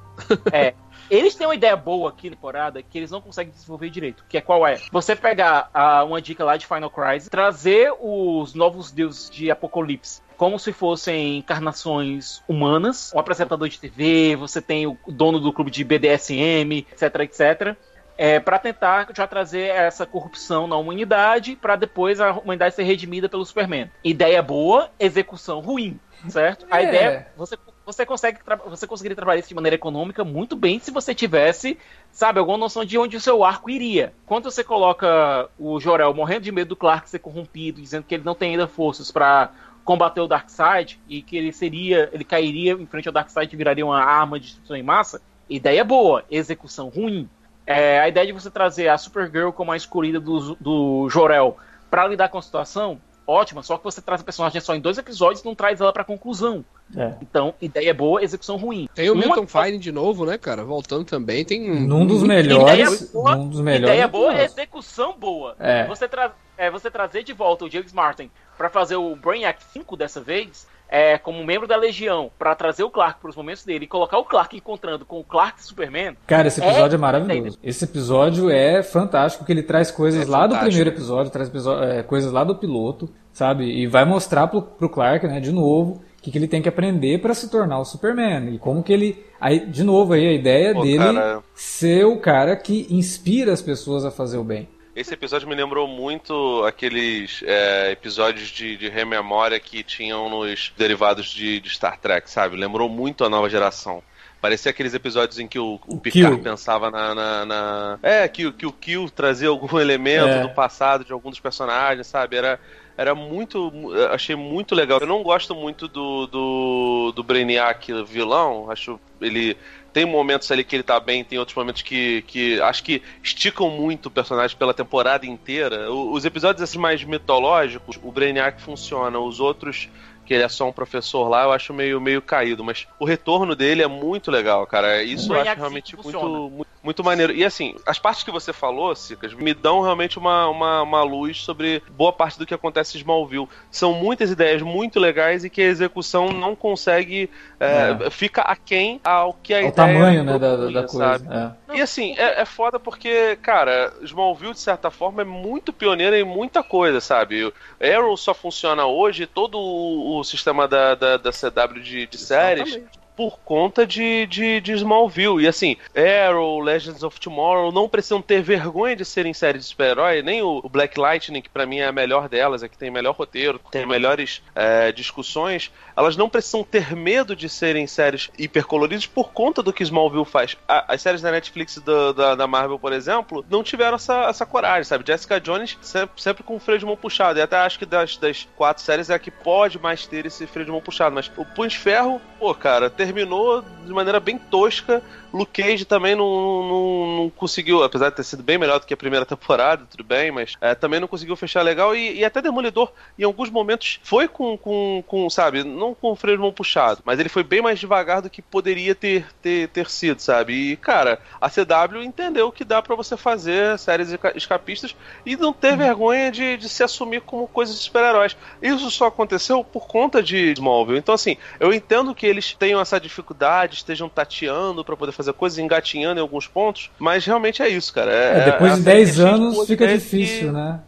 É. Eles têm uma ideia boa aqui na temporada que eles não conseguem desenvolver direito. Que é qual é? Você pegar ah, uma dica lá de Final Crisis, trazer os novos deuses de Apocalipse como se fossem encarnações humanas, um apresentador de TV, você tem o dono do clube de BDSM, etc, etc. É, para tentar já trazer essa corrupção na humanidade, para depois a humanidade ser redimida pelo Superman. Ideia boa, execução ruim, certo? A É. ideia é você você consegue você conseguiria trabalhar isso de maneira econômica muito bem se você tivesse, sabe, alguma noção de onde o seu arco iria. Quando você coloca o Jorel morrendo de medo do Clark ser corrompido, dizendo que ele não tem ainda forças para combater o Darkseid e que ele seria, ele cairia em frente ao Darkseid e viraria uma arma de destruição em massa, ideia boa, execução ruim. É, a ideia de você trazer a Supergirl como a escolhida do, do Jorel para lidar com a situação, ótima, só que você traz a personagem só em dois episódios e não traz ela pra conclusão. É. Então, ideia boa, execução ruim. Tem o Uma- Milton Fine de novo, né, cara? Voltando também. Tem Num dos melhores. Ideia boa, num dos melhores. Ideia boa, execução boa. É. Você, tra é, você trazer de volta o James Martin pra fazer o Brainiac 5 dessa vez, é, como membro da Legião, pra trazer o Clark pros momentos dele e colocar o Clark encontrando com o Clark Superman, Cara, esse episódio é, É, maravilhoso. Esse episódio é fantástico, que ele traz coisas É lá do fantástico. primeiro episódio, traz é, coisas lá do piloto, sabe? E vai mostrar pro, pro Clark, né, de novo, que, que ele tem que aprender pra se tornar o Superman. E como que ele. Aí, de novo, aí a ideia Pô, dele cara. ser o cara que inspira as pessoas a fazer o bem. Esse episódio me lembrou muito aqueles é, episódios de, de rememória que tinham nos derivados de, de Star Trek, sabe? Lembrou muito a nova geração. Parecia aqueles episódios em que o, o O Picard Kill. pensava na, na- na- É, que, o- que o Kill trazia algum elemento É. do passado de algum dos personagens, sabe? Era, era muito. eu Achei muito legal. Eu não gosto muito do, do, do Brainiac vilão. Acho ele. Tem momentos ali que ele tá bem, tem outros momentos que, que acho que esticam muito o personagem pela temporada inteira. O- os episódios assim mais mitológicos, o Brainiac funciona, os outros que ele é só um professor lá, eu acho meio, meio caído, mas o retorno dele é muito legal, cara. Isso eu acho realmente muito, muito, muito maneiro. E assim, as partes que você falou, Cicas, me dão realmente uma, uma, uma luz sobre boa parte do que acontece em Smallville. São muitas ideias muito legais e que a execução não consegue. é, Fica aquém ao que a É o ideia tamanho, né, da, da coisa. É. E assim, é, é foda porque, cara, Smallville, de certa forma, é muito pioneira em muita coisa, sabe? O Arrow só funciona hoje, todo o, o sistema da, da, da CW de, de séries, por conta de, de, de Smallville. E assim, Arrow, Legends of Tomorrow não precisam ter vergonha de serem séries de super-herói, nem o, Black Lightning, que pra mim é a melhor delas, é que tem melhor roteiro, tem melhores é, discussões. Elas não precisam ter medo de serem séries hipercoloridas por conta do que Smallville faz. A- as séries da Netflix do- da, da Marvel, por exemplo, não tiveram essa, essa coragem, sabe? Jessica Jones sempre, sempre com o freio de mão puxado. E até acho que das, das quatro séries é a que pode mais ter esse freio de mão puxado. Mas o Punho de Ferro, pô, cara, terminou de maneira bem tosca. Luke Cage também não, não, não conseguiu, apesar de ter sido bem melhor do que a primeira temporada, tudo bem, mas é, também não conseguiu fechar legal. E, e, até Demolidor, em alguns momentos, foi com, com, com sabe, não com o freio de mão puxado, mas ele foi bem mais devagar do que poderia ter, ter, ter sido, sabe? E, cara, a CW entendeu que dá para você fazer séries escapistas e não ter uhum. vergonha de, de se assumir como coisas de super-heróis. Isso só aconteceu por conta de Smallville. Então, assim, eu entendo que eles tenham essa dificuldade, estejam tateando para poder fazer coisas, engatinhando em alguns pontos, mas realmente é isso, cara. É, é, depois de 10 anos fica difícil, que... né?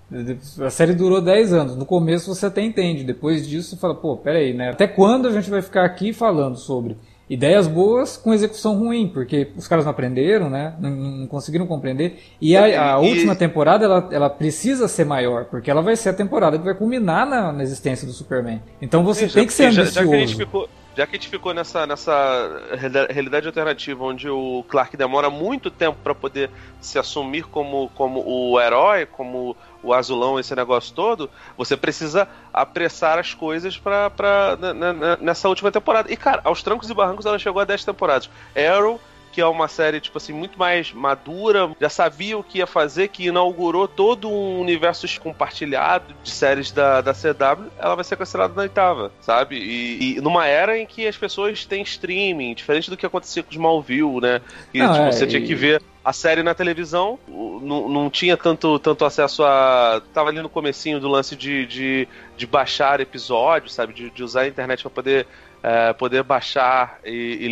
A série durou 10 anos. No começo você até entende, depois disso você fala, pô, peraí, né? Até quando a gente vai ficar aqui falando sobre ideias boas com execução ruim, porque os caras não aprenderam, né? Não, não conseguiram compreender. E a, a e... última temporada ela, ela precisa ser maior, porque ela vai ser a temporada que vai culminar na, na existência do Superman. Então você Sim, tem que ser ambicioso. Já, já que a gente ficou já que a gente ficou nessa, nessa realidade alternativa onde o Clark demora muito tempo para poder se assumir como, como o herói, como o azulão, esse negócio todo, você precisa apressar as coisas pra, pra, nessa última temporada. E, cara, aos trancos e barrancos ela chegou a 10 temporadas. Arrow que é uma série, tipo assim, muito mais madura, já sabia o que ia fazer, que inaugurou todo um universo compartilhado de séries da, da CW, ela vai ser cancelada na oitava, sabe? E, e numa era em que as pessoas têm streaming, diferente do que acontecia com os Malview, né? E tipo, é, você e... tinha que ver a série na televisão, não, não tinha tanto, tanto acesso a. Tava ali no comecinho do lance de, de, de baixar episódios, sabe? De, de usar a internet para poder é, poder baixar e, e,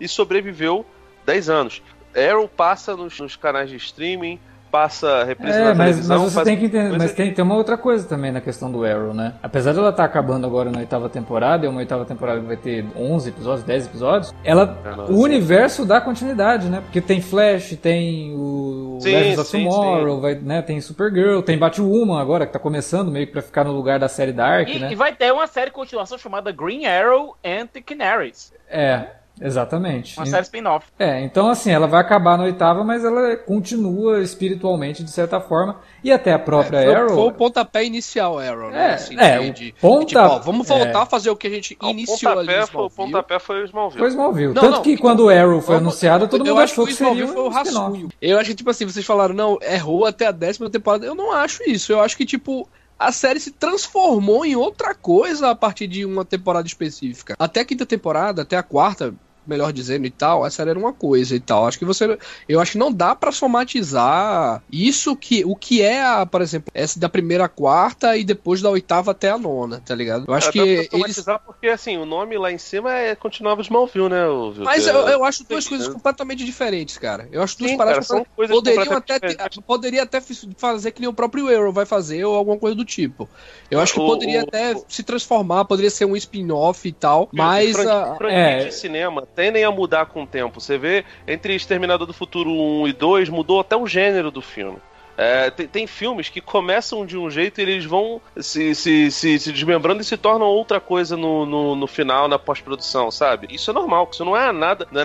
e sobreviveu 10 anos. Arrow passa nos, nos canais de streaming, passa reprise é, na mas, mas você tem que entender, mas tem, tem uma outra coisa também na questão do Arrow, né? Apesar dela estar tá acabando agora na oitava temporada, é uma oitava temporada que vai ter 11 episódios, 10 episódios, ela é, o universo dá continuidade, né? Porque tem Flash, tem o sim, Legends of sim, Tomorrow, sim. Vai, né? tem Supergirl, tem Batwoman agora que tá começando meio que para ficar no lugar da série Dark, e, né? E vai ter uma série de continuação chamada Green Arrow and the Canaries. É, Exatamente. Uma série spin-off. É, então assim, ela vai acabar na oitava, mas ela continua espiritualmente, de certa forma, e até a própria é, foi, Arrow... Foi o pontapé inicial, Arrow, né? É, assim, é de, de, ponta... De, tipo, ó, vamos voltar é. a fazer o que a gente iniciou ali foi, O pontapé foi o Smallville. Foi o Smallville. Não, Tanto não, que então, quando o Arrow foi anunciado, todo mundo achou que, que seria foi o rascunho. Eu acho que, tipo assim, vocês falaram, não, errou até a décima temporada. Eu não acho isso. Eu acho que, tipo a série se transformou em outra coisa a partir de uma temporada específica. Até a quinta temporada, até a quarta, melhor dizendo e tal, essa era uma coisa e tal. Acho que você eu acho que não dá para somatizar isso que o que é, a, por exemplo, essa da primeira à quarta e depois da oitava até a nona, tá ligado? Eu acho é, que somatizar eles... porque assim, o nome lá em cima é continuava Smallville, né, o, Mas eu, eu acho duas coisas completamente diferentes, cara. Eu acho duas Sim, paradas cara, poderiam até poderia até fazer que nem o próprio Arrow vai fazer ou alguma coisa do tipo. Eu acho que o, poderia o, até o... se transformar, poderia ser um spin-off e tal, mas a... é... de cinema tendem a mudar com o tempo. Você vê entre Exterminador do Futuro 1 e 2, mudou até o gênero do filme. É, tem, tem, filmes que começam de um jeito e eles vão se, se, se, se desmembrando e se tornam outra coisa no, no, no final, na pós-produção, sabe? Isso é normal, isso não é nada. Né?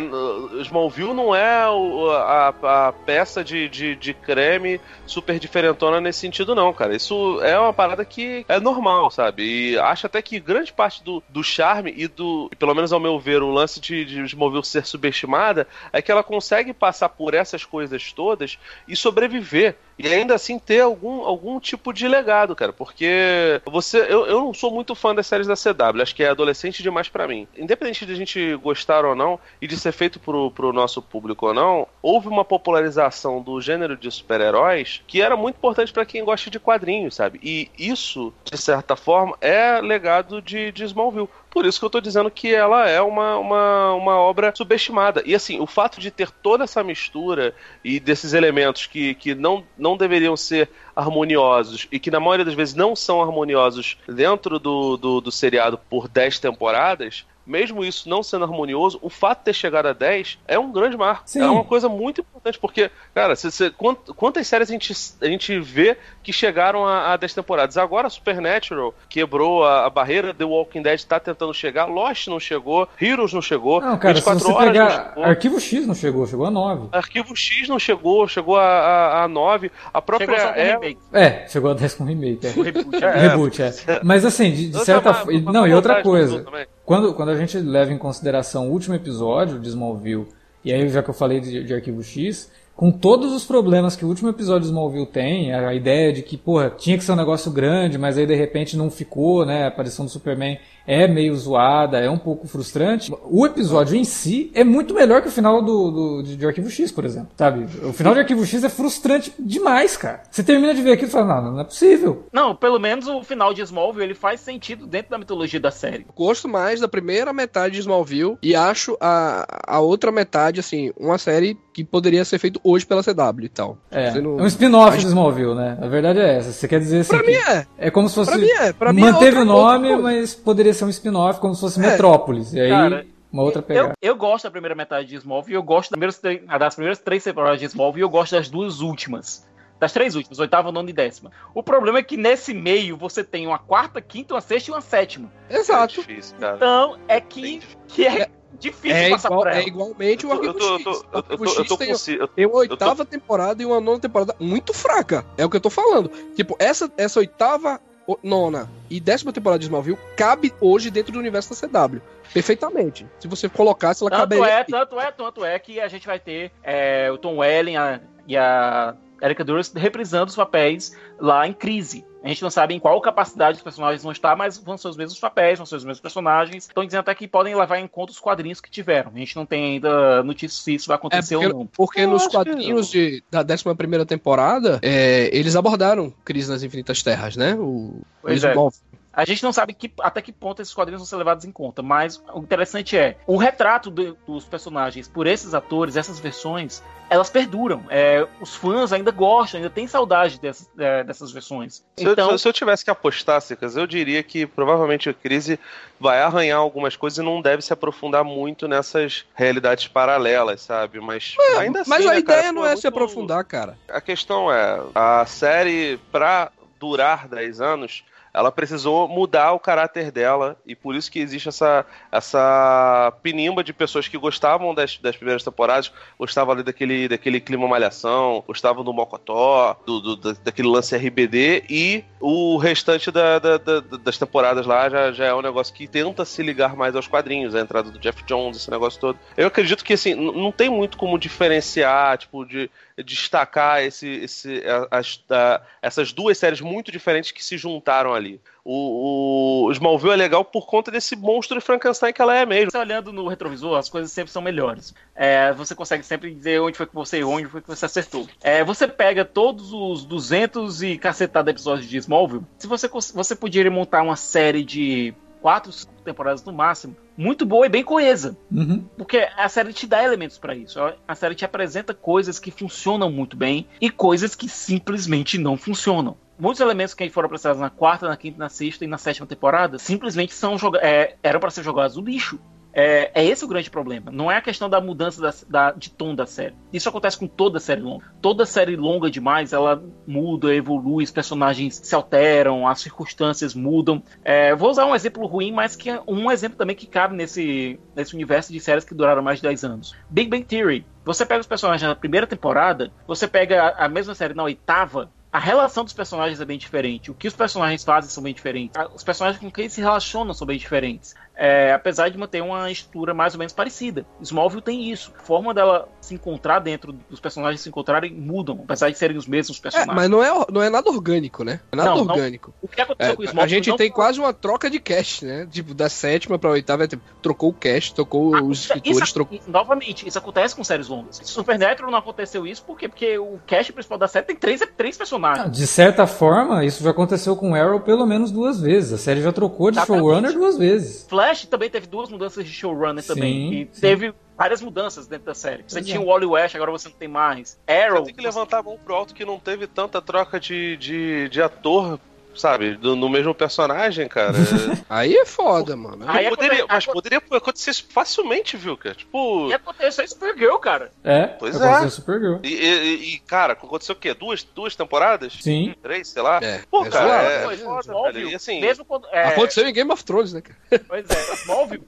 Smallville não é o, a, a, peça de, de, de, creme super diferentona nesse sentido, não, cara. Isso é uma parada que é normal, sabe? E acho até que grande parte do, do charme e do, pelo menos ao meu ver, o lance de, de Smallville ser subestimada é que ela consegue passar por essas coisas todas e sobreviver e ainda assim ter algum, algum tipo de legado, cara. Porque você. Eu, eu não sou muito fã das séries da CW, acho que é adolescente demais para mim. Independente de a gente gostar ou não, e de ser feito pro, pro nosso público ou não, houve uma popularização do gênero de super-heróis que era muito importante para quem gosta de quadrinhos, sabe? E isso, de certa forma, é legado de, de Smallville. Por isso que eu tô dizendo que ela é uma, uma, uma obra subestimada. E assim, o fato de ter toda essa mistura e desses elementos que, que não, não deveriam ser harmoniosos e que na maioria das vezes não são harmoniosos dentro do, do, do seriado por 10 temporadas, mesmo isso não sendo harmonioso, o fato de ter chegado a 10 é um grande marco. Sim. É uma coisa muito importante, porque, cara, cê, cê, quantas séries a gente, a gente vê que chegaram a, a 10 temporadas? Agora, Supernatural quebrou a, a, barreira, The Walking Dead tá tentando chegar, Lost não chegou, Heroes não chegou, não, cara, 24 se você horas pegar... Arquivo X não chegou, chegou a 9. Arquivo X não chegou, chegou a, a, a 9. A própria. Chegou é... remake. É, chegou a 10 com remake. É. reboot, é. reboot, é. Mas assim, de, de certa forma. Não, e outra coisa. Quando, quando a gente leva em consideração o último episódio de Smallville, e aí já que eu falei de, de Arquivo X, com todos os problemas que o último episódio de Smallville tem, a ideia de que, porra, tinha que ser um negócio grande, mas aí de repente não ficou, né? A aparição do Superman é meio zoada, é um pouco frustrante. O episódio em si é muito melhor que o final do, do de, de Arquivo X, por exemplo, sabe? O final de Arquivo X é frustrante demais, cara. Você termina de ver aquilo e fala, não, não é possível. Não, pelo menos o final de Smallville ele faz sentido dentro da mitologia da série. Gosto mais da primeira metade de Smallville e acho a, a outra metade, assim, uma série que poderia ser feito hoje pela CW e tal. É, é um spin-off de Smallville, né? A verdade é essa. Você quer dizer assim, Pra que mim é. é como se fosse... Pra mim é. Pra mim é Manteve outra- o nome, mas poderia ser um spin-off, como se fosse É. Metrópolis. E aí, Cara, uma outra Eu, pegada. eu gosto da primeira metade de Smallville, eu gosto das primeiras, três- das primeiras três temporadas de Smallville, eu gosto das duas últimas. Das três últimas, oitava, nona e décima. O problema é que nesse meio você tem uma quarta, quinta, uma sexta e uma sétima. Exato. É difícil, cara. Então é que, que é, difícil É, passar igual, por ela. é igualmente o Eu tô, Arquivo eu X. tô, O eu tô, Arquivo eu tô, eu X tô tem, eu- tem uma oitava temporada e uma nona temporada muito fraca. É o que eu tô falando. Tipo, essa, essa oitava, nona e décima temporada de Smallville cabe hoje dentro do universo da CW. Perfeitamente. Se você colocasse, ela Tanto caberia. é, aqui. tanto é, tanto é que a gente vai ter é, o Tom Welling a- e a Erika Duras reprisando os papéis lá em crise. A gente não sabe em qual capacidade os personagens vão estar, mas vão ser os mesmos papéis, vão ser os mesmos personagens. Estão dizendo até que podem levar em conta os quadrinhos que tiveram. A gente não tem ainda notícia se isso vai É acontecer porque, ou não. porque Eu nos quadrinhos de, da 11 primeira temporada, é, eles abordaram Crise nas Infinitas Terras, né? O, Pois o é. A gente não sabe que- até que ponto esses quadrinhos vão ser levados em conta, mas o interessante é o retrato do- dos personagens por esses atores, essas versões, elas perduram. É, os fãs ainda gostam, ainda têm saudade dessas, é, dessas versões. Se, eu- Então, se eu tivesse que apostar, Cicas, eu diria que provavelmente a crise vai arranhar algumas coisas e não deve se aprofundar muito nessas realidades paralelas, sabe? Mas ainda assim. Mas a né, ideia cara, não é se muito- aprofundar, cara. A questão é, a série, pra durar 10 anos, ela precisou mudar o caráter dela e por isso que existe essa, essa pinimba de pessoas que gostavam das, das primeiras temporadas, gostavam ali daquele, daquele clima malhação, gostavam do Mocotó, do, do- da- daquele lance RBD e o restante da- da- da- das temporadas lá já, já é um negócio que tenta se ligar mais aos quadrinhos, a entrada do Jeff Jones, esse negócio todo. Eu acredito que assim, não tem muito como diferenciar, tipo, de destacar esse, esse, as- a- essas duas séries muito diferentes que se juntaram ali. O, o Smallville é legal por conta desse monstro de Frankenstein que ela é mesmo. você olhando no retrovisor, as coisas sempre são melhores. É, você consegue sempre dizer onde foi que você errou, onde foi que você acertou. É, você pega todos os 200 e cacetada episódios de Smallville, se você, você poderia montar uma série de quatro, temporadas no máximo, muito boa e bem coesa. Uhum. Porque a série te dá elementos pra isso. A série te apresenta coisas que funcionam muito bem e coisas que simplesmente não funcionam. Muitos elementos que foram apresentados na quarta, na quinta, na sexta e na sétima temporada simplesmente são é, eram para ser jogados no lixo. É, é esse o grande problema. Não é a questão da mudança da- da- de tom da série. Isso acontece com toda série longa. Toda série longa demais, ela muda, evolui, os personagens se alteram, as circunstâncias mudam. É, vou usar um exemplo ruim, mas que é um exemplo também que cabe nesse, nesse universo de séries que duraram mais de 10 anos. Big Bang Theory. Você pega os personagens na primeira temporada, você pega a, a mesma série na oitava, a relação dos personagens é bem diferente. O que os personagens fazem são bem diferentes. Os personagens com quem se relacionam são bem diferentes. É, apesar de manter uma estrutura mais ou menos parecida. Smallville tem isso. A forma dela se encontrar dentro dos personagens se encontrarem mudam, apesar de serem os mesmos É, personagens. mas não é, não é nada orgânico, né? É nada Não, não. orgânico. O que aconteceu É, com a Smallville gente não tem foi- quase uma troca de cast, né? Tipo, da sétima pra oitava, é tipo, trocou o cast, trocou Ah, os isso- escritores, trocou. Novamente, isso acontece com séries longas. Supernatural não aconteceu isso por quê? porque o cast principal da série tem três, três personagens. Ah, De certa forma, isso já aconteceu com Arrow pelo menos duas vezes. A série já trocou de Exatamente. showrunner duas vezes. Flash também teve duas mudanças de showrunner Sim, também. E sim. teve várias mudanças dentro da série. Você Pois tinha é. o Wally West, agora você não tem mais. Arrow. Você tem que levantar a mão pro alto que não teve tanta troca de, de, de ator, sabe? do- no mesmo personagem, cara. Aí é foda, mano. Aí poderia, mas poderia acontecer isso facilmente, viu, cara? Tipo. E aconteceu com Supergirl, cara. É, Pois é. Supergirl. E, e- e, cara, aconteceu o quê? Duas, duas temporadas? Sim. Três, sei lá? É, Pô, é cara, zoado. é, Pois, foda, cara. E assim, mesmo quando. é, Aconteceu em Game of Thrones, né, cara? Pois é, Smallville,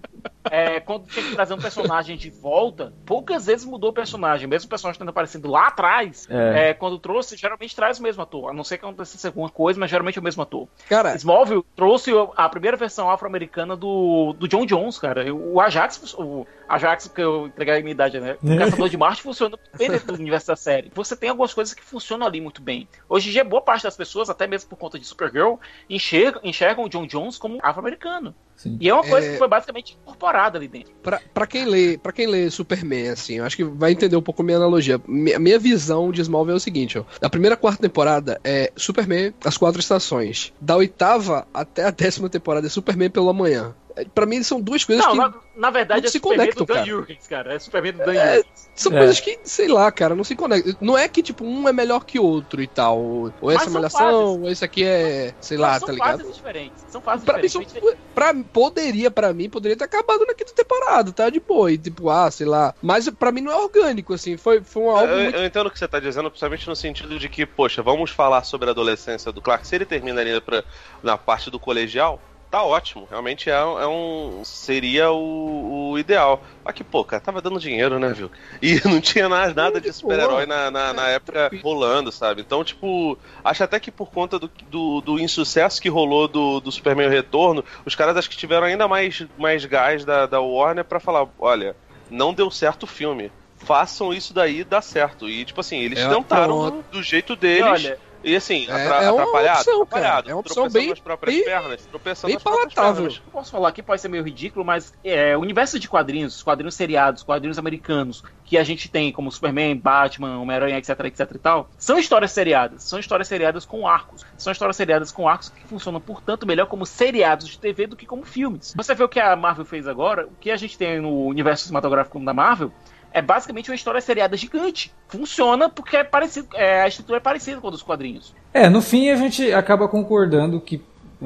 é, quando tinha que trazer um personagem de volta, poucas vezes mudou o personagem, mesmo o personagem tendo aparecido lá atrás, É. é, quando trouxe, geralmente traz o mesmo ator. A não ser que acontecesse alguma coisa, mas geralmente é o mesmo ator. Cara, Smallville trouxe a primeira versão afro-americana do, do John Jones, cara. O Ajax, o Ajax, que eu entreguei a minha idade, né? O Caçador de Marte funciona bem dentro do universo da série. Você tem algumas coisas que funcionam ali muito bem. Hoje em dia, boa parte das pessoas, até mesmo por conta de Supergirl, enxergam, enxergam o John Jones como afro-americano. Sim. E é uma coisa É. que foi basicamente incorporada ali dentro. Pra, pra quem lê, para quem lê Superman, assim, eu acho que vai entender um pouco a minha analogia. Mi- A minha visão de Smallville é o seguinte, ó. Da primeira quarta temporada é Superman, as quatro estações. Da oitava até a décima temporada é Superman pelo amanhã. É, Pra mim são duas coisas Não, que na, na verdade não é se Superman conectam, do Dan cara. Jurgens, cara. É Superman do Dan É, Jurgens. são É. coisas que, sei lá, cara, não se conectam. Não é que, tipo, um é melhor que outro e tal. Ou Mas essa é são malhação, ou esse aqui é, sei Mas lá, são tá ligado? fases diferentes. São fases Pra mim, são, diferentes. pra, poderia, pra mim, poderia ter acabado na quinta temporada, tá? De boa, e tipo, ah, sei lá. Mas pra mim não é orgânico, assim. Foi, foi um álbum Eu, muito eu entendo o que você tá dizendo, principalmente no sentido de que, poxa, vamos falar sobre a adolescência do Clark. Se ele termina ali pra, na parte do colegial, tá ótimo. Realmente é, é um. seria o, o ideal. Que, pô, cara, tava dando dinheiro, né, viu? E não tinha nada, nada de super-herói na, na, na É, época rolando, sabe? Então, tipo, acho até que por conta do, do, do insucesso que rolou do, do Superman o Retorno, os caras acho que tiveram ainda mais, mais gás da, da Warner pra falar: olha, não deu certo o filme. Façam isso daí dar certo. E, tipo assim, eles É, tentaram do, do jeito E deles. olha, E assim, É- atra- é atrapalhado, opção, atrapalhado, É uma opção tropeçando bem- nas próprias bem- pernas, tropeçando bem nas próprias palatável. pernas. eu posso falar aqui, pode ser meio ridículo, mas é, o universo de quadrinhos, os quadrinhos seriados, os quadrinhos americanos, que a gente tem como Superman, Batman, Homem-Aranha, etc, etc e tal, são histórias seriadas. São histórias seriadas com arcos. São histórias seriadas com arcos que funcionam, portanto, melhor como seriados de TV do que como filmes. Você vê o que a Marvel fez agora, o que a gente tem no universo cinematográfico da Marvel, é basicamente uma história seriada gigante. Funciona porque é parecido, é, a estrutura é parecida com a dos quadrinhos. É, no fim a gente acaba concordando que,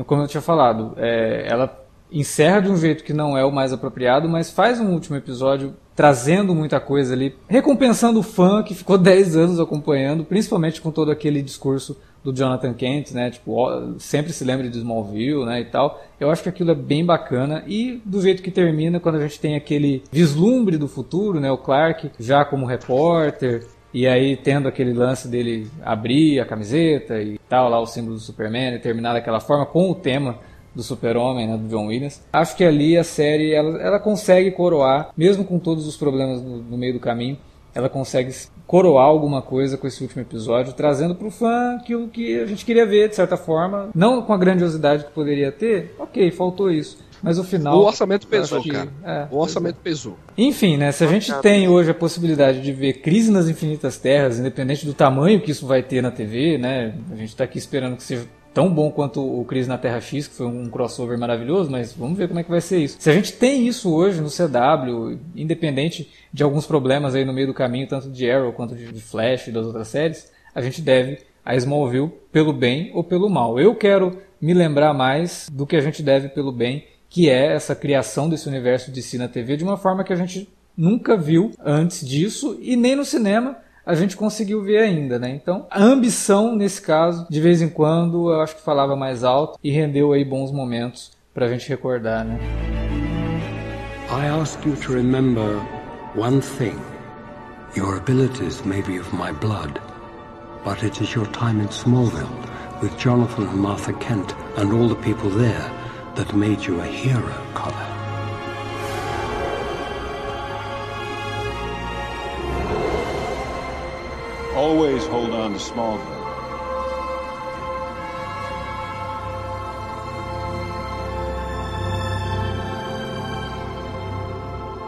como eu tinha falado, é, ela encerra de um jeito que não é o mais apropriado, mas faz um último episódio trazendo muita coisa ali, recompensando o fã que ficou 10 anos acompanhando, principalmente com todo aquele discurso do Jonathan Kent, né? Tipo, sempre se lembra de Smallville, né, e tal. Eu acho que aquilo é bem bacana e do jeito que termina, quando a gente tem aquele vislumbre do futuro, né, o Clark já como repórter, e aí tendo aquele lance dele abrir a camiseta e tal, lá o símbolo do Superman, e terminar daquela forma com o tema do Super-Homem, né, do John Williams. Acho que ali a série ela, ela consegue coroar, mesmo com todos os problemas no, no meio do caminho, ela consegue coroar alguma coisa com esse último episódio, trazendo pro fã aquilo que a gente queria ver, de certa forma. Não com a grandiosidade que poderia ter, ok, faltou isso. Mas o final. O orçamento pesou, que- cara. é, O orçamento pesou. enfim, né? Se a gente tem hoje a possibilidade de ver Crise nas Infinitas Terras, independente do tamanho que isso vai ter na TV, né? A gente tá aqui esperando que seja tão bom quanto o Crise na Terra X, que foi um crossover maravilhoso, mas vamos ver como é que vai ser isso. Se a gente tem isso hoje no CW, independente de alguns problemas aí no meio do caminho, tanto de Arrow quanto de Flash e das outras séries, a gente deve a Smallville pelo bem ou pelo mal. Eu quero me lembrar mais do que a gente deve pelo bem, que é essa criação desse universo de si na TV de uma forma que a gente nunca viu antes disso e nem no cinema a gente conseguiu ver ainda, né? Então, a ambição nesse caso, de vez em quando, eu acho que falava mais alto e rendeu aí bons momentos pra gente recordar, né? I ask you to remember one thing. Your abilities may be of my blood, but it is your time in Smallville with Jonathan and Martha Kent and all the people there that made you a hero, Connor. Always hold on to Smallville.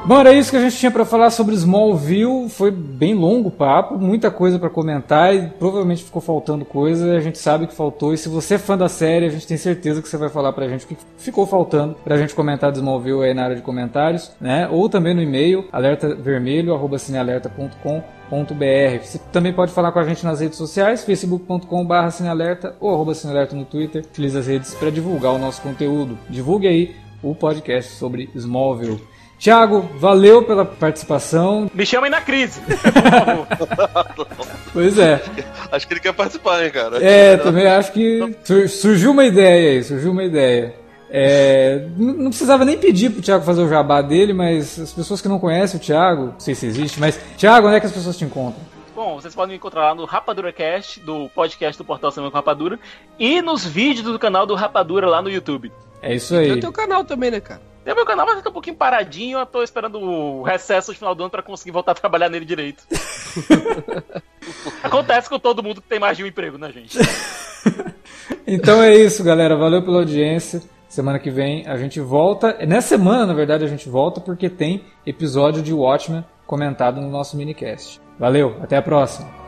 Bom, era isso que a gente tinha para falar sobre Smallville. Foi bem longo o papo, muita coisa para comentar e provavelmente ficou faltando coisa. A gente sabe que faltou. E se você é fã da série, a gente tem certeza que você vai falar pra gente o que ficou faltando pra gente comentar de Smallville aí na área de comentários, né? Ou também no e-mail alertavermelho@cinealerta.com.br. Você também pode falar com a gente nas redes sociais, facebook.com.br cinealerta ou arroba cinealerta no Twitter. Utilize as redes para divulgar o nosso conteúdo. Divulgue aí o podcast sobre Smallville. Tiago, valeu pela participação. Me chamem na crise. Pois é. Acho que ele quer participar, hein, cara. É, também acho que sur- surgiu uma ideia aí, surgiu uma ideia. É, não precisava nem pedir pro Thiago fazer o jabá dele, mas as pessoas que não conhecem o Thiago, não sei se existe, mas Thiago, onde é que as pessoas te encontram? Bom, vocês podem me encontrar lá no Rapadura Cast, do podcast do Portal Cinema com Rapadura, e nos vídeos do canal do Rapadura lá no YouTube. É isso Tem aí. o teu canal também, né, cara? Tem o meu canal, mas tá um pouquinho paradinho, eu tô esperando o recesso de final do ano pra conseguir voltar a trabalhar nele direito. Acontece com todo mundo que tem mais de um emprego, né, gente? Então é isso, galera. Valeu pela audiência. Semana que vem a gente volta. Nessa semana, na verdade, a gente volta porque tem episódio de Watchmen comentado no nosso minicast. Valeu, até a próxima.